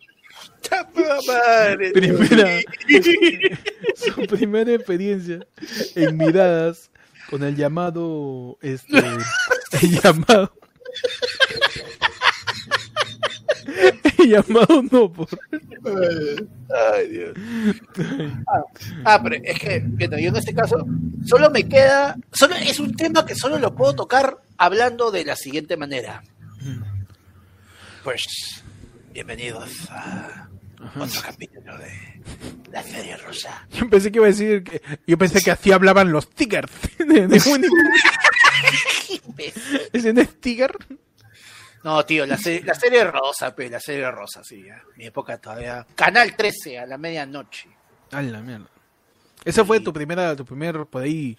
Puta madre. primera, su primera experiencia en miradas con el llamado, este, el llamado, el llamado no por, Ay, Dios. Ah, ah, pero es que, bueno, yo en este caso, solo me queda, solo es un tema que solo lo puedo tocar hablando de la siguiente manera. Pues, bienvenidos a otro capítulo de la serie rosa. yo pensé que iba a decir, que, yo pensé que así hablaban los tigers de, de. ¿Ese no es tiger? No, tío, la, se- la serie rosa, pues, la serie rosa, sí, ya. Mi época todavía. Canal 13 a la medianoche. A la mierda. Esa fue tu primera, tu primer, por ahí,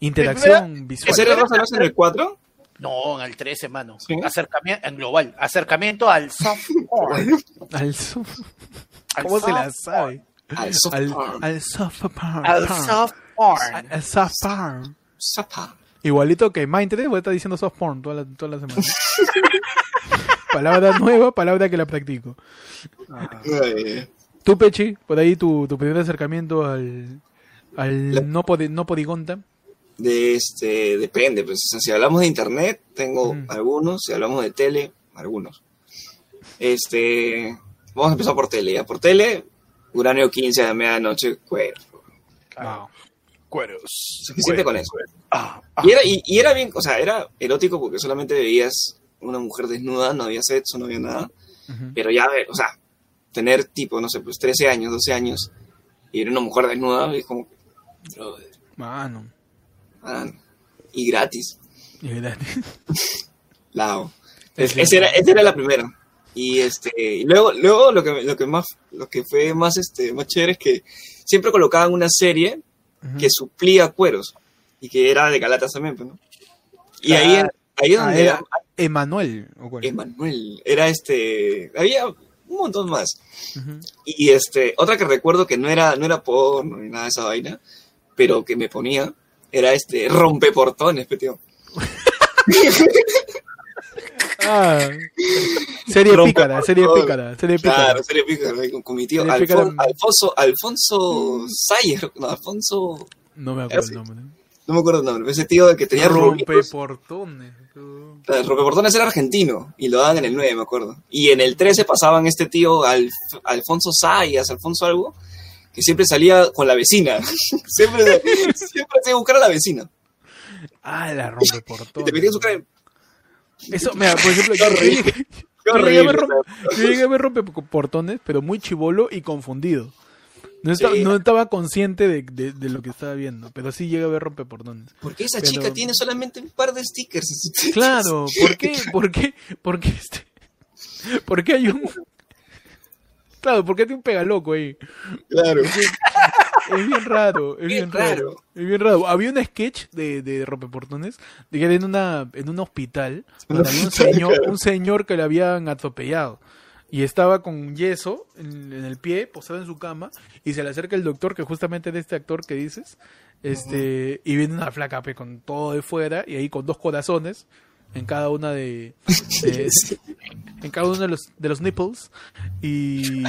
interacción visual. ¿En serio Rosa no es en el 4? No, en el 13, mano. ¿Sí? Acercamiento, en global. Acercamiento al soft porn. Al ¿Cómo se la soft sabe? Al soft Al, porn. al soft porn. Al porn. soft porn. Al soft porn. Zapa. Igualito que Mindtree, voy a estar diciendo soft porn toda la, toda la semana. palabra nueva, palabra que la practico. Ay, Tú, Pechi, por ahí tu, tu primer acercamiento al, al La- no, podi- no podigonta. De este, depende, pues, o sea, si hablamos de internet, tengo Mm. algunos, si hablamos de tele, algunos. Este, vamos a empezar por tele, ya, por tele, Uranio 15 a la medianoche, bueno, Wow. Cueros. suficiente con eso. Ah, ah. Y era, y, y era bien, o sea, era erótico porque solamente veías una mujer desnuda, no había sexo, no había nada, Ujú. pero ya, ver, o sea, tener tipo, no sé, pues 13 años, 12 años, y ver una mujer desnuda, es como, brother, Mano. Ah, y gratis. y gratis. Lao. Es Es- esa, era, esa era la primera. Y este, y luego, luego lo que lo que más, lo que fue más este, más chévere es que siempre colocaban una serie Ujú. que suplía cueros. Y que era de Galatas también, pues, ¿no? Y ahí, Claro. ahí es Ah, donde era era Emanuel. Emanuel. Era este. Había un montón más. Ujú. Y este, otra que recuerdo que no era, no era porno ni nada de esa vaina, pero que me ponía, era este rompeportones, pe, tío. Ah, serie pícara, serie pícara, serie pícara. Claro, serie pícara, con, con mi tío. Alfon- Alfonso, Alfonso Sayers, no, Alfonso, No me acuerdo el nombre. no me acuerdo el nombre, ese tío que tenía Rompe rubitos. portones. El Rompeportones era argentino y lo daban en el 9, me acuerdo. Y en el 13 pasaban este tío Alf- Alfonso Sayas, Alfonso algo, que siempre salía con la vecina. siempre, siempre hacía buscar a la vecina. Ah, la rompe Y portones. te metía su cara en- Eso, mira, por ejemplo, yo, yo horrible. llegué, yo llegué a ver horrible. rompe- yo llegué a ver rompeportones, pero muy chivolo y confundido. No estaba, Sí. no estaba consciente de, de- de lo que estaba viendo, pero sí llegué a ver rompeportones. ¿Por qué esa Pero- chica tiene solamente un par de stickers? en? Claro, ¿por qué? ¿Por qué? ¿Por qué este? ¿Por qué hay un Claro, ¿por qué tiene un pegaloco ahí? Claro. Es bien raro, es bien raro. raro. Es bien raro. Había un sketch de, de rompeportones de que era en una en un hospital donde había un señor, un señor que le habían atropellado y estaba con yeso en, en el pie, posado en su cama y se le acerca el doctor que justamente era este actor que dices, este y viene una flaca pe, con todo de fuera y ahí con dos corazones en cada una de, de- en cada uno de los de los nipples y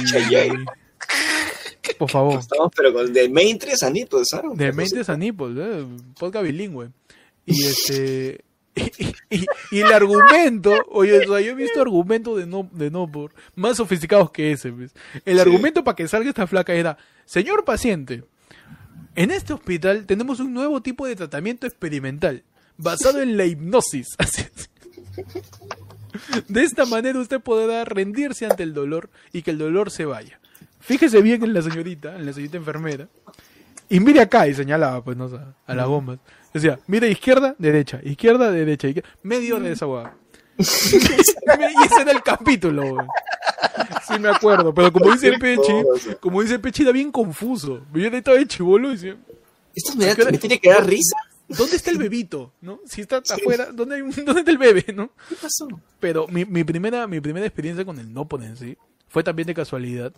por favor Estamos, pero con de main 3 a Nipples, ¿sabes? de mentes a nipples, ¿eh? podcast bilingüe. Y este. Y, y- y el argumento, oye, o sea, yo he visto argumentos de no, de no por más sofisticados que ese. ¿ves? El argumento para que salga esta flaca era, señor paciente, en este hospital tenemos un nuevo tipo de tratamiento experimental basado en la hipnosis. De esta manera usted podrá rendirse ante el dolor y que el dolor se vaya. Fíjese bien en la señorita, en la señorita enfermera, y mire acá, y señalaba, pues, no sé, a las bombas. Decía, mire izquierda, derecha, izquierda, derecha, izquierda. media hora de esa hueá. y ese era el capítulo. Sí me acuerdo, pero como dice Pechi, como dice Pechi, era bien confuso. Yo estaba de chivolo y decía, Esto me, da- ¿A qué hora- me tiene que dar risa. ¿Dónde está el bebito? ¿No? Si está afuera, ¿dónde, hay un- ¿dónde está el bebé? ¿No? ¿Qué pasó? Pero mi, mi primera, mi primera experiencia con el Nopon en sí fue también de casualidad,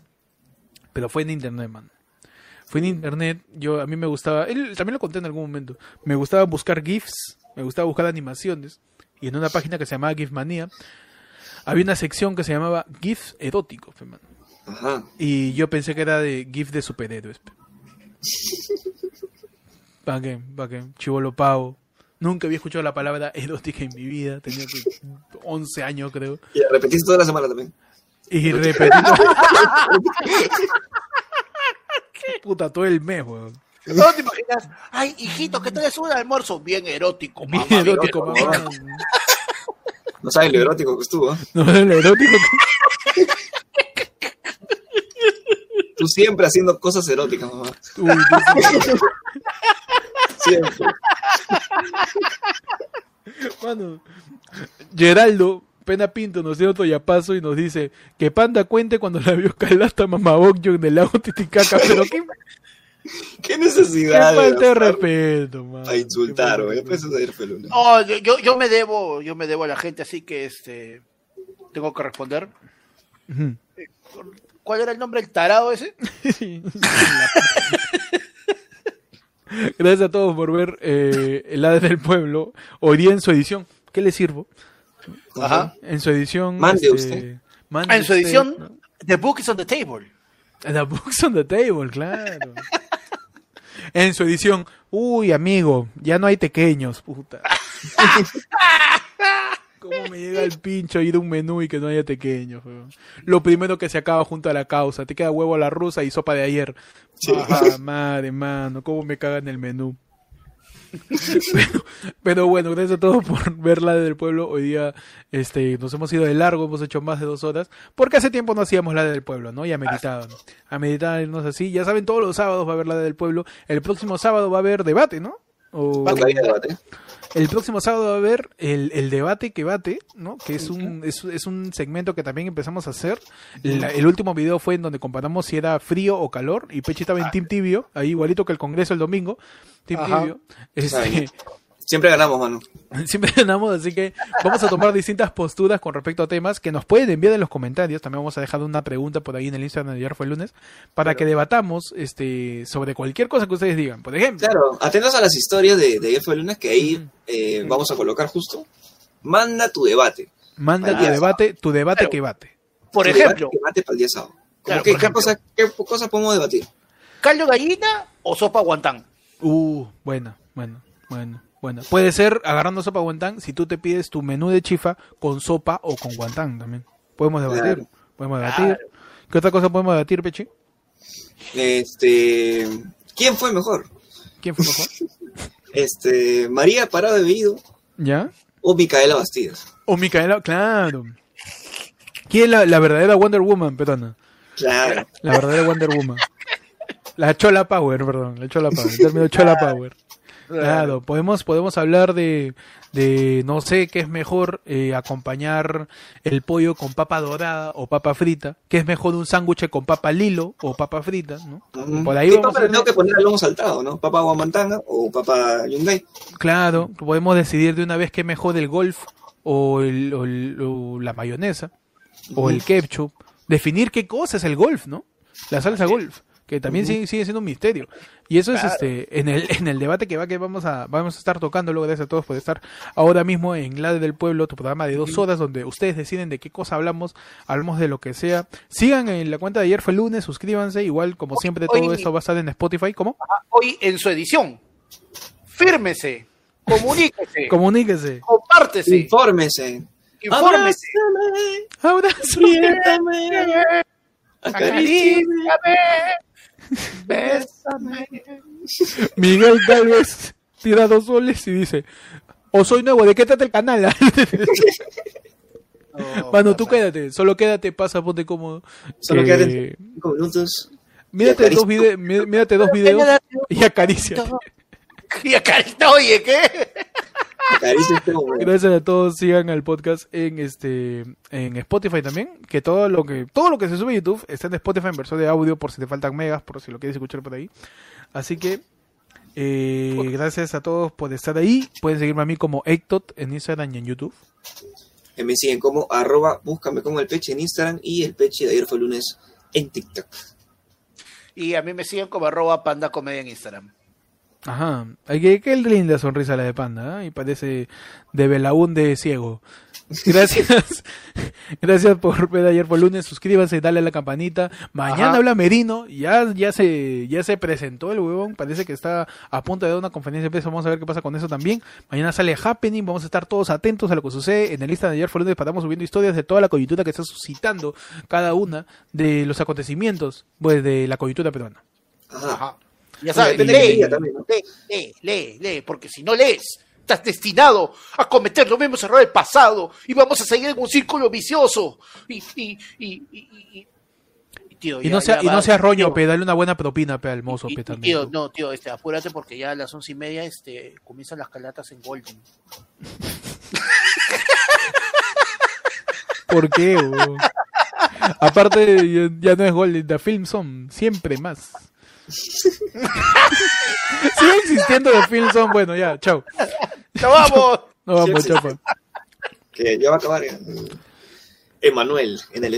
pero fue en internet, man. Fue en internet, yo a mí me gustaba, él también lo conté en algún momento, me gustaba buscar GIFs, me gustaba buscar animaciones, y en una página que se llamaba GIFmania, había una sección que se llamaba GIFs eróticos, fe, man. Ajá. y yo pensé que era de GIF de superhéroes. pe. ¿Para qué? ¿Para qué? Chivolo pavo. Nunca había escuchado la palabra erótica en mi vida, tenía que 11 años creo. Y la repetiste toda la semana también. Y repetí. Puta, todo el mes, weón. ¿No te imaginas? Ay, hijito, ¿qué tal es un almuerzo? Bien erótico, mamá. Bien erótico, mamá. No sabes lo erótico que estuvo. ¿eh? No, el erótico. que- Tú siempre haciendo cosas eróticas, mamá. Uy, Siempre. Mano, Geraldo Pena Pinto nos dio otro yapazo y nos dice que Panda cuente cuando la vio calasta mamabokyo en el lago Titicaca, pero qué, ¿Qué qué necesidad falta de respeto, mano. a insultar, Qué güey? No, yo, yo, yo me debo, yo me debo a la gente, así que este tengo que responder. Ujú. ¿Cuál era el nombre del tarado ese? Gracias a todos por ver eh, El Hada del Pueblo. Hoy día en su edición. ¿Qué le sirvo? Ajá. En su edición. Mande este, usted. mande En su usted, edición, ¿no? The Book is on the Table. The books on the table, claro. en su edición. Uy, amigo, ya no hay pequeños, puta. ¿Cómo me llega el pincho ir a un menú y que no haya pequeños? weón? Lo primero que se acaba junto a la causa. Te queda huevo a la rusa y sopa de ayer. Ah, madre, mano, cómo me cagan el menú. pero, pero bueno, gracias a todos por ver la del pueblo. Hoy día este, nos hemos ido de largo, hemos hecho más de dos horas, porque hace tiempo no hacíamos la del pueblo, ¿no? Y a meditar, a meditar, irnos así. Ya saben, todos los sábados va a haber la del pueblo. El próximo sábado va a haber debate, ¿no? O- Va a Nunca había debate. el próximo sábado va a haber el, el debate que bate, ¿no? Que es un, es, es un segmento que también empezamos a hacer. La- el último video fue en donde comparamos si era frío o calor. Y Pechi estaba en Team Tibio, ahí igualito que el Congreso el domingo. Team Ajá. Tibio. Este. Siempre ganamos, mano. siempre ganamos, así que vamos a tomar distintas posturas con respecto a temas que nos pueden enviar en los comentarios. También vamos a dejar una pregunta por ahí en el Instagram de ayer fue el lunes para que debatamos este sobre cualquier cosa que ustedes digan. Por ejemplo, Claro, atentos a las historias de, de ayer fue el lunes que ahí eh, vamos a colocar justo. Manda tu debate. Manda tu debate, tu debate Claro. que bate. Por Tu ejemplo, debate que mate para el día sábado. ¿Cómo Claro, que- por ¿qué, ejemplo. cosa, ¿Qué cosa podemos debatir? ¿caldo gallina o sopa guantán? Uh, buena, bueno, bueno, bueno. Puede ser agarrando sopa guantán si tú te pides tu menú de chifa con sopa o con guantán también. Podemos debatir, Claro. podemos debatir. Claro. ¿Qué otra cosa podemos debatir, Pechi? Este, ¿Quién fue mejor? ¿Quién fue mejor? Este, María Parado de Bellido ¿Ya? o Micaela Bastidas. O Micaela, claro. ¿Quién es la, la verdadera Wonder Woman, petona? Claro. La verdadera Wonder Woman. La Chola Power, perdón, la Chola Power. El término Chola Power. Claro, podemos, podemos hablar de, de, no sé, qué es mejor eh, acompañar el pollo con papa dorada o papa frita, qué es mejor un sándwich con papa lilo o papa frita, ¿no? Ujú. Por ahí ¿Qué vamos papa a le tengo que poner al lomo saltado, no? ¿Papa guamantanga o papa yungay? Claro, podemos decidir de una vez qué es mejor el golf o, el, o el- o la mayonesa o el ketchup. Definir qué cosa es el golf, ¿no? La salsa golf, que también sigue, sigue siendo un misterio. Y eso es este en el, en el debate que va que vamos a vamos a estar tocando. Luego gracias a todos por estar ahora mismo en La del Pueblo, tu programa de dos horas donde ustedes deciden de qué cosa hablamos, hablamos de lo que sea. Sigan en la cuenta de ayer fue lunes, suscríbanse. Igual como siempre todo Hoy- esto va a estar en Spotify. ¿Cómo? Hoy en su edición. Fírmese, comuníquese, Comuníquese. compártese, Infórmese. infórmese, Abrazo. Apriétame. acaríciame, bésame. Miguel Galvez tira dos soles y dice, o soy nuevo, ¿de qué trata el canal? Mano, tú quédate, solo quédate, pasa, ponte cómodo. Solo Eh, quédate cinco minutos. Mírate dos, vide- mí- mírate dos videos y acaricia. Y acarita, oye, ¿qué? Gracias a todos, sigan al podcast en este en Spotify también, que todo lo que todo lo que se sube a YouTube está en Spotify en versión de audio por si te faltan megas, por si lo quieres escuchar por ahí. Así que eh, gracias a todos por estar ahí. Pueden seguirme a mí como Ectot en Instagram y en YouTube. Eh, Me siguen como arroba, búscame como el peche en Instagram y el peche de ayer fue lunes en TikTok. Y a mí me siguen como arroba panda comedia en Instagram. Ajá, que qué linda sonrisa la de panda, ¿ah? y parece de Belaúnde ciego. Gracias, gracias por ver ayer por lunes, suscríbanse, dale a la campanita. Mañana Ajá. habla Merino, ya, ya se, ya se presentó el huevón, parece que está a punto de dar una conferencia de prensa, vamos a ver qué pasa con eso también. Mañana sale Happening, vamos a estar todos atentos a lo que sucede. En el lista de ayer por lunes estamos subiendo historias de toda la coyuntura que está suscitando cada una de los acontecimientos pues, de la coyuntura peruana. Ajá. Ya sabes, lee, lee, lee, lee, lee, porque si no lees, estás destinado a cometer los mismos errores del pasado y vamos a seguir en un círculo vicioso. Y, y, y, y, y- y- tío, Y ya- no sea, ya y va, no sea roño, tío. pe, dale una buena propina, pe, al mozo, Y- pe, también. tío, no, tío, este, apúrate porque ya a las once y media este, comienzan las calatas en Golden. ¿Por qué? Aparte, ya, ya no es Golden, The Film Son, siempre más. Sigue existiendo The Film Son, bueno, ya, chao. ¡Nos vamos! No vamos, chapa. Que ya va a acabar. eh, Emanuel en el